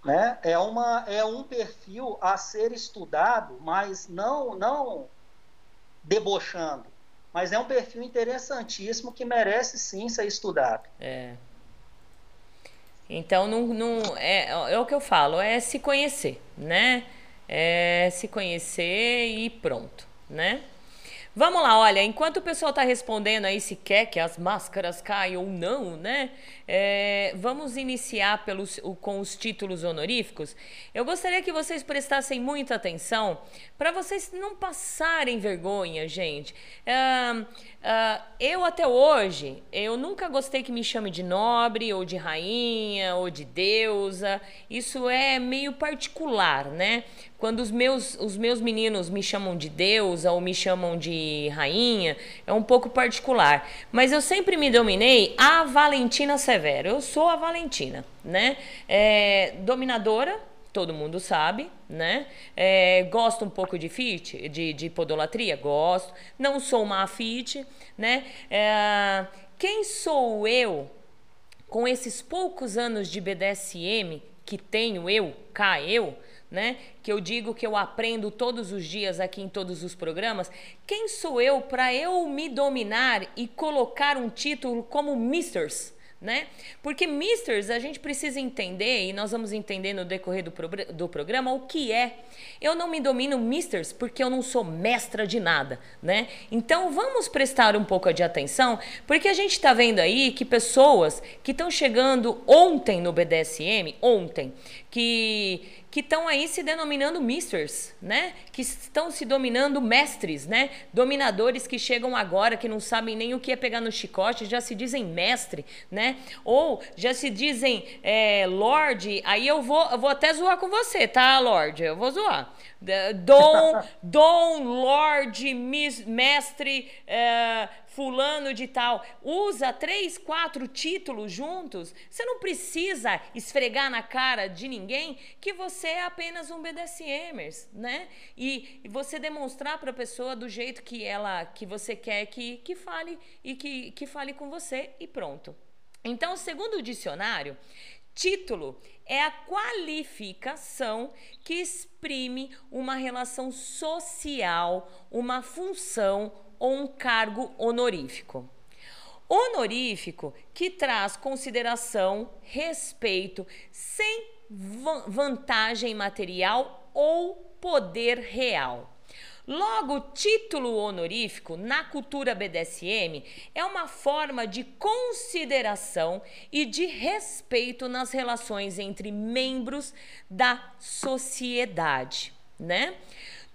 Né? É, uma, é um perfil a ser estudado, mas não, não debochando. Mas é um perfil interessantíssimo que merece sim ser estudado. É. Então, não, não, é, é o que eu falo, é se conhecer, né? É se conhecer e pronto, né? Vamos lá, olha, enquanto o pessoal está respondendo aí se quer que as máscaras caiam ou não, né? É, vamos iniciar pelos, com os títulos honoríficos. Eu gostaria que vocês prestassem muita atenção para vocês não passarem vergonha, gente. Uh, uh, eu até hoje, eu nunca gostei que me chame de nobre, ou de rainha, ou de deusa. Isso é meio particular, né? Quando os meus, os meus meninos me chamam de deusa ou me chamam de rainha, é um pouco particular. Mas eu sempre me dominei a Valentina Severo. Eu sou a Valentina, né? É, dominadora, todo mundo sabe, né? É, gosto um pouco de fit, de, de podolatria? Gosto. Não sou uma fit, né? É, quem sou eu com esses poucos anos de BDSM que tenho eu, cá eu, né? Que eu digo que eu aprendo todos os dias aqui em todos os programas. Quem sou eu para eu me dominar e colocar um título como Misters? Né? Porque Misters a gente precisa entender, e nós vamos entender no decorrer do, pro, do programa, o que é. Eu não me domino Misters porque eu não sou mestra de nada, né? Então vamos prestar um pouco de atenção, porque a gente está vendo aí que pessoas que estão chegando ontem no BDSM, ontem, que que estão aí se denominando misters, né? Que estão se dominando mestres, né? Dominadores que chegam agora, que não sabem nem o que é pegar no chicote, já se dizem mestre, né? Ou já se dizem é, lord, aí eu vou, eu vou até zoar com você, tá, lord? Eu vou zoar. Dom, Dom, Lord, Mestre, é, fulano de tal, usa três, quatro títulos juntos, você não precisa esfregar na cara de ninguém que você é apenas um BDSMers, né? E, você demonstrar para a pessoa do jeito que ela, que você quer que, que fale e que, que fale com você e pronto. Então, segundo o dicionário, título é a qualificação que exprime uma relação social, uma função ou um cargo honorífico. Honorífico que traz consideração, respeito, sem vantagem material ou poder real. Logo, título honorífico na cultura BDSM é uma forma de consideração e de respeito nas relações entre membros da sociedade, né?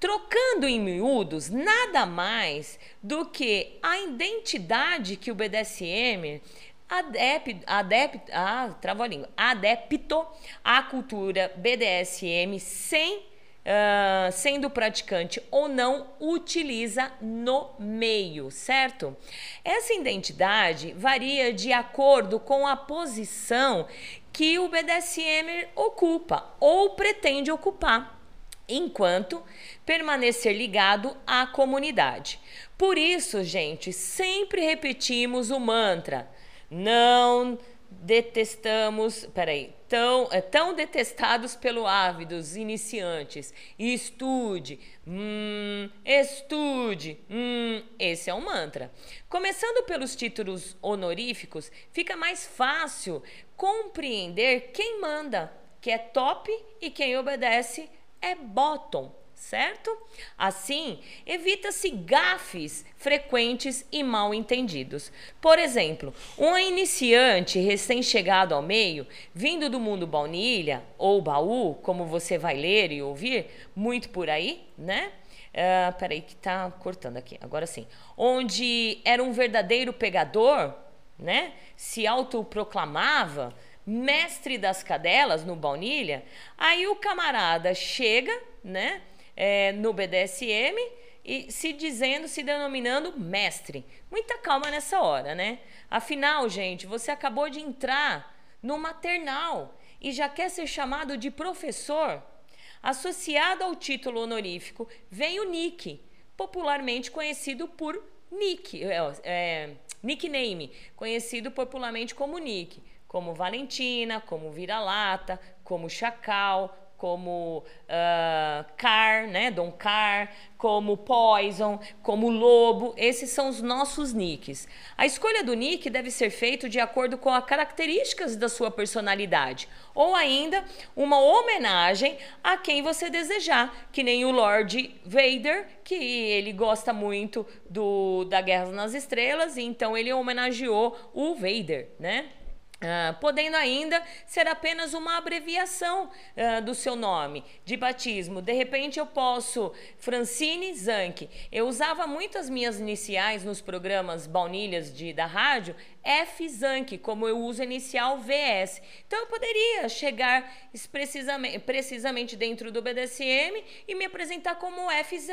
Trocando em miúdos, nada mais do que a identidade que o BDSM adep, adep, ah, trava a língua, adepto à cultura BDSM sem Uh, sendo praticante ou não, utiliza no meio, certo? Essa identidade varia de acordo com a posição que o BDSM ocupa ou pretende ocupar, enquanto permanecer ligado à comunidade. Por isso, gente, sempre repetimos o mantra: não detestamos, peraí, tão, é, tão detestados pelo ávidos iniciantes. Estude, hum, estude, hum, esse é um mantra. Começando pelos títulos honoríficos, fica mais fácil compreender quem manda, que é top e quem obedece é bottom certo? Assim, evita-se gafes frequentes e mal entendidos. Por exemplo, um iniciante recém-chegado ao meio, vindo do mundo baunilha ou baú, como você vai ler e ouvir muito por aí, né? Uh, peraí, que tá cortando aqui, agora sim. Onde era um verdadeiro pegador, né? Se autoproclamava mestre das cadelas no baunilha, aí o camarada chega, né? é, no BDSM e se dizendo, se denominando mestre. Muita calma nessa hora, né? Afinal, gente, você acabou de entrar no maternal e já quer ser chamado de professor. Associado ao título honorífico vem o nick, popularmente conhecido por nick, é, é, nickname, conhecido popularmente como nick, como Valentina, como Vira-Lata, como Chacal, como uh, Car, né, Don Car, como Poison, como Lobo, esses são os nossos nicks. A escolha do nick deve ser feita de acordo com as características da sua personalidade, ou ainda uma homenagem a quem você desejar, que nem o Lord Vader, que ele gosta muito do da Guerra nas Estrelas, e então ele homenageou o Vader, né? Uh, podendo ainda ser apenas uma abreviação uh, do seu nome de batismo. De repente eu posso Francine Zanck. Eu usava muito as minhas iniciais nos programas baunilhas de, da rádio, F Zanck, como eu uso a inicial VS. Então eu poderia chegar precisamente, precisamente dentro do BDSM e me apresentar como FZ.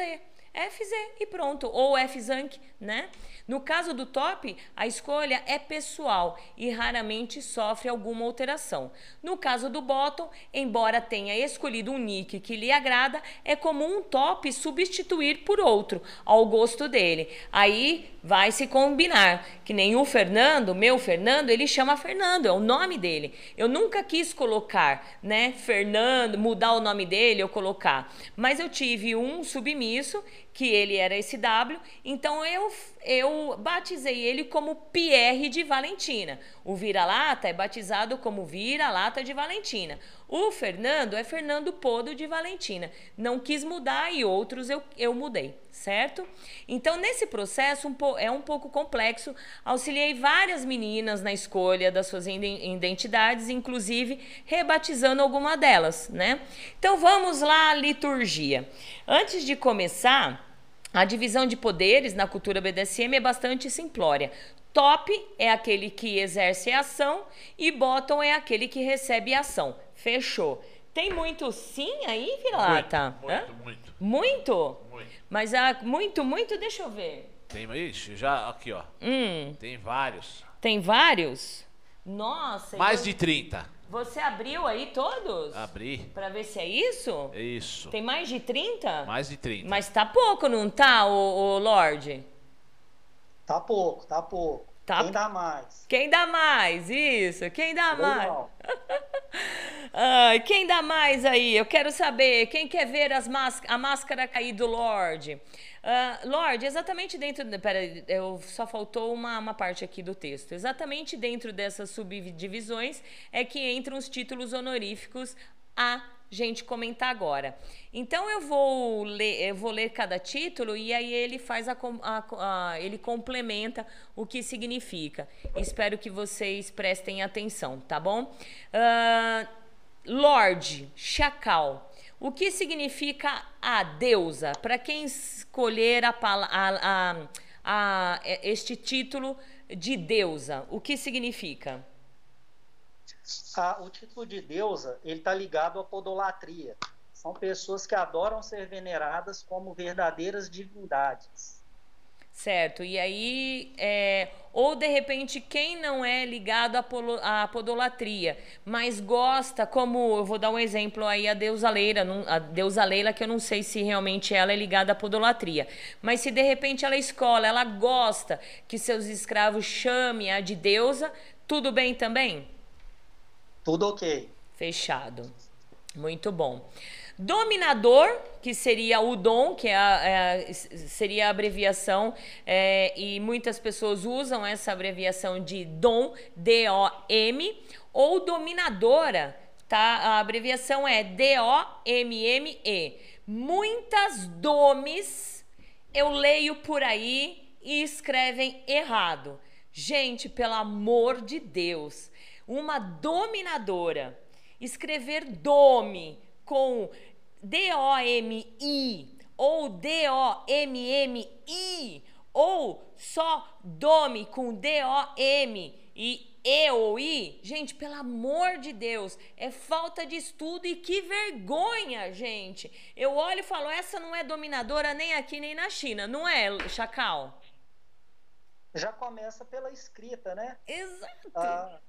FZ e pronto, ou FZank, né? No caso do top, a escolha é pessoal e raramente sofre alguma alteração. No caso do bottom, embora tenha escolhido um nick que lhe agrada, é comum um top substituir por outro, ao gosto dele. Aí vai se combinar, que nem o Fernando, meu Fernando, ele chama Fernando, é o nome dele. Eu nunca quis colocar, né, Fernando, mudar o nome dele ou colocar, mas eu tive um submisso que ele era esse W, então eu, eu batizei ele como Pierre de Valentina. O vira-lata é batizado como vira-lata de Valentina. O Fernando é Fernando Podo de Valentina. Não quis mudar e outros eu, eu mudei, certo? Então, nesse processo um é um pouco complexo. Auxiliei várias meninas na escolha das suas identidades, inclusive rebatizando alguma delas, né? Então, vamos lá à liturgia. Antes de começar, a divisão de poderes na cultura BDSM é bastante simplória. Top é aquele que exerce a ação e bottom é aquele que recebe a ação. Fechou. Tem muito sim aí, Vilata? Muito, muito, muito, muito. Mas a muito, muito, deixa eu ver. Tem, ixi, já aqui, ó. Hum. Tem vários. Tem vários? Nossa. Mais eu... de 30. Você abriu aí todos? Abri. Pra ver se é isso? É isso. Tem mais de 30? Mais de 30. Mas tá pouco, não tá, o, o Lorde? Tá pouco, tá pouco. Tá... Quem dá mais? Quem dá mais? Isso, quem dá mais? Ai, quem dá mais aí? Eu quero saber. Quem quer ver as más... a máscara cair do Lorde? Uh, Lorde, exatamente dentro. Pera, eu, só faltou uma, uma parte aqui do texto. Exatamente dentro dessas subdivisões é que entram os títulos honoríficos a gente comentar agora. Então eu vou ler, eu vou ler cada título e aí ele faz a, a, a, ele complementa o que significa. Espero que vocês prestem atenção, tá bom? Uh, Lorde, Chacal. O que significa a deusa? Para quem escolher a, a, a, este título de deusa, o que significa? Ah, o título de deusa ele está ligado à podolatria. São pessoas que adoram ser veneradas como verdadeiras divindades. Certo. E aí, é, ou de repente, quem não é ligado à, podolatria, mas gosta, como eu vou dar um exemplo aí, a deusa Leila, a deusa Leila, que eu não sei se realmente ela é ligada à podolatria, mas se de repente ela escola, ela gosta que seus escravos chamem a de deusa, tudo bem também? Tudo ok. Fechado. Muito bom. Dominador, que seria o dom, que é é, seria a abreviação, é, e muitas pessoas usam essa abreviação de dom, D-O-M, ou dominadora, tá? A abreviação é D-O-M-M-E. Muitas domes eu leio por aí e escrevem errado. Gente, pelo amor de Deus, uma dominadora escrever dome com D-O-M-I ou D-O-M-M-I ou só dome com D-O-M e E ou I, gente, pelo amor de Deus, é falta de estudo e que vergonha, gente. Eu olho e falo, essa não é dominadora nem aqui nem na China, não é, Chacal? Já começa pela escrita, né? Exato. Ah,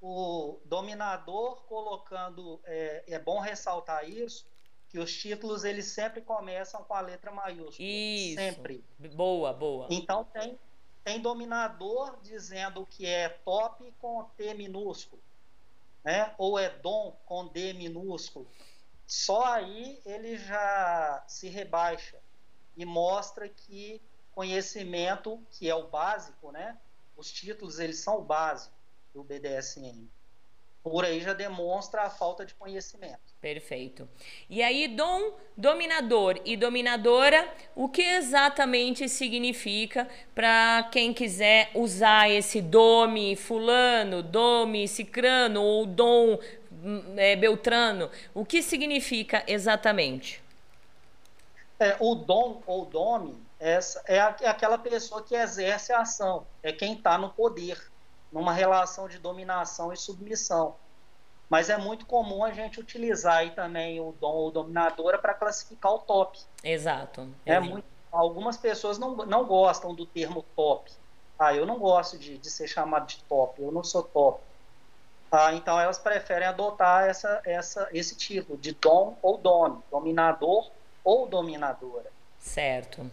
o dominador colocando, é, é bom ressaltar isso, que os títulos eles sempre começam com a letra maiúscula. Isso. Sempre. Boa, boa. Então tem, tem dominador dizendo que é top com T minúsculo, né? Ou é dom com D minúsculo. Só aí ele já se rebaixa e mostra que conhecimento, que é o básico, né? Os títulos eles são o básico do BDSM. Por aí já demonstra a falta de conhecimento. Perfeito. E aí, dom, dominador e dominadora, o que exatamente significa para quem quiser usar esse dome fulano, dome cicrano ou dom hum, é, beltrano? O que significa exatamente? É, o dom ou dome é, é aquela pessoa que exerce a ação, é quem está no poder numa relação de dominação e submissão. Mas é muito comum a gente utilizar aí também o dom ou dominadora para classificar o top. Exato. É muito, algumas pessoas não, não gostam do termo top. Ah, eu não gosto de, de ser chamado de top, eu não sou top. Ah, então elas preferem adotar essa, essa, esse título de dom ou dome, dominador ou dominadora. Certo.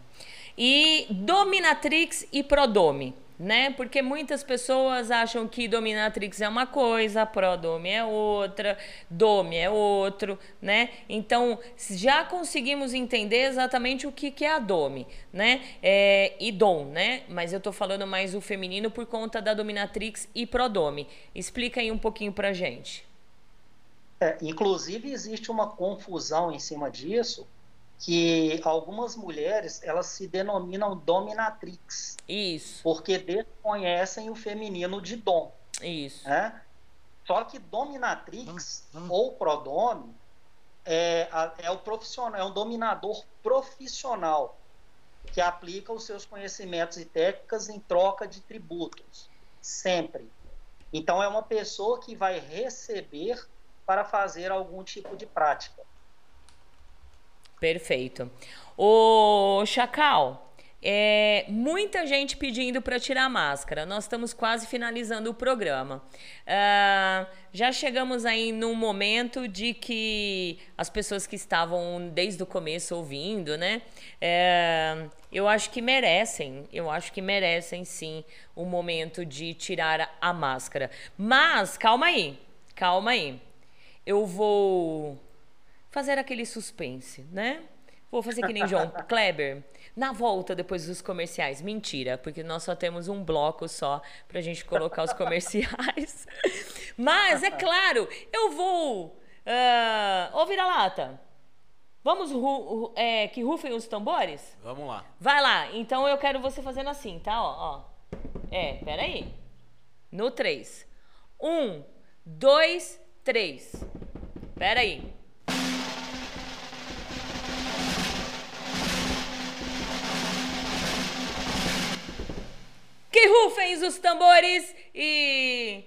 E dominatrix e prodome. Né? Porque muitas pessoas acham que dominatrix é uma coisa, prodome é outra, dome é outro, né? Então, já conseguimos entender exatamente o que, que é a dome, né? É, e dom, né? Mas eu tô falando mais o feminino por conta da dominatrix e prodome. Explica aí um pouquinho pra gente. É, inclusive, existe uma confusão em cima disso, que algumas mulheres elas se denominam dominatrix. Isso. Porque desconhecem o feminino de dom. Isso. Né? Só que dominatrix hum, hum. ou prodome é, é o profissional, é um dominador profissional que aplica os seus conhecimentos e técnicas em troca de tributos, sempre. Então é uma pessoa que vai receber para fazer algum tipo de prática. Perfeito. O Chacal, é, muita gente pedindo para tirar a máscara. Nós estamos quase finalizando o programa. Uh, já chegamos aí num momento de que as pessoas que estavam desde o começo ouvindo, né? É, eu acho que merecem, eu acho que merecem sim o momento de tirar a máscara. Mas calma aí, calma aí. Eu vou fazer aquele suspense, né? Vou fazer que nem João Kleber. Na volta, depois dos comerciais. Mentira, porque nós só temos um bloco só pra gente colocar os comerciais. Mas, é claro, eu vou. Uh, ô, vira-lata. Vamos ru, é, que rufem os tambores? Vamos lá. Vai lá. Então eu quero você fazendo assim, tá? Ó, ó. É, peraí. No 3. 1, 2, 3. Peraí. Que rufem os tambores e.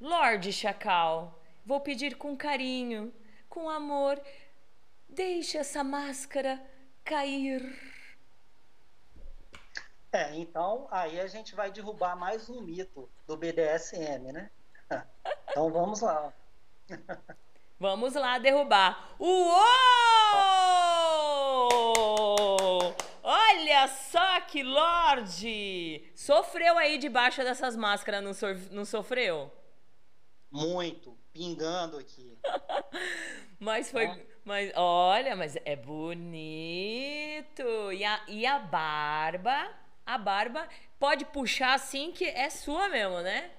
Lorde Chacal, vou pedir com carinho, com amor, deixe essa máscara cair. É, então aí a gente vai derrubar mais um mito do BDSM, né? Então vamos lá. Vamos lá derrubar. Uou! Olha só que Lorde! Sofreu aí debaixo dessas máscaras, não, so, não sofreu? Muito, pingando aqui. mas foi. É. Mas olha, mas é bonito. E a, e a barba? A barba pode puxar assim que é sua mesmo, né?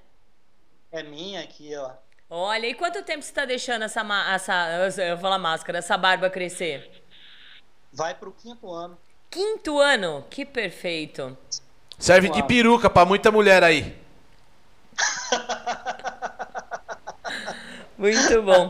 É minha aqui, ó. Olha, e quanto tempo você está deixando essa, essa eu vou falar máscara, essa barba crescer? Vai pro quinto ano. Quinto ano? Que perfeito. Serve Uau. de peruca para muita mulher aí. Muito bom.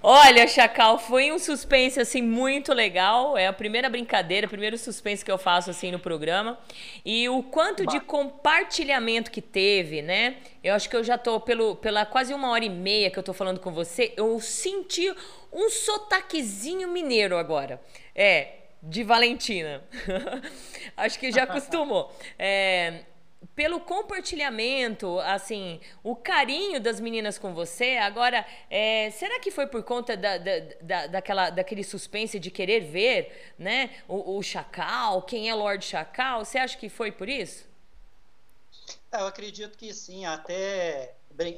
Olha, Chacal, foi um suspense assim muito legal. É a primeira brincadeira, o primeiro suspense que eu faço assim no programa. E o quanto de compartilhamento que teve, né? Eu acho que eu já tô pelo, pela quase uma hora e meia que eu tô falando com você, eu senti um sotaquezinho mineiro agora. É, de Valentina. Acho que já acostumou. É, pelo compartilhamento, assim, o carinho das meninas com você. Agora, é, será que foi por conta da, da, da, daquela, daquele suspense de querer ver, né, o, o Chacal, quem é Lord Chacal? Você acha que foi por isso? É, eu acredito que sim. Até,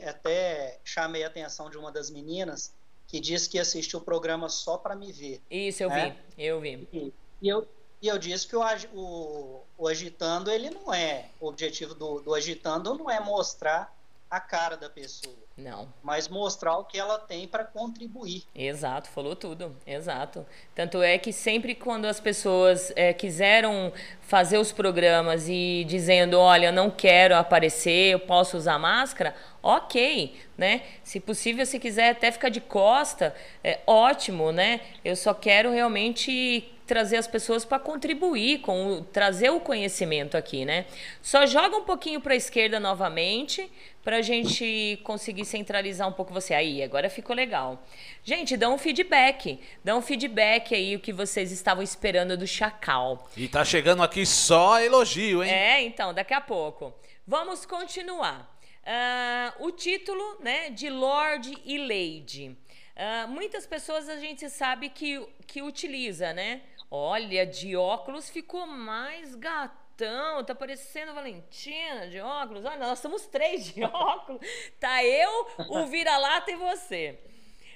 até chamei a atenção de uma das meninas que disse que assistiu o programa só para me ver. Isso, eu né? vi, eu vi. E, e, eu, e eu disse que o, o, o agitando, ele não é, o objetivo do, do agitando não é mostrar a cara da pessoa. Não. Mas mostrar o que ela tem para contribuir. Exato, falou tudo. Exato. Tanto é que sempre quando as pessoas é, quiseram fazer os programas e dizendo, olha, eu não quero aparecer, eu posso usar máscara, ok, né? Se possível, se quiser até ficar de costa, é ótimo, né? Eu só quero realmente trazer as pessoas para contribuir com o, trazer o conhecimento aqui, né? Só joga um pouquinho para a esquerda novamente para a gente conseguir centralizar um pouco você aí. Agora ficou legal. Gente, dá um feedback, dá um feedback aí o que vocês estavam esperando do Chacal. E tá chegando aqui só elogio, hein? É, então daqui a pouco. Vamos continuar. Uh, o título, né, de Lord e Lady. Uh, muitas pessoas a gente sabe que, que utiliza, né? Olha, de óculos ficou mais gatão, tá parecendo Valentina de óculos. Olha, nós somos três de óculos. Tá eu, o vira-lata e você.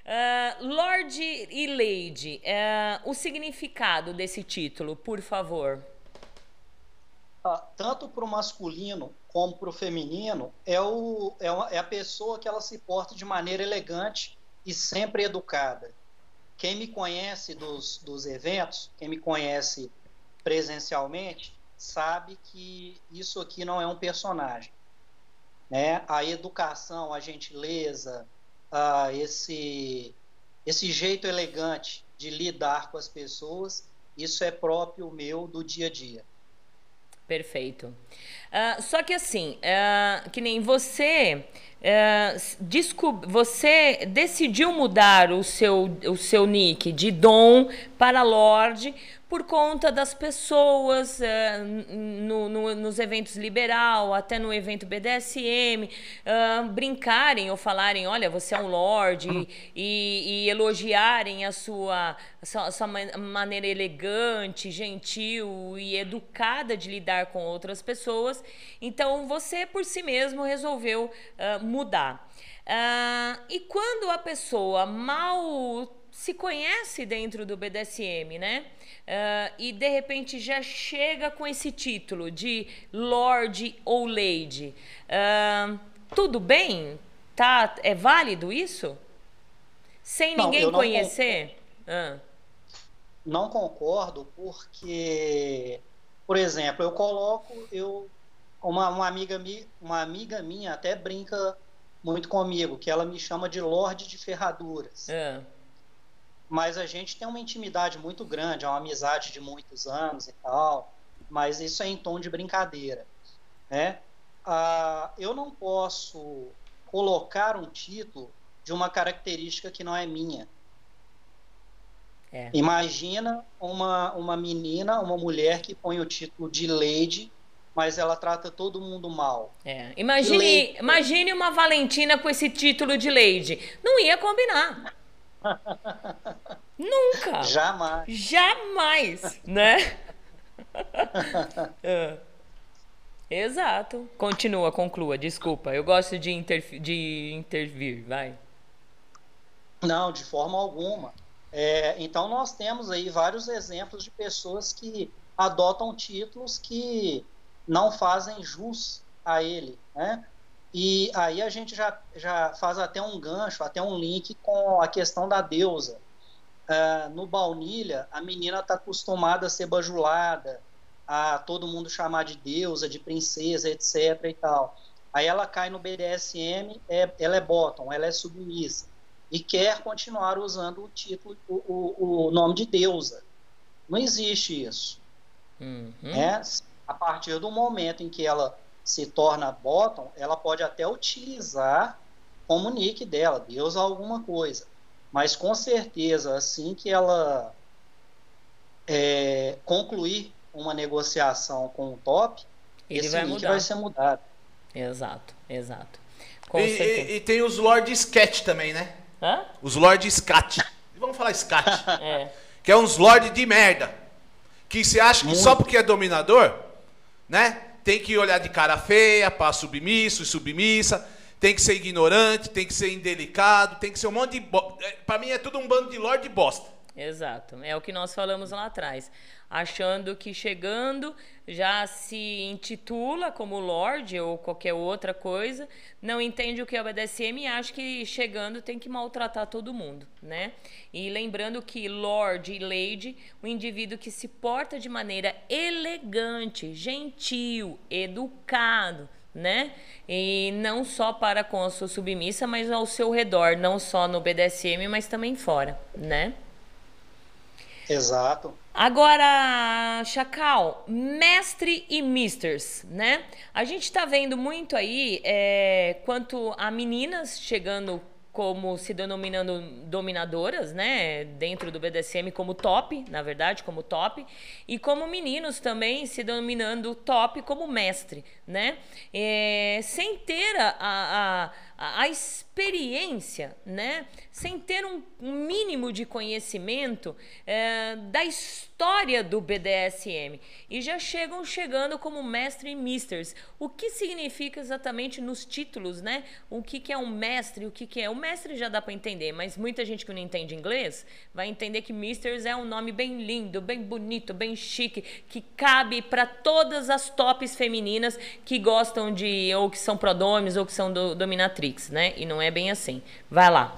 Uh, Lord e Lady, uh, o significado desse título, por favor. Ah, tanto para o masculino como para o feminino, é, o, é, é a pessoa que ela se porta de maneira elegante e sempre educada. Quem me conhece dos, dos eventos, quem me conhece presencialmente, sabe que isso aqui não é um personagem. Né? A educação, a gentileza, a esse, esse jeito elegante de lidar com as pessoas, isso é próprio meu do dia a dia. Perfeito. Uh, só que assim, uh, que nem você, uh, você decidiu mudar o seu, o seu nick de Dom para Lorde por conta das pessoas uh, no, no, nos eventos liberal, até no evento BDSM, uh, brincarem ou falarem, olha, você é um lord, uhum. e, e, elogiarem a sua, a sua, a sua, maneira elegante, gentil e educada de lidar com outras pessoas. Então, você por si mesmo resolveu uh, mudar. e quando a pessoa mal se conhece dentro do BDSM, né? Uh, e de repente já chega com esse título de Lord ou Lady. Uh, tudo bem? Tá, é válido isso? Sem não, ninguém conhecer? Não, uh. não concordo, porque, por exemplo, eu coloco, eu uma, uma, amiga, uma amiga minha até brinca muito comigo, que ela me chama de Lorde de Ferraduras. Uh mas a gente tem uma intimidade muito grande, é uma amizade de muitos anos e tal, mas isso é em tom de brincadeira, né? Ah, eu não posso colocar um título de uma característica que não é minha. É. Imagina uma, uma menina, uma mulher que põe o título de Lady, mas ela trata todo mundo mal. É. Imagine, imagine uma Valentina com esse título de Lady. Não ia combinar. Nunca. Jamais. Jamais, né? é. Exato. Continua, conclua. Desculpa, eu gosto de, intervir, de intervir, vai. Não, de forma alguma. É, então nós temos aí vários exemplos de pessoas que adotam títulos que não fazem jus a ele, né? E aí a gente já, já faz até um gancho, até um link com a questão da deusa. Uh, no baunilha, a menina está acostumada a ser bajulada, a todo mundo chamar de deusa, de princesa, etc. e tal. Aí ela cai no BDSM, é, ela é bottom, ela é submissa e quer continuar usando o título, o, o, o nome de deusa. Não existe isso. Uhum. Né? A partir do momento em que ela se torna bottom, ela pode até utilizar como nick dela, Deus alguma coisa. Mas com certeza, assim que ela é, concluir uma negociação com o top, Ele esse vai nick mudar. vai ser mudado. Exato, exato. E, e, e, tem os Lord Scat também, né? Hã? Os Lord Scat. Vamos falar Scat. é. Que é uns Lord de merda. Que se acha que Muito. só porque é dominador, né? Tem que olhar de cara feia para submisso e submissa, tem que ser ignorante, tem que ser indelicado, tem que ser um monte de. Bo... É, para mim é tudo um bando de lorde bosta. Exato, é o que nós falamos lá atrás. Achando que chegando já se intitula como Lorde ou qualquer outra coisa, não entende o que é o BDSM e acha que chegando tem que maltratar todo mundo, né? E lembrando que Lord e Lady, o indivíduo que se porta de maneira elegante, gentil, educado, né? E não só para com a sua submissa, mas ao seu redor, não só no BDSM, mas também fora, né? Exato. Agora, Chacal, mestre e misters, né? A gente está vendo muito aí é, quanto a meninas chegando como se denominando dominadoras, né, dentro do BDSM como top, na verdade, como top, e como meninos também se denominando top como mestre, né, é, sem ter a, a, a, a experiência, né? Sem ter um mínimo de conhecimento é, da história do BDSM. E já chegam chegando como mestre e misters. O que significa exatamente nos títulos, né? O que, que é um mestre, o que, que é. O mestre já dá para entender, mas muita gente que não entende inglês vai entender que misters é um nome bem lindo, bem bonito, bem chique, que cabe para todas as tops femininas que gostam de, ou que são prodôminos, ou que são do, dominatrix, né? E não é bem assim. Vai lá.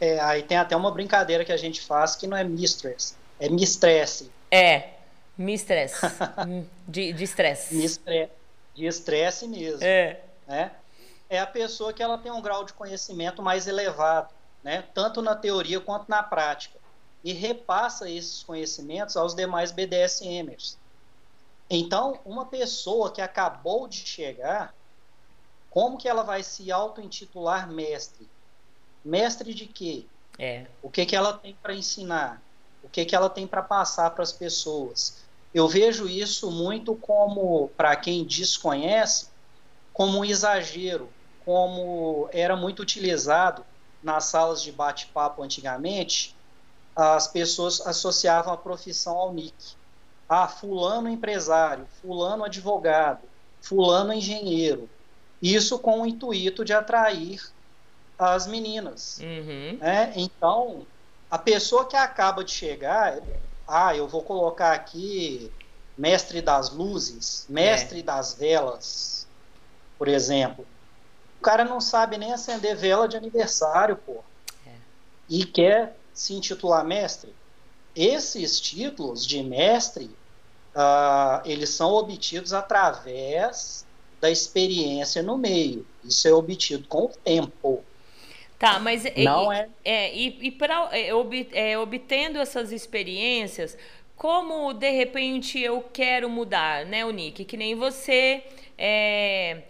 É, aí tem até uma brincadeira que a gente faz que não é mistress, é mistress. É, mistress. de estresse. De estresse mesmo. É. Né? É a pessoa que ela tem um grau de conhecimento mais elevado, né? tanto na teoria quanto na prática, e repassa esses conhecimentos aos demais BDSMers. Então, uma pessoa que acabou de chegar, como que ela vai se auto-intitular mestre? Mestre de quê? É. O que, que ela tem para ensinar? O que, que ela tem para passar para as pessoas? Eu vejo isso muito como, para quem desconhece, como um exagero, como era muito utilizado nas salas de bate-papo antigamente, as pessoas associavam a profissão ao nick. Ah, fulano empresário, fulano advogado, fulano engenheiro. Isso com o intuito de atrair as meninas. Uhum. Né? Então, a pessoa que acaba de chegar, ah, eu vou colocar aqui mestre das luzes, mestre é. das velas, por exemplo. O cara não sabe nem acender vela de aniversário, pô. É. E quer se intitular mestre. Esses títulos de mestre, uh, eles são obtidos através da experiência no meio. Isso é obtido com o tempo. Tá, mas não e, é. é e, e para é, ob, é, obtendo essas experiências, como de repente eu quero mudar, né, o Nick? Que nem você. É,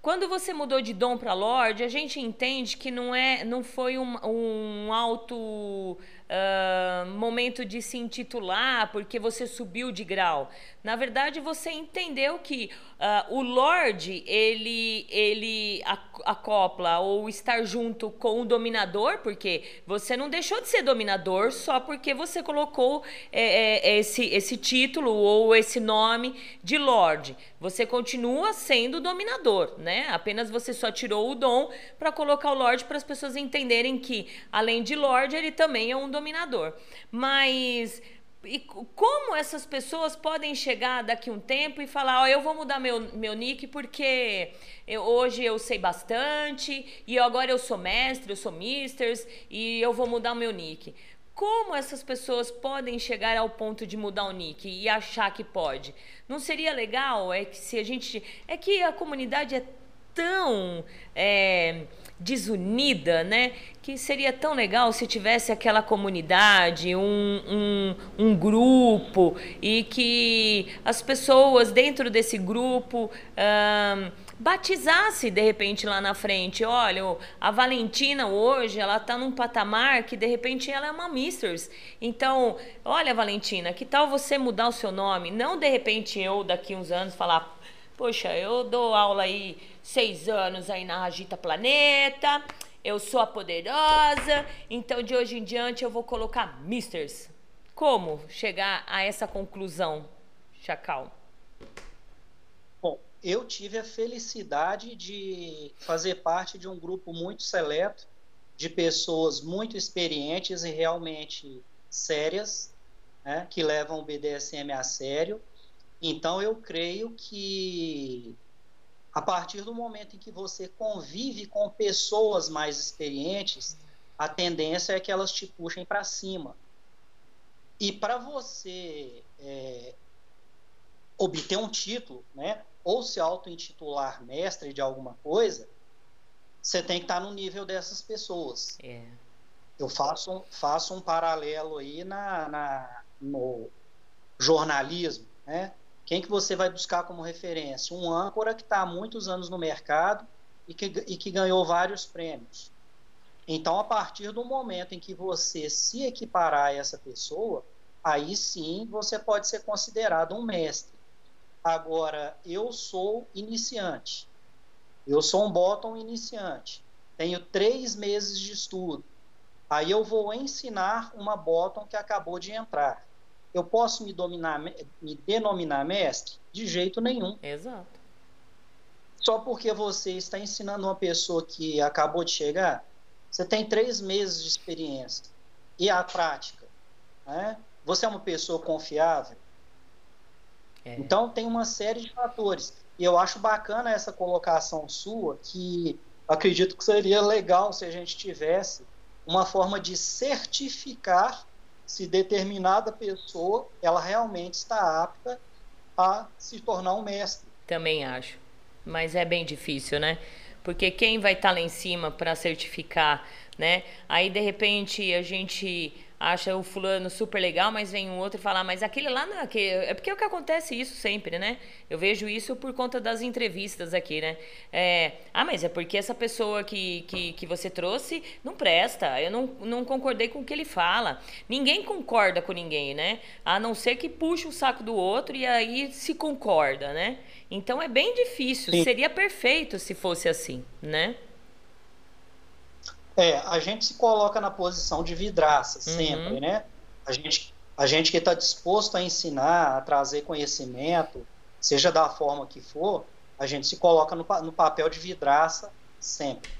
quando você mudou de dom para Lorde, a gente entende que não é, não foi um, um alto uh, momento de se intitular porque você subiu de grau. Na verdade, você entendeu que uh, o Lorde ele ele acopla ou estar junto com o dominador, porque você não deixou de ser dominador só porque você colocou é, é, esse esse título ou esse nome de Lorde. Você continua sendo dominador, né? Apenas você só tirou o dom para colocar o Lorde para as pessoas entenderem que além de Lorde ele também é um dominador. Mas e como essas pessoas podem chegar daqui um tempo e falar, ó, oh, eu vou mudar meu, meu nick porque eu, hoje eu sei bastante e agora eu sou mestre, eu sou misters e eu vou mudar o meu nick. Como essas pessoas podem chegar ao ponto de mudar o nick e achar que pode? Não seria legal? É que se a gente. É que a comunidade é tão. É, desunida, né? Que seria tão legal se tivesse aquela comunidade, um, um, um grupo e que as pessoas dentro desse grupo um, batizasse de repente lá na frente. Olha, a Valentina hoje ela está num patamar que de repente ela é uma Misters. Então, olha, Valentina, que tal você mudar o seu nome? Não de repente eu daqui uns anos falar Poxa, eu dou aula aí seis anos aí na Agita Planeta, eu sou a poderosa, então de hoje em diante eu vou colocar Misters. Como chegar a essa conclusão, Chacal? Bom, eu tive a felicidade de fazer parte de um grupo muito seleto de pessoas muito experientes e realmente sérias, né, que levam o BDSM a sério então eu creio que a partir do momento em que você convive com pessoas mais experientes, a tendência é que elas te puxem para cima. E para você é, obter um título, né, ou se auto-intitular mestre de alguma coisa, você tem que estar tá no nível dessas pessoas. É. Eu faço, faço um paralelo aí na, na, no jornalismo, né? Quem que você vai buscar como referência? Um âncora que está há muitos anos no mercado e que, e que ganhou vários prêmios. Então, a partir do momento em que você se equiparar a essa pessoa, aí sim você pode ser considerado um mestre. Agora, eu sou iniciante. Eu sou um bottom iniciante, tenho três meses de estudo. Aí eu vou ensinar uma bottom que acabou de entrar. Eu posso me, dominar, me denominar mestre? De jeito nenhum. Exato. Só porque você está ensinando uma pessoa que acabou de chegar, você tem três meses de experiência. E a prática? Né? Você é uma pessoa confiável? É. Então, tem uma série de fatores. E eu acho bacana essa colocação sua, que acredito que seria legal se a gente tivesse uma forma de certificar se determinada pessoa ela realmente está apta a se tornar um mestre. Também acho. Mas é bem difícil, né? Porque quem vai estar tá lá em cima para certificar, né? Aí de repente a gente acha o fulano super legal, mas vem um outro e fala, ah, mas aquele lá não é aquele. É porque é o que acontece isso sempre, né? Eu vejo isso por conta das entrevistas aqui, né? É, ah, mas é porque essa pessoa que, que, que você trouxe não presta. Eu não, não concordei com o que ele fala. Ninguém concorda com ninguém, né? A não ser que puxa o saco do outro e aí se concorda, né? Então é bem difícil. Sim. Seria perfeito se fosse assim, né? É, a gente se coloca na posição de vidraça uhum. sempre, né? A gente, a gente que está disposto a ensinar, a trazer conhecimento, seja da forma que for, a gente se coloca no, no papel de vidraça sempre.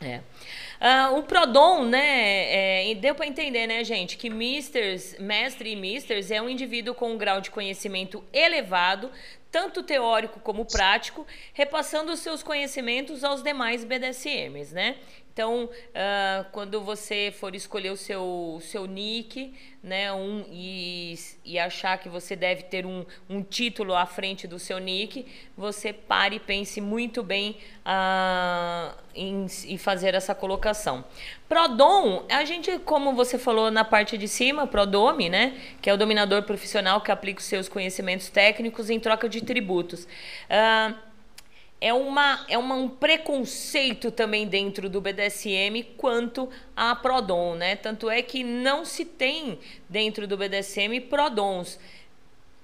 É. Uh, o Prodom, né, é, deu para entender, né, gente, que misters, mestre e misters é um indivíduo com um grau de conhecimento elevado, tanto teórico como prático, repassando os seus conhecimentos aos demais BDSMs, né? Então, uh, quando você for escolher o seu, seu nick, né, um, e, e achar que você deve ter um, um título à frente do seu nick, você pare e pense muito bem uh, em, em fazer essa colocação. Prodom, a gente, como você falou na parte de cima, Prodome, né, que é o dominador profissional que aplica os seus conhecimentos técnicos em troca de tributos. Uh, é, uma, é uma, um preconceito também dentro do BDSM quanto a Prodom, né? Tanto é que não se tem dentro do BDSM Prodons.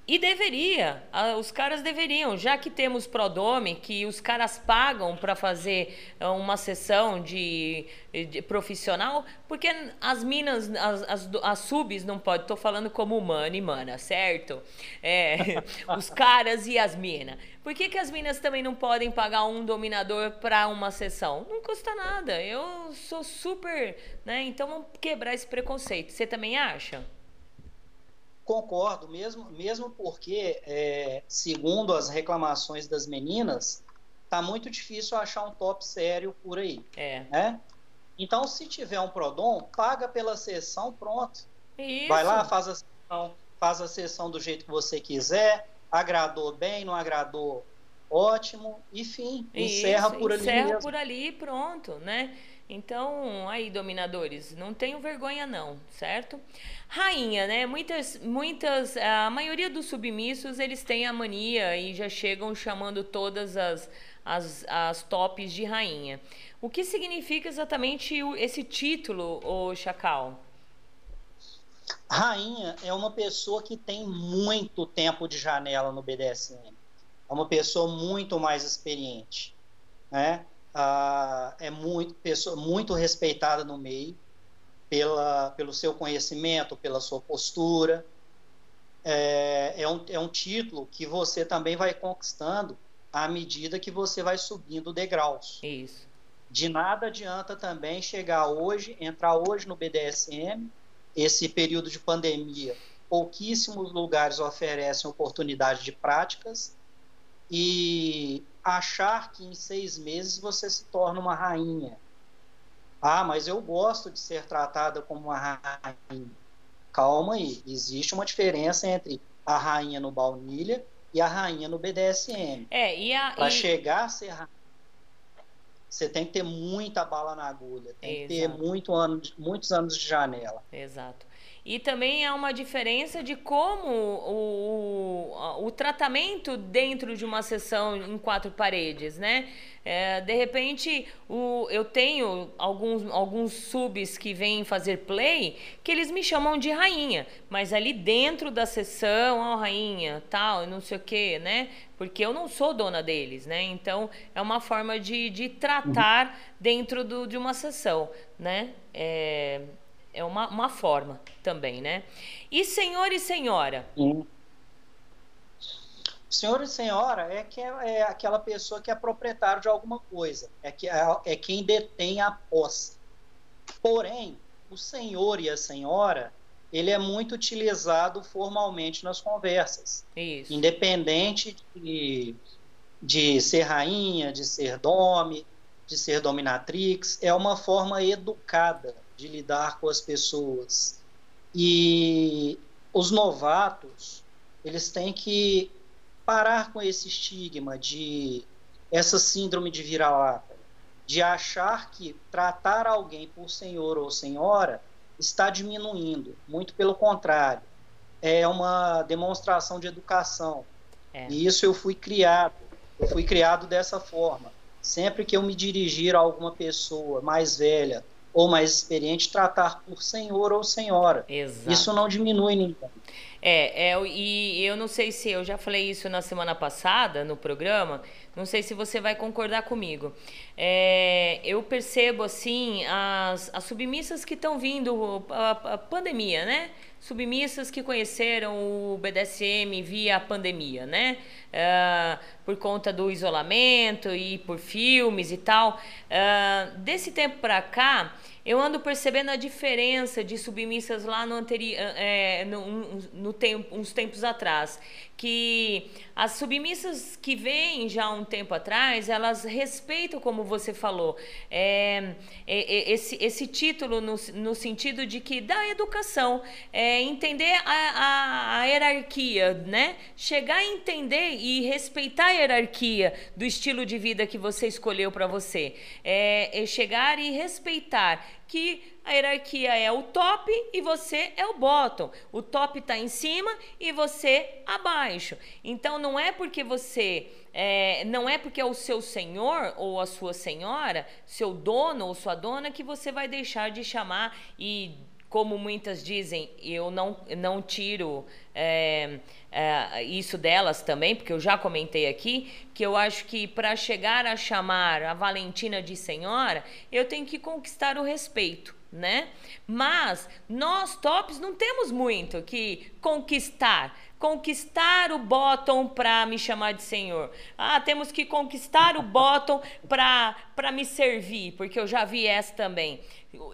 E deveria, os caras deveriam, já que temos Prodome, que os caras pagam para fazer eh, uma sessão de, de, profissional, porque as minas, as, as, as subs não podem, tô falando como humano e mana, certo? É, os caras e as minas. Por que, que as minas também não podem pagar um dominador para uma sessão? Não custa nada, eu sou super, né? Então vamos quebrar esse preconceito. Você também acha? Concordo, mesmo, mesmo porque, é, segundo as reclamações das meninas, tá muito difícil achar um top sério por aí. É. Né? Então, se tiver um Prodom, paga pela sessão, pronto. Isso. Vai lá, faz a sessão, faz a sessão do jeito que você quiser, agradou bem, não agradou, ótimo, enfim, encerra Isso, por ali encerra por ali e pronto, né? Então, aí, dominadores, não tenham vergonha não, certo? Rainha, né? Muitas, muitas, a maioria dos submissos, eles têm a mania e já chegam chamando todas as, as, as tops de rainha. O que significa exatamente esse título, o Chacal? Rainha é uma pessoa que tem muito tempo de janela no BDSM. É uma pessoa muito mais experiente, né? Ah, é muito, pessoa, muito respeitada no meio pela, pelo seu conhecimento, pela sua postura. É, é, um, é um título que você também vai conquistando à medida que você vai subindo degraus. Isso. De nada adianta também chegar hoje, entrar hoje no BDSM, esse período de pandemia, pouquíssimos lugares oferecem oportunidade de práticas e achar que em seis meses você se torna uma rainha. Ah, mas eu gosto de ser tratada como uma rainha. Calma aí, existe uma diferença entre a rainha no baunilha e a rainha no BDSM. É, e a. Para e... chegar a ser rainha, você tem que ter muita bala na agulha, tem Exato. que ter muito ano, muitos anos de janela. Exato. E também há uma diferença de como o, o, o tratamento dentro de uma sessão em quatro paredes, né? É, de repente, o, eu tenho alguns, alguns subs que vêm fazer play que eles me chamam de rainha, mas ali dentro da sessão, ó, oh, rainha, tal, não sei o quê, né? Porque eu não sou dona deles, né? Então, é uma forma de, de tratar uhum. dentro do, de uma sessão, né? É, é uma, uma forma também, né? E senhor e senhora? Sim. Senhor e senhora é, que é, é, aquela pessoa que é proprietário de alguma coisa, é, que, é, é quem detém a posse. Porém, o senhor e a senhora, ele é muito utilizado formalmente nas conversas. Isso. Independente de, de ser rainha, de ser dome, de ser dominatrix, é uma forma educada de lidar com as pessoas. E os novatos, eles têm que parar com esse estigma de essa síndrome de vira-lata, de achar que tratar alguém por senhor ou senhora está diminuindo. Muito pelo contrário, é uma demonstração de educação. É. E isso eu fui criado, eu fui criado dessa forma. Sempre que eu me dirigir a alguma pessoa mais velha ou mais experiente, tratar por senhor ou senhora. Exato. Isso não diminui ninguém. É, é, e eu não sei se eu já falei isso na semana passada no programa, não sei se você vai concordar comigo. É, eu percebo assim as, as submissas que estão vindo, a, a, pandemia, né? Submissas que conheceram o BDSM via pandemia, né? Uh, por conta do isolamento e por filmes e tal. Uh, desse tempo para cá, eu ando percebendo a diferença de submissas lá no anterior, é, no, no tempo, uns tempos atrás, que as submissas que vêm já há um tempo atrás, elas respeitam, como você falou, é, é, é, esse, esse título no, no sentido de que da educação, é, entender a, a, a hierarquia, né? Chegar a entender e respeitar a hierarquia do estilo de vida que você escolheu para você. É, é chegar e respeitar que a hierarquia é o top e você é o bottom. O top está em cima e você abaixo. Então não é porque você é, não é porque é o seu senhor ou a sua senhora, seu dono ou sua dona que você vai deixar de chamar e como muitas dizem, eu não, não tiro é, é, isso delas também, porque eu já comentei aqui, que eu acho que para chegar a chamar a Valentina de senhora, eu tenho que conquistar o respeito né? Mas nós tops não temos muito que conquistar. Conquistar o bottom para me chamar de senhor. Ah, temos que conquistar o bottom para me servir, porque eu já vi essa também.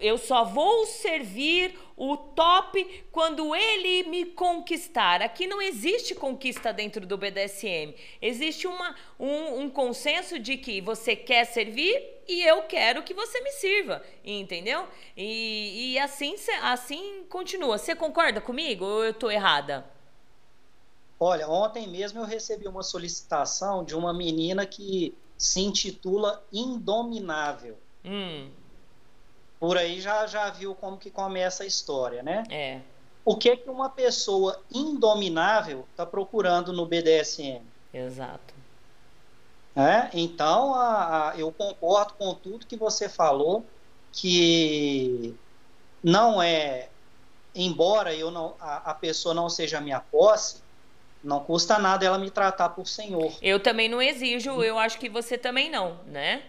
Eu só vou servir o top quando ele me conquistar. Aqui não existe conquista dentro do BDSM. Existe uma, um, um consenso de que você quer servir e eu quero que você me sirva, entendeu? E, e assim, assim continua. Você concorda comigo ou eu estou errada? Olha, ontem mesmo eu recebi uma solicitação de uma menina que se intitula Indominável. Hum por aí já, já viu como que começa a história, né? É. O que que uma pessoa indominável está procurando no BDSM? Exato. É? Então, a, a, eu concordo com tudo que você falou, que não é, embora eu não, a, a pessoa não seja minha posse, não custa nada ela me tratar por senhor. Eu também não exijo, eu acho que você também não, né?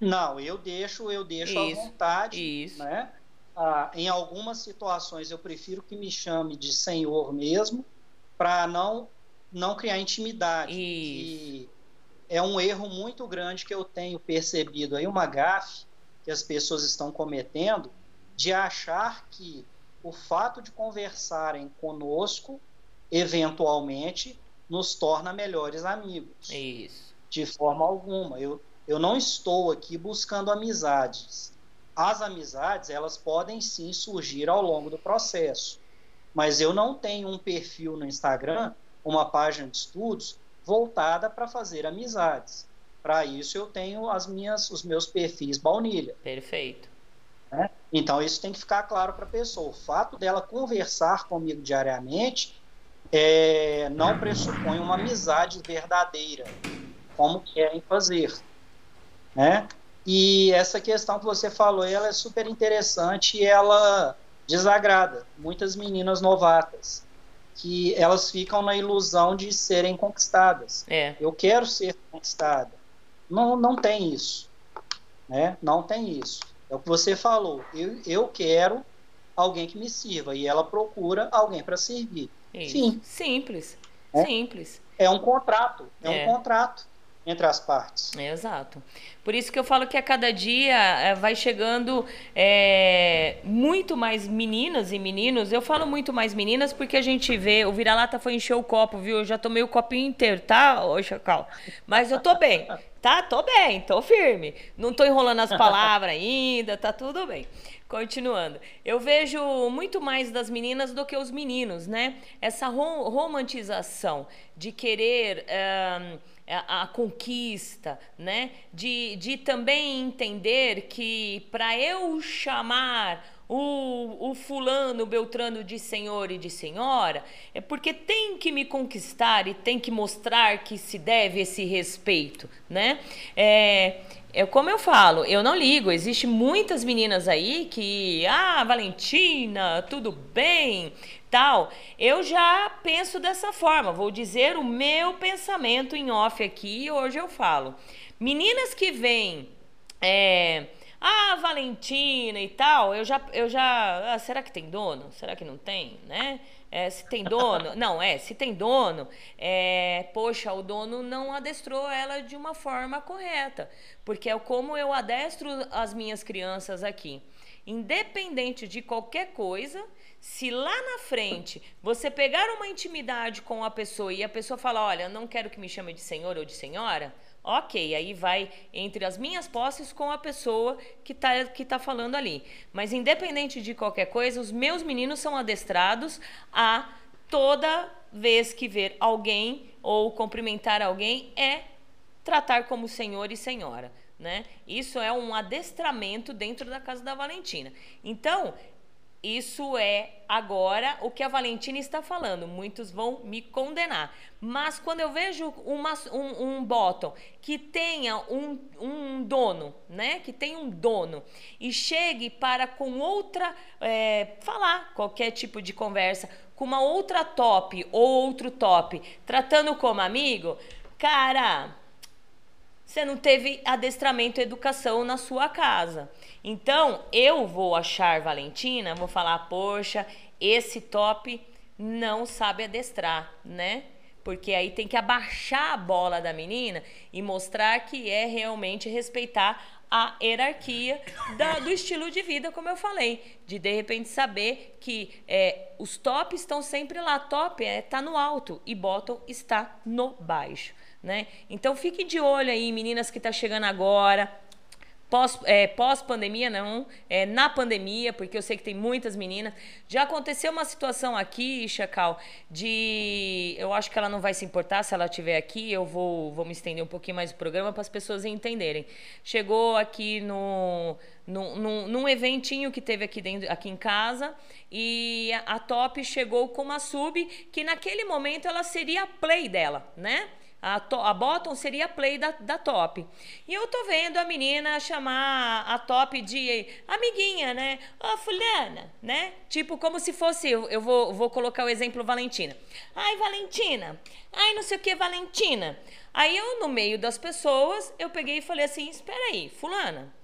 Não, eu deixo, eu deixo isso, à vontade, isso. né? Ah, em algumas situações eu prefiro que me chame de senhor mesmo, para não não criar intimidade. Isso. é um erro muito grande que eu tenho percebido aí uma gafe que as pessoas estão cometendo de achar que o fato de conversarem conosco eventualmente nos torna melhores amigos. Isso. De forma alguma. Eu eu não estou aqui buscando amizades. As amizades, elas podem sim surgir ao longo do processo. Mas eu não tenho um perfil no Instagram, uma página de estudos voltada para fazer amizades. Para isso eu tenho as minhas, os meus perfis baunilha. Perfeito. Né? Então isso tem que ficar claro para a pessoa. O fato dela conversar comigo diariamente é, não pressupõe uma amizade verdadeira, como querem fazer, né? E essa questão que você falou, ela é super interessante e ela desagrada muitas meninas novatas, que elas ficam na ilusão de serem conquistadas. É. Eu quero ser conquistada. Não, não tem isso, né? Não tem isso. É o que você falou. Eu, eu quero alguém que me sirva e ela procura alguém para servir. Isso. Sim. Simples. É. Simples. É um contrato. É, É. um contrato entre as partes. É, exato. Por isso que eu falo que a cada dia eh, vai chegando eh, muito mais meninas e meninos. Eu falo muito mais meninas porque a gente vê. O vira-lata foi encher o copo, viu? Eu já tomei o copinho inteiro, tá, ô Chacal? Mas eu tô bem, tá? Tô bem, tô firme. Não tô enrolando as palavras ainda, tá tudo bem. Continuando, eu vejo muito mais das meninas do que os meninos, né? Essa rom- romantização de querer ahn, a, a conquista, né? De, de também entender que para eu chamar o, o fulano, o beltrano de senhor e de senhora, é porque tem que me conquistar e tem que mostrar que se deve esse respeito, né? É, é como eu falo, eu não ligo. Existe muitas meninas aí que, ah, Valentina, tudo bem, tal. Eu já penso dessa forma. Vou dizer o meu pensamento em off aqui. Hoje eu falo. Meninas que vêm, é, ah, Valentina e tal. Eu já, eu já. ah, será que tem dono? Será que não tem, né? É, se tem dono, não, é, se tem dono, é, poxa, o dono não adestrou ela de uma forma correta, porque é como eu adestro as minhas crianças aqui. Independente de qualquer coisa, se lá na frente você pegar uma intimidade com a pessoa e a pessoa falar, olha, não quero que me chame de senhor ou de senhora, ok, aí vai entre as minhas posses com a pessoa que está que tá falando ali. Mas independente de qualquer coisa, os meus meninos são adestrados a toda vez que ver alguém ou cumprimentar alguém é tratar como senhor e senhora, né? Isso é um adestramento dentro da casa da Valentina. Então, isso é agora o que a Valentina está falando. Muitos vão me condenar. Mas quando eu vejo uma, um, um bottom que tenha um, um dono, né? Que tem um dono e chegue para com outra é, falar qualquer tipo de conversa com uma outra top ou outro top, tratando como amigo, cara, você não teve adestramento e educação na sua casa. Então, eu vou achar Valentina, vou falar, poxa, esse top não sabe adestrar, né? Porque aí tem que abaixar a bola da menina e mostrar que é realmente respeitar a hierarquia da- do estilo de vida, como eu falei. De de repente saber que é, os tops estão sempre lá. Top é, tá no alto e bottom está no baixo. Né? Então fique de olho aí, meninas que tá chegando agora. Pós, é, pós-pandemia, não, é, na pandemia, porque eu sei que tem muitas meninas. Já aconteceu uma situação aqui, Chacal, de. Eu acho que ela não vai se importar se ela estiver aqui, eu vou, vou me estender um pouquinho mais o programa para as pessoas entenderem. Chegou aqui no, no, num, num eventinho que teve aqui, dentro, aqui em casa e a, a Top chegou com uma sub que naquele momento ela seria a play dela, né? A, to, a bottom seria a play da, da top. E eu tô vendo a menina chamar a top de amiguinha, né? Ô, fulana, né? Tipo, como se fosse, eu, eu vou, vou colocar o exemplo Valentina. Ai, Valentina. Ai, não sei o que, Valentina. Aí eu, no meio das pessoas, eu peguei e falei assim, espera aí, fulana.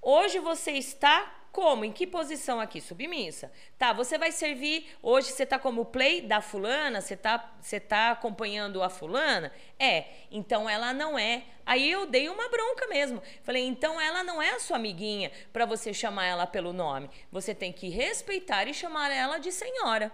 Hoje você está como? Em que posição aqui? Submissa. Tá, você vai servir. Hoje você está como play da fulana? Você está você tá acompanhando a fulana? É, então ela não é. Aí eu dei uma bronca mesmo. Falei, então ela não é a sua amiguinha para você chamar ela pelo nome. Você tem que respeitar e chamar ela de senhora,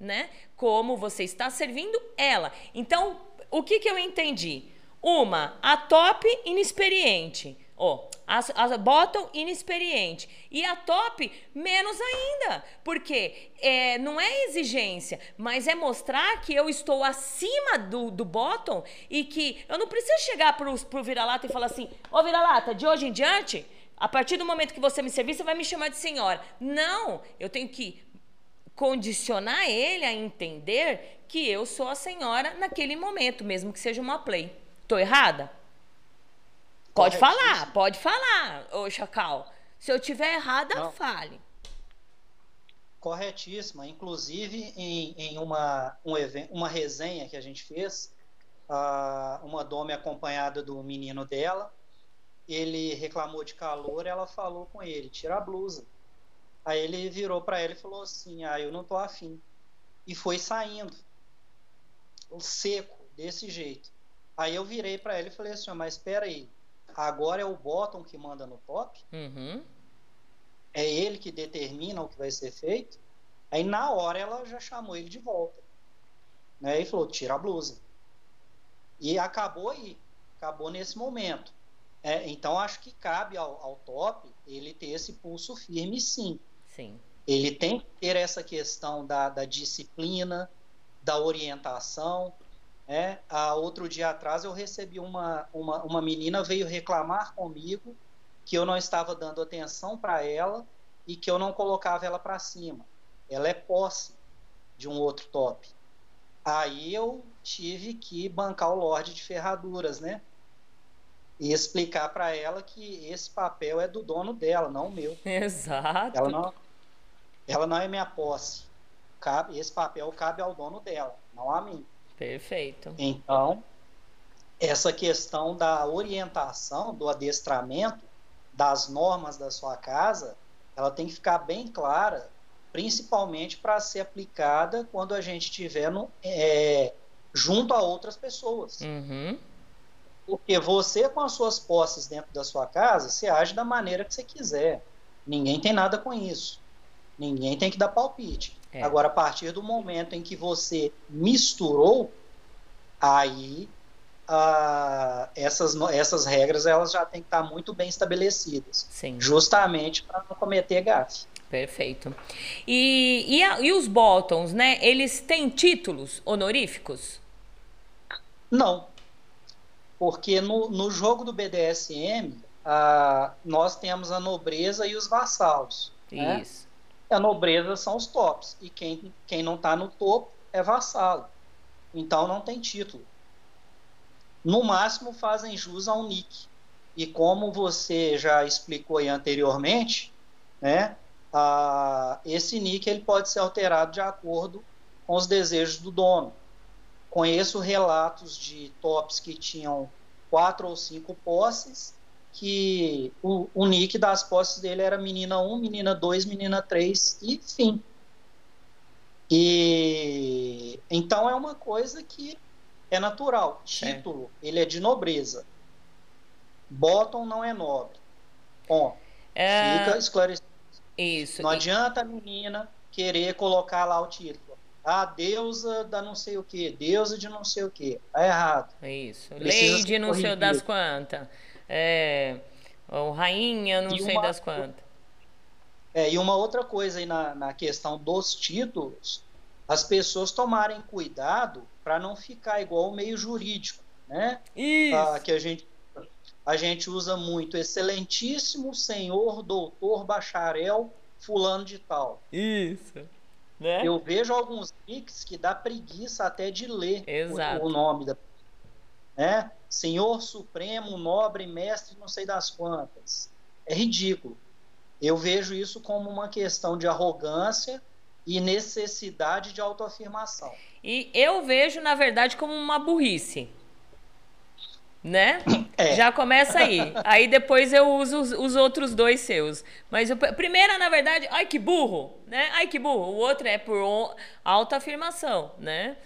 né? Como você está servindo ela. Então, o que, que eu entendi? Uma, a top inexperiente. Ó, a, a bottom inexperiente. E a top, menos ainda. Porque é, não é exigência, mas é mostrar que eu estou acima do, do bottom e que eu não preciso chegar pro, pro vira-lata e falar assim: Ô vira-lata, de hoje em diante, a partir do momento que você me servir, você vai me chamar de senhora. Não, eu tenho que condicionar ele a entender que eu sou a senhora naquele momento, mesmo que seja uma play. Tô errada? Pode falar, pode falar, ô Chacal. Se eu tiver errada, Não. fale. Corretíssima. Inclusive, em, em uma, um evento, uma resenha que a gente fez, uh, uma dome acompanhada do menino dela, ele reclamou de calor, ela falou com ele, tira a blusa. Aí ele virou para ela e falou assim, ah, eu não tô afim. E foi saindo, seco, desse jeito. Aí eu virei para ele e falei assim, mas espera aí, agora é o bottom que manda no top? Uhum. É ele que determina o que vai ser feito? Aí na hora ela já chamou ele de volta. Né? E falou, tira a blusa. E acabou aí, acabou nesse momento. É, então acho que cabe ao, ao, top ele ter esse pulso firme, sim. Sim. Ele tem que ter essa questão da, da disciplina, da orientação. É, há outro dia atrás eu recebi uma, uma, uma menina veio reclamar comigo que eu não estava dando atenção para ela e que eu não colocava ela para cima. Ela é posse de um outro top. Aí eu tive que bancar o Lorde de Ferraduras, né? e explicar para ela que esse papel é do dono dela, não meu. Exato. Ela não, ela não é minha posse. Cabe, esse papel cabe ao dono dela, não a mim. Perfeito. Então, essa questão da orientação, do adestramento, das normas da sua casa, ela tem que ficar bem clara, principalmente para ser aplicada quando a gente estiver no, é, junto a outras pessoas. Uhum. Porque você, com as suas posses dentro da sua casa, você age da maneira que você quiser. Ninguém tem nada com isso. Ninguém tem que dar palpite. É. Agora, a partir do momento em que você misturou, aí ah, essas, essas regras elas já têm que estar muito bem estabelecidas. Sim. Justamente para não cometer gafe. Perfeito. E, e, a, e os bottoms, né? Eles têm títulos honoríficos? Não. Porque no, no jogo do BDSM, a, nós temos a nobreza e os vassalos. Né? Isso. Né? A nobreza são os tops. E quem, quem não está no topo é vassalo. Então não tem título. No máximo fazem jus a um nick. E como você já explicou anteriormente, né, a, esse nick ele pode ser alterado de acordo com os desejos do dono. Conheço relatos de tops que tinham quatro ou cinco posses, que o, o nick das posses dele era menina 1, menina 2, menina 3 e fim. E então é uma coisa que é natural. Título, é. ele é de nobreza. Bottom não é nobre. Bom, é... fica esclarecido. Isso. Não adianta a menina querer colocar lá o título a deusa da não sei o que, deusa de não sei o que. Tá errado. É isso. Lei de não sei das quantas. É, ou rainha não e sei uma, das quantas. É, e uma outra coisa aí na, na questão dos títulos, as pessoas tomarem cuidado para não ficar igual o meio jurídico, né? Isso. Ah, que a gente a gente usa muito excelentíssimo senhor doutor bacharel fulano de tal. Isso. Né? Eu vejo alguns nicks que dá preguiça até de ler o, o, nome da né? Senhor Supremo, Nobre, Mestre, não sei das quantas. É ridículo. Eu vejo isso como uma questão de arrogância e necessidade de autoafirmação. E eu vejo, na verdade, como uma burrice né? É. Já começa aí. Aí depois eu uso os, os outros dois seus. Mas o primeiro, na verdade, ai que burro, né? Ai que burro. O outro é por autoafirmação, né?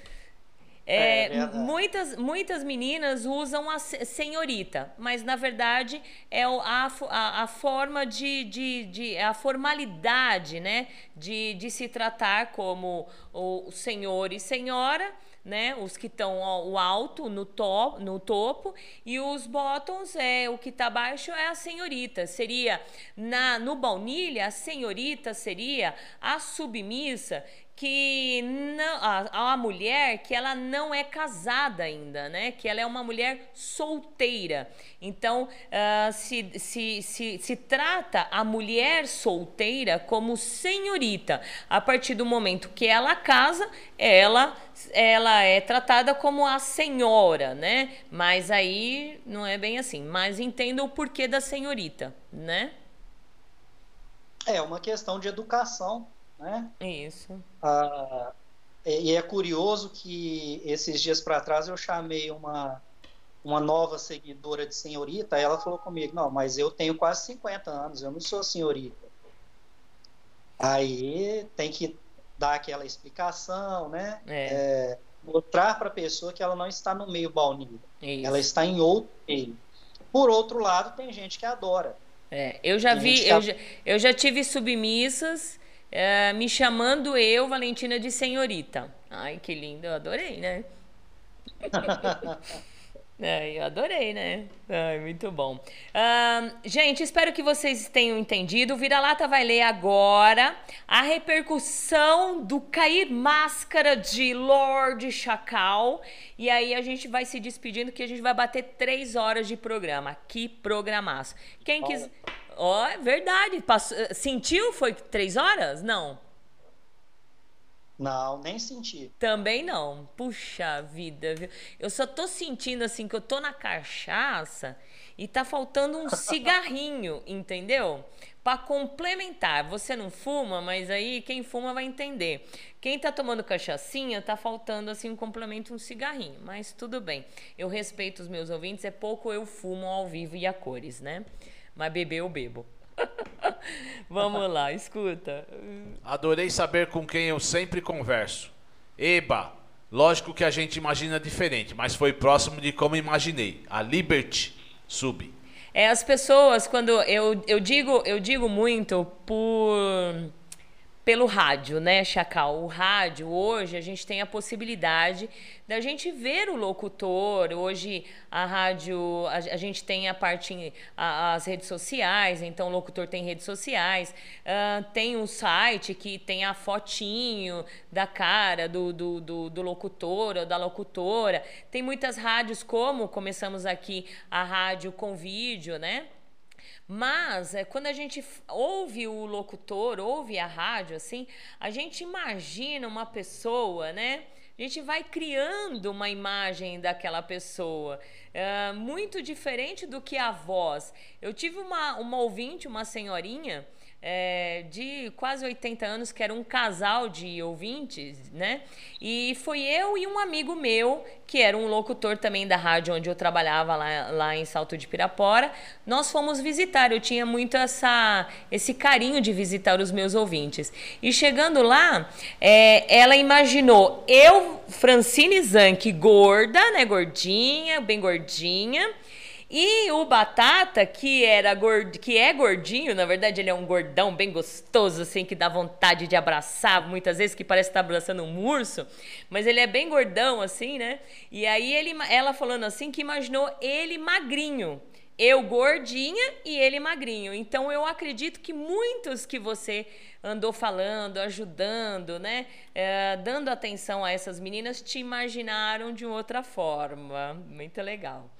É, é muitas, muitas meninas usam a senhorita, mas na verdade é a, a, a forma de, de, de, é a formalidade, né? De, de se tratar como o senhor e senhora né? Os que estão o alto no, to, no topo e os bottoms é o que está abaixo é a senhorita. Seria na no baunilha a senhorita seria a submissa que não, a, a mulher que ela não é casada ainda, né? Que ela é uma mulher solteira. Então, uh, se, se, se, se trata a mulher solteira como senhorita. A partir do momento que ela casa, ela, ela é tratada como a senhora, né? Mas aí não é bem assim. Mas entenda o porquê da senhorita, né? É uma questão de educação né? Isso. Ah, e é curioso que esses dias para trás eu chamei uma, uma nova seguidora de senhorita, ela falou comigo, não, mas eu tenho quase 50 anos, eu não sou senhorita. Aí tem que dar aquela explicação, né? É. É, mostrar para a pessoa que ela não está no meio baunilha, ela está em outro meio. Por outro lado, tem gente que adora. É, eu já vi, eu já, eu já tive submissas é, me chamando eu, Valentina, de senhorita. Ai, que lindo, eu adorei, né? É, eu adorei, né? Ai, muito bom. Uh, gente, espero que vocês tenham entendido. O Vira-Lata vai ler agora a repercussão do cair máscara de Lorde Chacal. E aí a gente vai se despedindo que a gente vai bater três horas de programa. Que programaço. Quem quiser... Ó, oh, é verdade. Passou... Sentiu? Foi três horas? Não. Não, nem senti. Também não. Puxa vida, viu? Eu só tô sentindo assim que eu tô na cachaça e tá faltando um cigarrinho, entendeu? Para complementar. Você não fuma, mas aí quem fuma vai entender. Quem tá tomando cachaçinha, tá faltando assim um complemento, um cigarrinho. Mas tudo bem. Eu respeito os meus ouvintes, é pouco eu fumo ao vivo e a cores, né? Mas beber eu bebo. Vamos lá, escuta. Adorei saber com quem eu sempre converso. Eba, lógico que a gente imagina diferente, mas foi próximo de como imaginei. A Liberty Sub. É, as pessoas, quando eu, eu digo, eu digo muito por pelo rádio, né, Chacal? O rádio, hoje, a gente tem a possibilidade da gente ver o locutor. Hoje, a rádio, a, a gente tem a parte, a, as redes sociais, então o locutor tem redes sociais. Uh, tem um site que tem a fotinho da cara do, do, do, do locutor ou da locutora. Tem muitas rádios, como começamos aqui, a rádio com vídeo, né? Mas é, quando a gente ouve o locutor, ouve a rádio, assim, a gente imagina uma pessoa, né? A gente vai criando uma imagem daquela pessoa, é, muito diferente do que a voz. Eu tive uma, uma ouvinte, uma senhorinha, é, de quase 80 anos, que era um casal de ouvintes, né? E foi eu e um amigo meu, que era um locutor também da rádio onde eu trabalhava lá, lá em Salto de Pirapora. Nós fomos visitar, eu tinha muito essa, esse carinho de visitar os meus ouvintes. E chegando lá, é, ela imaginou eu, Francine Zanck, gorda, né? Gordinha, bem gordinha e o Batata, que era gord... que é gordinho, na verdade ele é um gordão bem gostoso, assim, que dá vontade de abraçar, muitas vezes que parece estar tá abraçando um urso, mas ele é bem gordão, assim, né? E aí ele, ela falando assim que imaginou ele magrinho. Eu gordinha e ele magrinho. Então eu acredito que muitos que você andou falando, ajudando, né? É, dando atenção a essas meninas, te imaginaram de outra forma. Muito legal.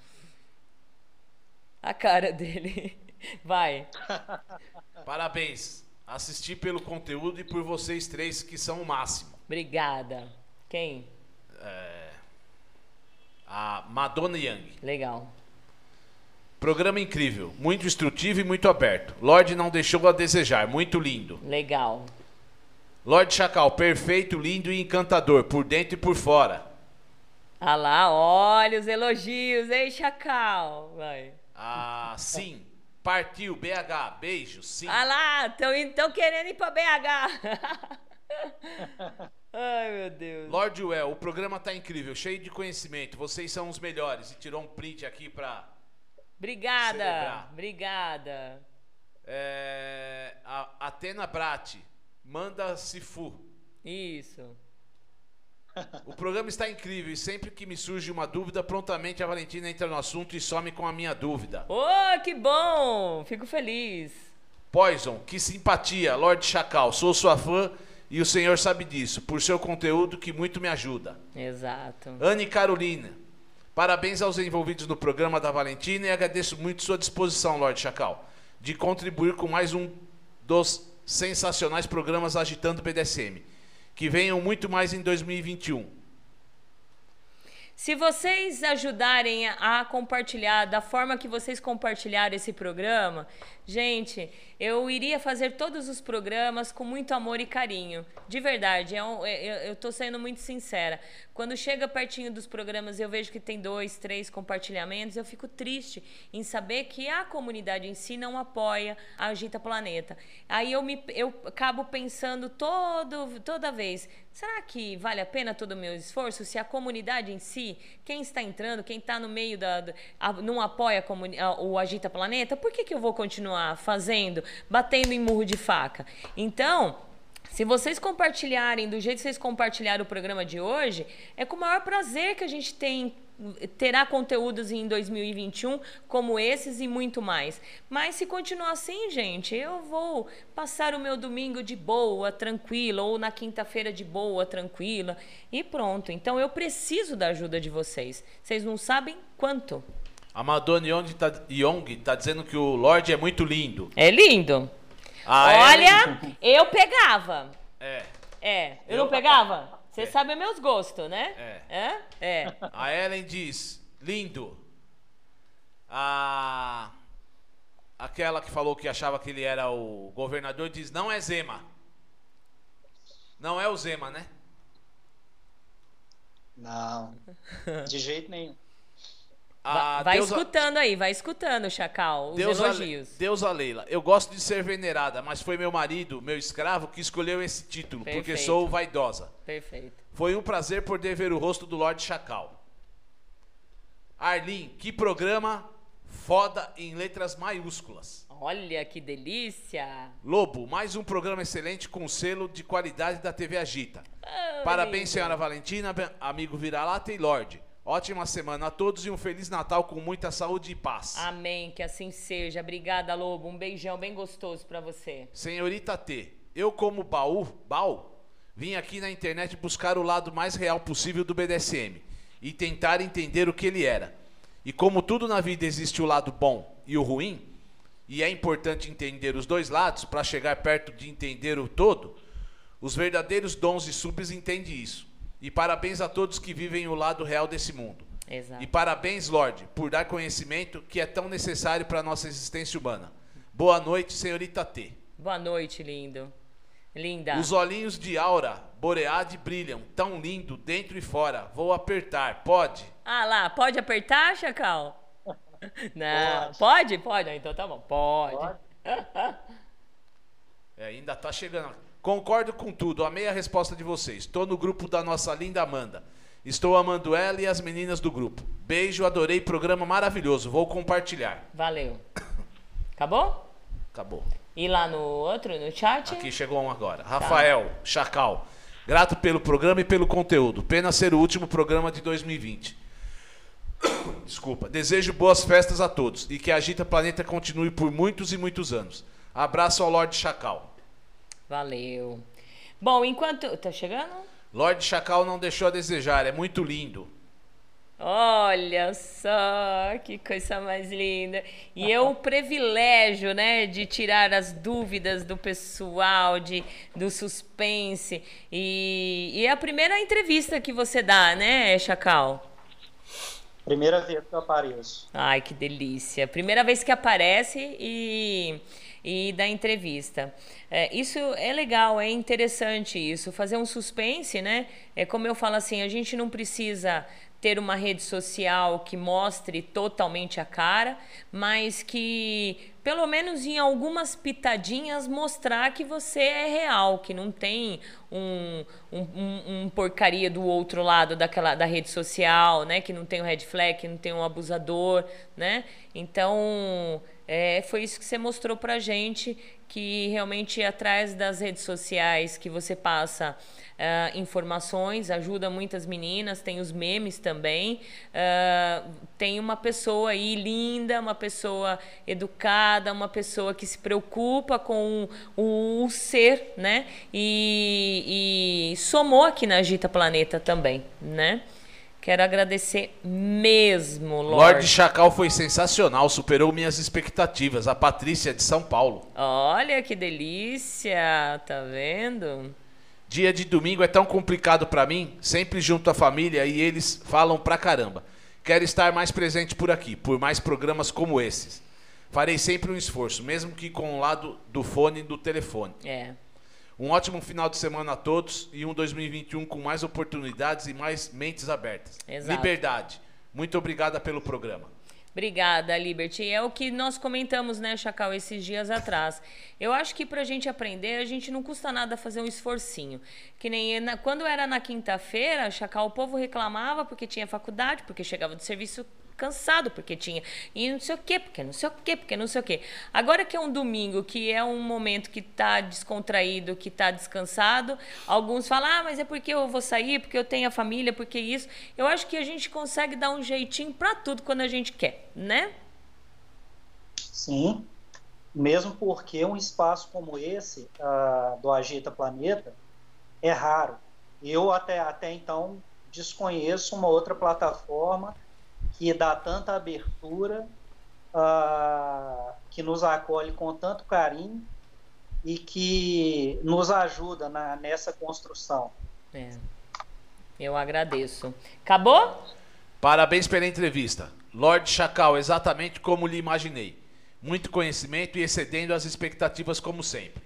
A cara dele. Vai. Parabéns. Assisti pelo conteúdo e por vocês três que são o máximo. Obrigada. Quem? É... A Madonna Young. Legal. Programa incrível, muito instrutivo e muito aberto. Lorde não deixou a desejar, muito lindo. Legal. Lorde Chacal, perfeito, lindo e encantador, por dentro e por fora. Ah lá, olha os elogios, hein, Chacal? Vai. Ah, sim. Partiu, BH. Beijo, sim. Ah lá, estão querendo ir pra BH. Ai, meu Deus. Lord Well, o programa tá incrível, cheio de conhecimento. Vocês são os melhores. E tirou um print aqui pra. Obrigada. Celebrar. Obrigada. É, a Atena Brat, manda Sifu. Isso. O programa está incrível e sempre que me surge uma dúvida, prontamente a Valentina entra no assunto e some com a minha dúvida. Oh, que bom! Fico feliz. Poison, que simpatia, Lorde Chacal, sou sua fã E o senhor sabe disso, por seu conteúdo que muito me ajuda. Exato. Anne Carolina, parabéns aos envolvidos no programa da Valentina e agradeço muito sua disposição, Lorde Chacal, de contribuir com mais um dos sensacionais programas Agitando BDSM. Que venham muito mais em 2021. Se vocês ajudarem a compartilhar da forma que vocês compartilharam esse programa, gente, eu iria fazer todos os programas com muito amor e carinho. De verdade, é é, eu estou sendo muito sincera. Quando chega pertinho dos programas eu vejo que tem dois, três compartilhamentos, eu fico triste em saber que a comunidade em si não apoia a Agita Planeta. Aí eu, me, eu acabo pensando todo, toda vez, será que vale a pena todo o meu esforço se a comunidade em si, quem está entrando, quem está no meio da, não apoia a, o Agita Planeta, por que, que eu vou continuar fazendo, batendo em murro de faca? Então, se vocês compartilharem do jeito que vocês compartilharam o programa de hoje, é com o maior prazer que a gente tem terá conteúdos em 2021 como esses e muito mais. Mas se continuar assim, gente, eu vou passar o meu domingo de boa, tranquila, ou na quinta-feira de boa, tranquila, e pronto. Então eu preciso da ajuda de vocês. Vocês não sabem quanto. A Madonna Young tá, Young tá dizendo que o Lorde é muito lindo. É lindo. Olha, eu pegava. É. É, eu, eu não pegava? Você é. sabe meus gostos, né? É. É? É. A Ellen diz, lindo. A... Aquela que falou que achava que ele era o governador diz, não é Zema. Não é o Zema, né? Não, de jeito nenhum. Ah, vai Deus escutando a... aí, vai escutando, Chacal, os Deus elogios. A... Deus a Leila, eu gosto de ser venerada, mas foi meu marido, meu escravo, que escolheu esse título, Perfeito. porque sou vaidosa. Perfeito. Foi um prazer poder ver o rosto do Lorde Chacal. Arlin, que programa foda em letras maiúsculas. Olha que delícia! Lobo, mais um programa excelente com selo de qualidade da TV Agita. Oh, Parabéns, senhora Valentina, amigo Vira-Lata e Lorde. Ótima semana a todos e um Feliz Natal com muita saúde e paz. Amém, que assim seja. Obrigada, Lobo. Um beijão bem gostoso para você. Senhorita T, eu como baú, baú, vim aqui na internet buscar o lado mais real possível do BDSM e tentar entender o que ele era. E como tudo na vida existe o lado bom e o ruim, e é importante entender os dois lados para chegar perto de entender o todo, os verdadeiros dons e subs entendem isso. E parabéns a todos que vivem o lado real desse mundo. Exato. E parabéns, Lorde, por dar conhecimento que é tão necessário para a nossa existência humana. Boa noite, senhorita T. Boa noite, lindo. Linda. Os olhinhos de Aura Boreade brilham, tão lindo, dentro e fora. Vou apertar, pode? Ah lá, pode apertar, Chacal? Não, pode? Pode, pode. Então tá bom, pode. pode. é, ainda tá chegando. Concordo com tudo, amei a resposta de vocês. Estou no grupo da nossa linda Amanda. Estou amando ela e as meninas do grupo. Beijo, adorei, programa maravilhoso. Vou compartilhar. Valeu. Acabou? Acabou. E lá no outro, no chat? Aqui chegou um agora. Tá. Rafael Chacal. Grato pelo programa e pelo conteúdo. Pena ser o último programa de 2020. Desculpa. Desejo boas festas a todos e que a Agita Planeta continue por muitos e muitos anos. Abraço ao Lorde Chacal. Valeu. Bom, enquanto. Tá chegando? Lorde Chacal não deixou a desejar, é muito lindo. Olha só, que coisa mais linda. E eu o privilégio, né, de tirar as dúvidas do pessoal, de, do suspense. E, e é a primeira entrevista que você dá, né, Chacal? Primeira vez que eu apareço. Ai, que delícia. Primeira vez que aparece e e da entrevista. É, isso é legal, é interessante isso. Fazer um suspense, né? É como eu falo assim, a gente não precisa ter uma rede social que mostre totalmente a cara, mas que pelo menos em algumas pitadinhas mostrar que você é real, que não tem um, um, um, porcaria do outro lado daquela da rede social, né? Que não tem um red flag, que não tem um abusador, né? Então é, foi isso que você mostrou pra gente, que realmente atrás das redes sociais que você passa uh, informações, ajuda muitas meninas, tem os memes também. Uh, tem uma pessoa aí linda, uma pessoa educada, uma pessoa que se preocupa com o, o ser, né? E, e somou aqui na Agita Planeta também, né? Quero agradecer mesmo, Lorde. Lorde Chacal foi sensacional, superou minhas expectativas. A Patrícia de São Paulo. Olha que delícia, tá vendo? Dia de domingo é tão complicado para mim, sempre junto à família e eles falam pra caramba. Quero estar mais presente por aqui, por mais programas como esses. Farei sempre um esforço, mesmo que com o lado do fone e do telefone. É. Um ótimo final de semana a todos e um 2021 com mais oportunidades e mais mentes abertas. Exato. Liberdade. Muito obrigada pelo programa. Obrigada, Liberty. É o que nós comentamos, né, Chacal, esses dias atrás. Eu acho que para a gente aprender, a gente não custa nada fazer um esforcinho. Que nem na, quando era na quinta-feira, Chacal, o povo reclamava porque tinha faculdade, porque chegava do serviço cansado, porque tinha. E não sei o quê, porque não sei o quê, porque não sei o quê. Agora que é um domingo, que é um momento que está descontraído, que está descansado, alguns falam, ah, mas é porque eu vou sair, porque eu tenho a família, porque isso. Eu acho que a gente consegue dar um jeitinho para tudo quando a gente quer, né? Sim. Mesmo porque um espaço como esse, uh, do Agita Planeta, é raro. Eu até, até então desconheço uma outra plataforma que dá tanta abertura, uh, que nos acolhe com tanto carinho e que nos ajuda na, nessa construção. É. Eu agradeço. Acabou? Parabéns pela entrevista. Lorde Chacal, exatamente como lhe imaginei. Muito conhecimento e excedendo as expectativas, como sempre.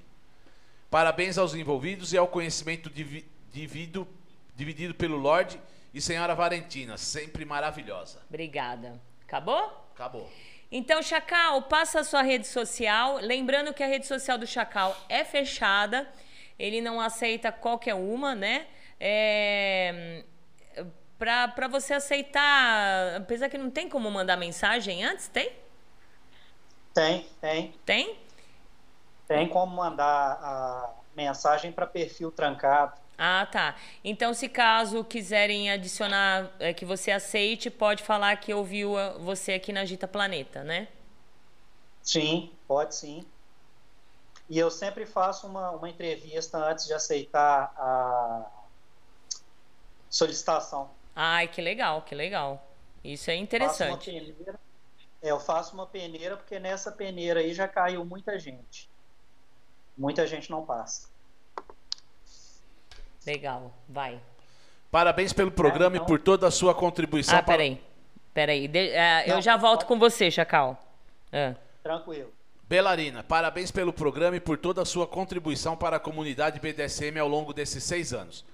Parabéns aos envolvidos e ao conhecimento dividido, dividido pelo Lorde e senhora Valentina, sempre maravilhosa. Obrigada. Acabou? Acabou. Então, Chacal, passa a sua rede social. Lembrando que a rede social do Chacal é fechada. Ele não aceita qualquer uma, né? É, para você aceitar, apesar que não tem como mandar mensagem antes, tem? Tem, tem. Tem? Tem como mandar a mensagem para perfil trancado. Ah, tá. Então, se caso quiserem adicionar é, que você aceite, pode falar que ouviu você aqui na Gita Planeta, né? Sim, pode sim. E eu sempre faço uma, uma entrevista antes de aceitar a solicitação. Ai, que legal, que legal. Isso é interessante. Faço peneira, é, eu faço uma peneira porque nessa peneira aí já caiu muita gente. Muita gente não passa. Legal, vai. Parabéns pelo programa é, e por toda a sua contribuição. Ah, para... peraí. Peraí. De... Uh, eu já volto com você, Chacal. Uh. Tranquilo. Belarina, parabéns pelo programa e por toda a sua contribuição para a comunidade BDSM ao longo desses seis anos.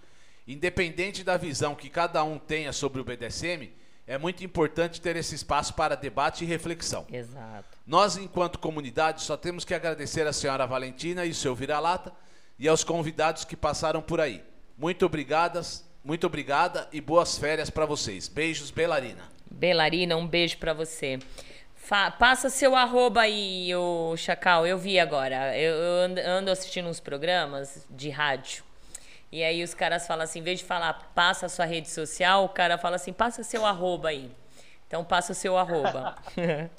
Independente da visão que cada um tenha sobre o BDSM, é muito importante ter esse espaço para debate e reflexão. Exato. Nós, enquanto comunidade, só temos que agradecer a senhora Valentina e o seu vira-lata e aos convidados que passaram por aí. Muito obrigadas, muito obrigada e boas férias para vocês. Beijos, Belarina. Belarina, um beijo para você. Fa passa seu arroba aí, o Chacal. Eu vi agora. Eu, eu ando assistindo uns programas de rádio. E aí os caras falam assim, em vez de falar passa a sua rede social, o cara fala assim, passa seu arroba aí. Então passa o seu arroba.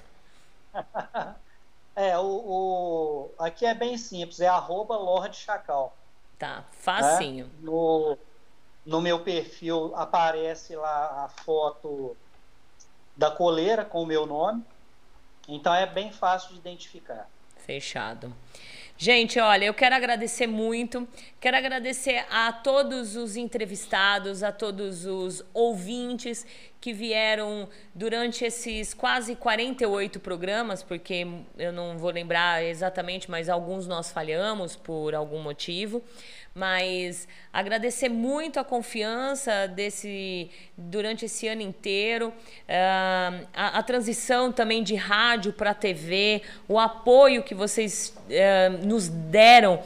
é, o, o, aqui é bem simples, é arroba Lorde Chacal. Tá, facinho. Né? No, no meu perfil aparece lá a foto da coleira com o meu nome. Então é bem fácil de identificar. Fechado. Gente, olha, eu quero agradecer muito. Quero agradecer a todos os entrevistados, a todos os ouvintes que vieram durante esses quase 48 programas, porque eu não vou lembrar exatamente, mas alguns nós falhamos por algum motivo mas agradecer muito a confiança desse durante esse ano inteiro, uh, a, a, transição também de rádio para TV, o apoio que vocês uh, nos deram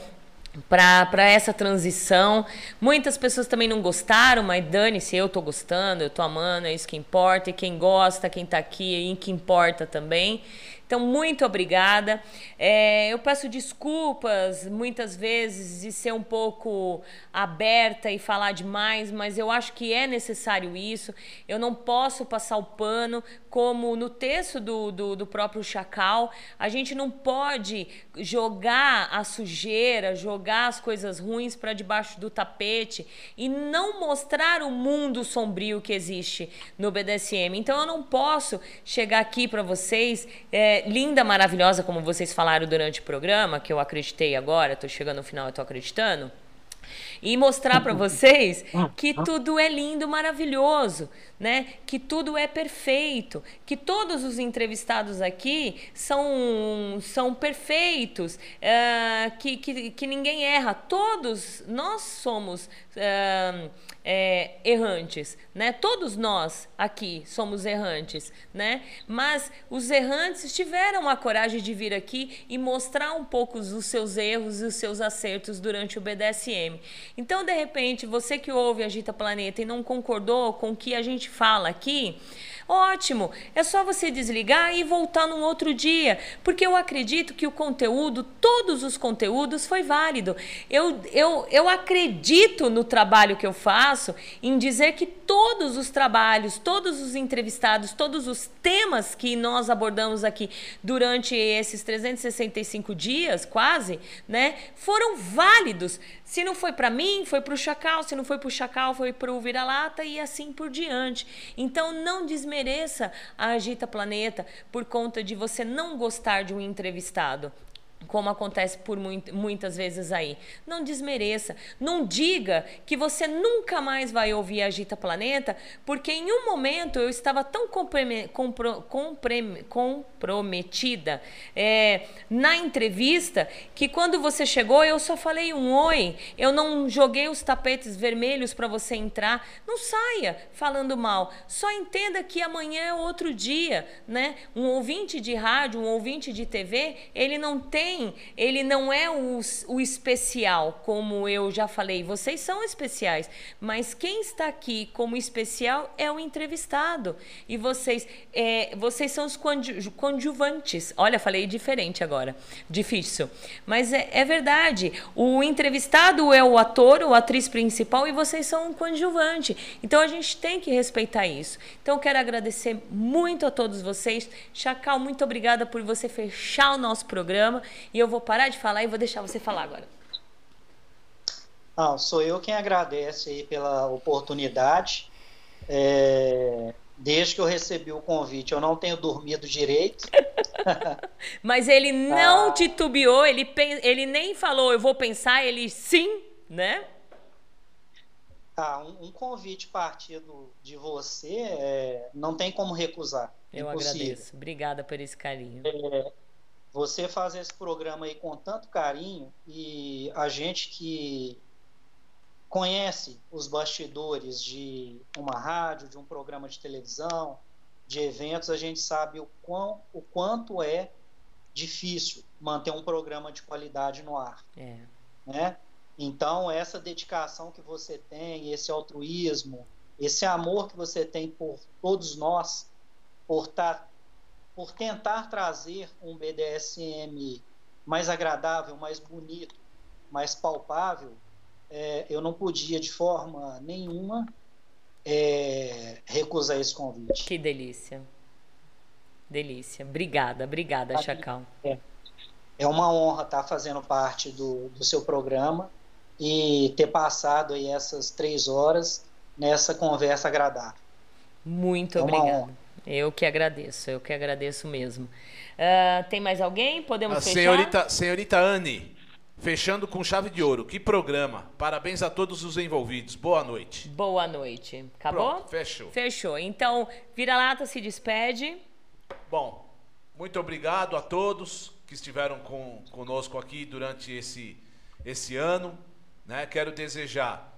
para essa transição. Muitas pessoas também não gostaram, mas dane-se, eu tô gostando, eu tô amando, é isso que importa. E quem gosta, quem tá aqui, é que importa também. Então, muito obrigada. É, eu peço desculpas muitas vezes de ser um pouco aberta e falar demais, mas eu acho que é necessário isso. Eu não posso passar o pano, como no texto do, do, do próprio Chacal, a gente não pode jogar a sujeira, jogar as coisas ruins para debaixo do tapete e não mostrar o mundo sombrio que existe no BDSM. Então eu não posso chegar aqui para vocês, é, linda, maravilhosa, como vocês falaram durante o programa, que eu acreditei agora, estou chegando no final e estou acreditando e mostrar para vocês que tudo é lindo, maravilhoso, né? Que tudo é perfeito, que todos os entrevistados aqui são, são perfeitos, uh, que, que, que ninguém erra. Todos nós somos uh, é, errantes, né? Todos nós aqui somos errantes, né? Mas os errantes tiveram a coragem de vir aqui e mostrar um pouco os seus erros e os seus acertos durante o BDSM. Então, de repente, você que ouve Agita Planeta e não concordou com o que a gente fala aqui, Ótimo, é só você desligar e voltar num outro dia, porque eu acredito que o conteúdo, todos os conteúdos, foi válido. Eu, eu, eu acredito no trabalho que eu faço em dizer que todos os trabalhos, todos os entrevistados, todos os temas que nós abordamos aqui durante esses 365 dias, quase, né, foram válidos. Se não foi para mim, foi para o Chacal, se não foi para o Chacal, foi para o Vira-Lata e assim por diante. Então não desmereça a Agita Planeta por conta de você não gostar de um entrevistado como acontece por muitas vezes aí. Não desmereça. Não diga que você nunca mais vai ouvir Agita Planeta, porque em um momento eu estava tão compro, comprometida é, na entrevista que quando você chegou eu só falei um oi. Eu não joguei os tapetes vermelhos para você entrar. Não saia falando mal. Só entenda que amanhã é outro dia, né? Um ouvinte de rádio, um ouvinte de TV, ele não tem tem, ele não é o, o especial, como eu já falei. Vocês são especiais, mas quem está aqui como especial é o entrevistado. E vocês, é, vocês são os coadjuvantes. Olha, falei diferente agora. Difícil. Mas é, é verdade. O entrevistado é o ator ou atriz principal e vocês são um coadjuvante. Então a gente tem que respeitar isso. Então quero agradecer muito a todos vocês. Chacal, muito obrigada por você fechar o nosso programa e eu vou parar de falar e vou deixar você falar agora. Não, sou eu quem agradece aí pela oportunidade. É, desde que eu recebi o convite, eu não tenho dormido direito. Mas ele não ah. titubeou, ele, ele nem falou, eu vou pensar, ele sim, né? Ah, um, um convite partido de você é, não tem como recusar. Eu Impossível. agradeço. Obrigada por esse carinho. É, você faz esse programa aí com tanto carinho e a gente que conhece os bastidores de uma rádio, de um programa de televisão, de eventos, a gente sabe o, quão, o quanto é difícil manter um programa de qualidade no ar. É. Né? Então, essa dedicação que você tem, esse altruísmo, esse amor que você tem por todos nós, por estar tá por tentar trazer um BDSM mais agradável, mais bonito, mais palpável, é, eu não podia de forma nenhuma é, recusar esse convite. Que delícia. Delícia. Obrigada, obrigada, Chacal. É, é uma honra estar fazendo parte do, do seu programa e ter passado aí essas três horas nessa conversa agradável. Muito é obrigada. Eu que agradeço, eu que agradeço mesmo. Uh, tem mais alguém? Podemos a fechar? Senhorita, senhorita Anne, fechando com chave de ouro. Que programa. Parabéns a todos os envolvidos. Boa noite. Boa noite. Acabou? Pronto, fechou. Fechou. Então, Vira-Lata se despede. Bom, muito obrigado a todos que estiveram com, conosco aqui durante esse, esse ano. Né? Quero desejar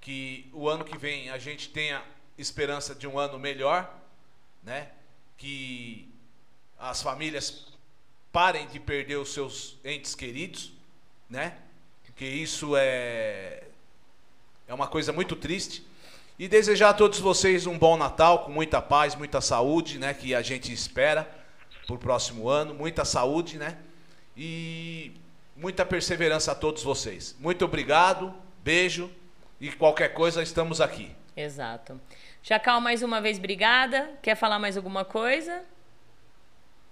que o ano que vem a gente tenha esperança de um ano melhor né? Que as famílias parem de perder os seus entes queridos, né? Porque isso é é uma coisa muito triste. E desejar a todos vocês um bom Natal com muita paz, muita saúde, né, que a gente espera, para o próximo ano, muita saúde, né? E muita perseverança a todos vocês. Muito obrigado, beijo e qualquer coisa estamos aqui. Exato. Chacal, mais uma vez, obrigada. Quer falar mais alguma coisa?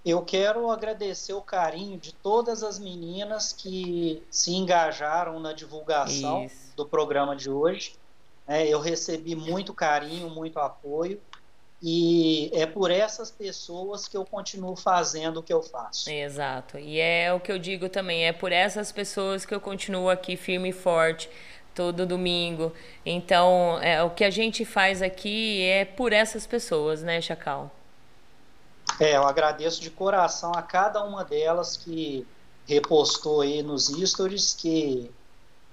Eu quero agradecer o carinho de todas as meninas que se engajaram na divulgação Isso. do programa de hoje. É, eu recebi muito carinho, muito apoio. E é por essas pessoas que eu continuo fazendo o que eu faço. Exato. E é o que eu digo também, é por essas pessoas que eu continuo aqui firme e forte todo domingo. Então, é, o que a gente faz aqui é por essas pessoas, né, Chacal? É, eu agradeço de coração a cada uma delas que repostou aí nos stories, que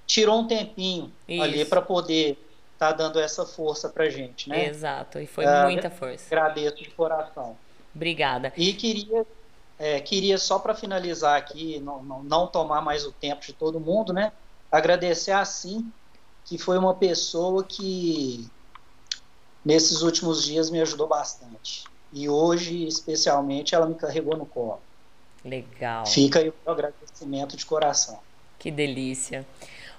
tirou um tempinho Isso. ali para poder tá dando essa força pra gente, né? Exato, e foi é, muita força. Agradeço de coração. Obrigada. E queria, é, queria só para finalizar aqui, não, não, não, tomar mais o tempo de todo mundo, né? Agradecer a Sim, que foi uma pessoa que nesses últimos dias me ajudou bastante. E hoje, especialmente, ela me carregou no colo. Legal. Fica aí o agradecimento de coração. Que delícia.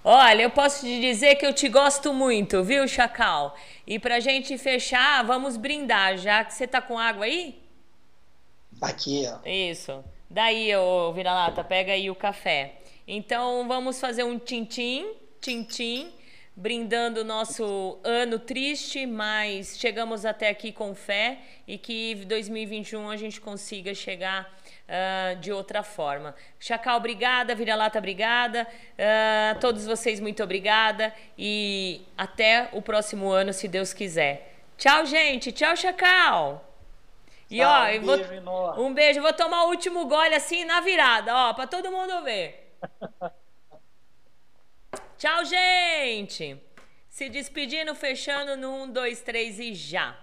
Olha, eu posso te dizer que eu te gosto muito, viu, Chacal? E pra gente fechar, vamos brindar, já que você tá com água aí? Aqui, ó. Isso. Daí, ô vira-lata, pega aí o café. Então, vamos fazer um tintim, tintim, brindando o nosso ano triste, mas chegamos até aqui com fé e que 2021 a gente consiga chegar uh, de outra forma. Chacal, obrigada. Vira-lata, obrigada. Uh, todos vocês, muito obrigada. E até o próximo ano, se Deus quiser. Tchau, gente. Tchau, Chacal. E ó, um, vou, beijo, um beijo. Vou tomar o último gole assim na virada, ó, para todo mundo ver. Tchau, gente. Se despedindo, fechando no 1, 2, 3 e já.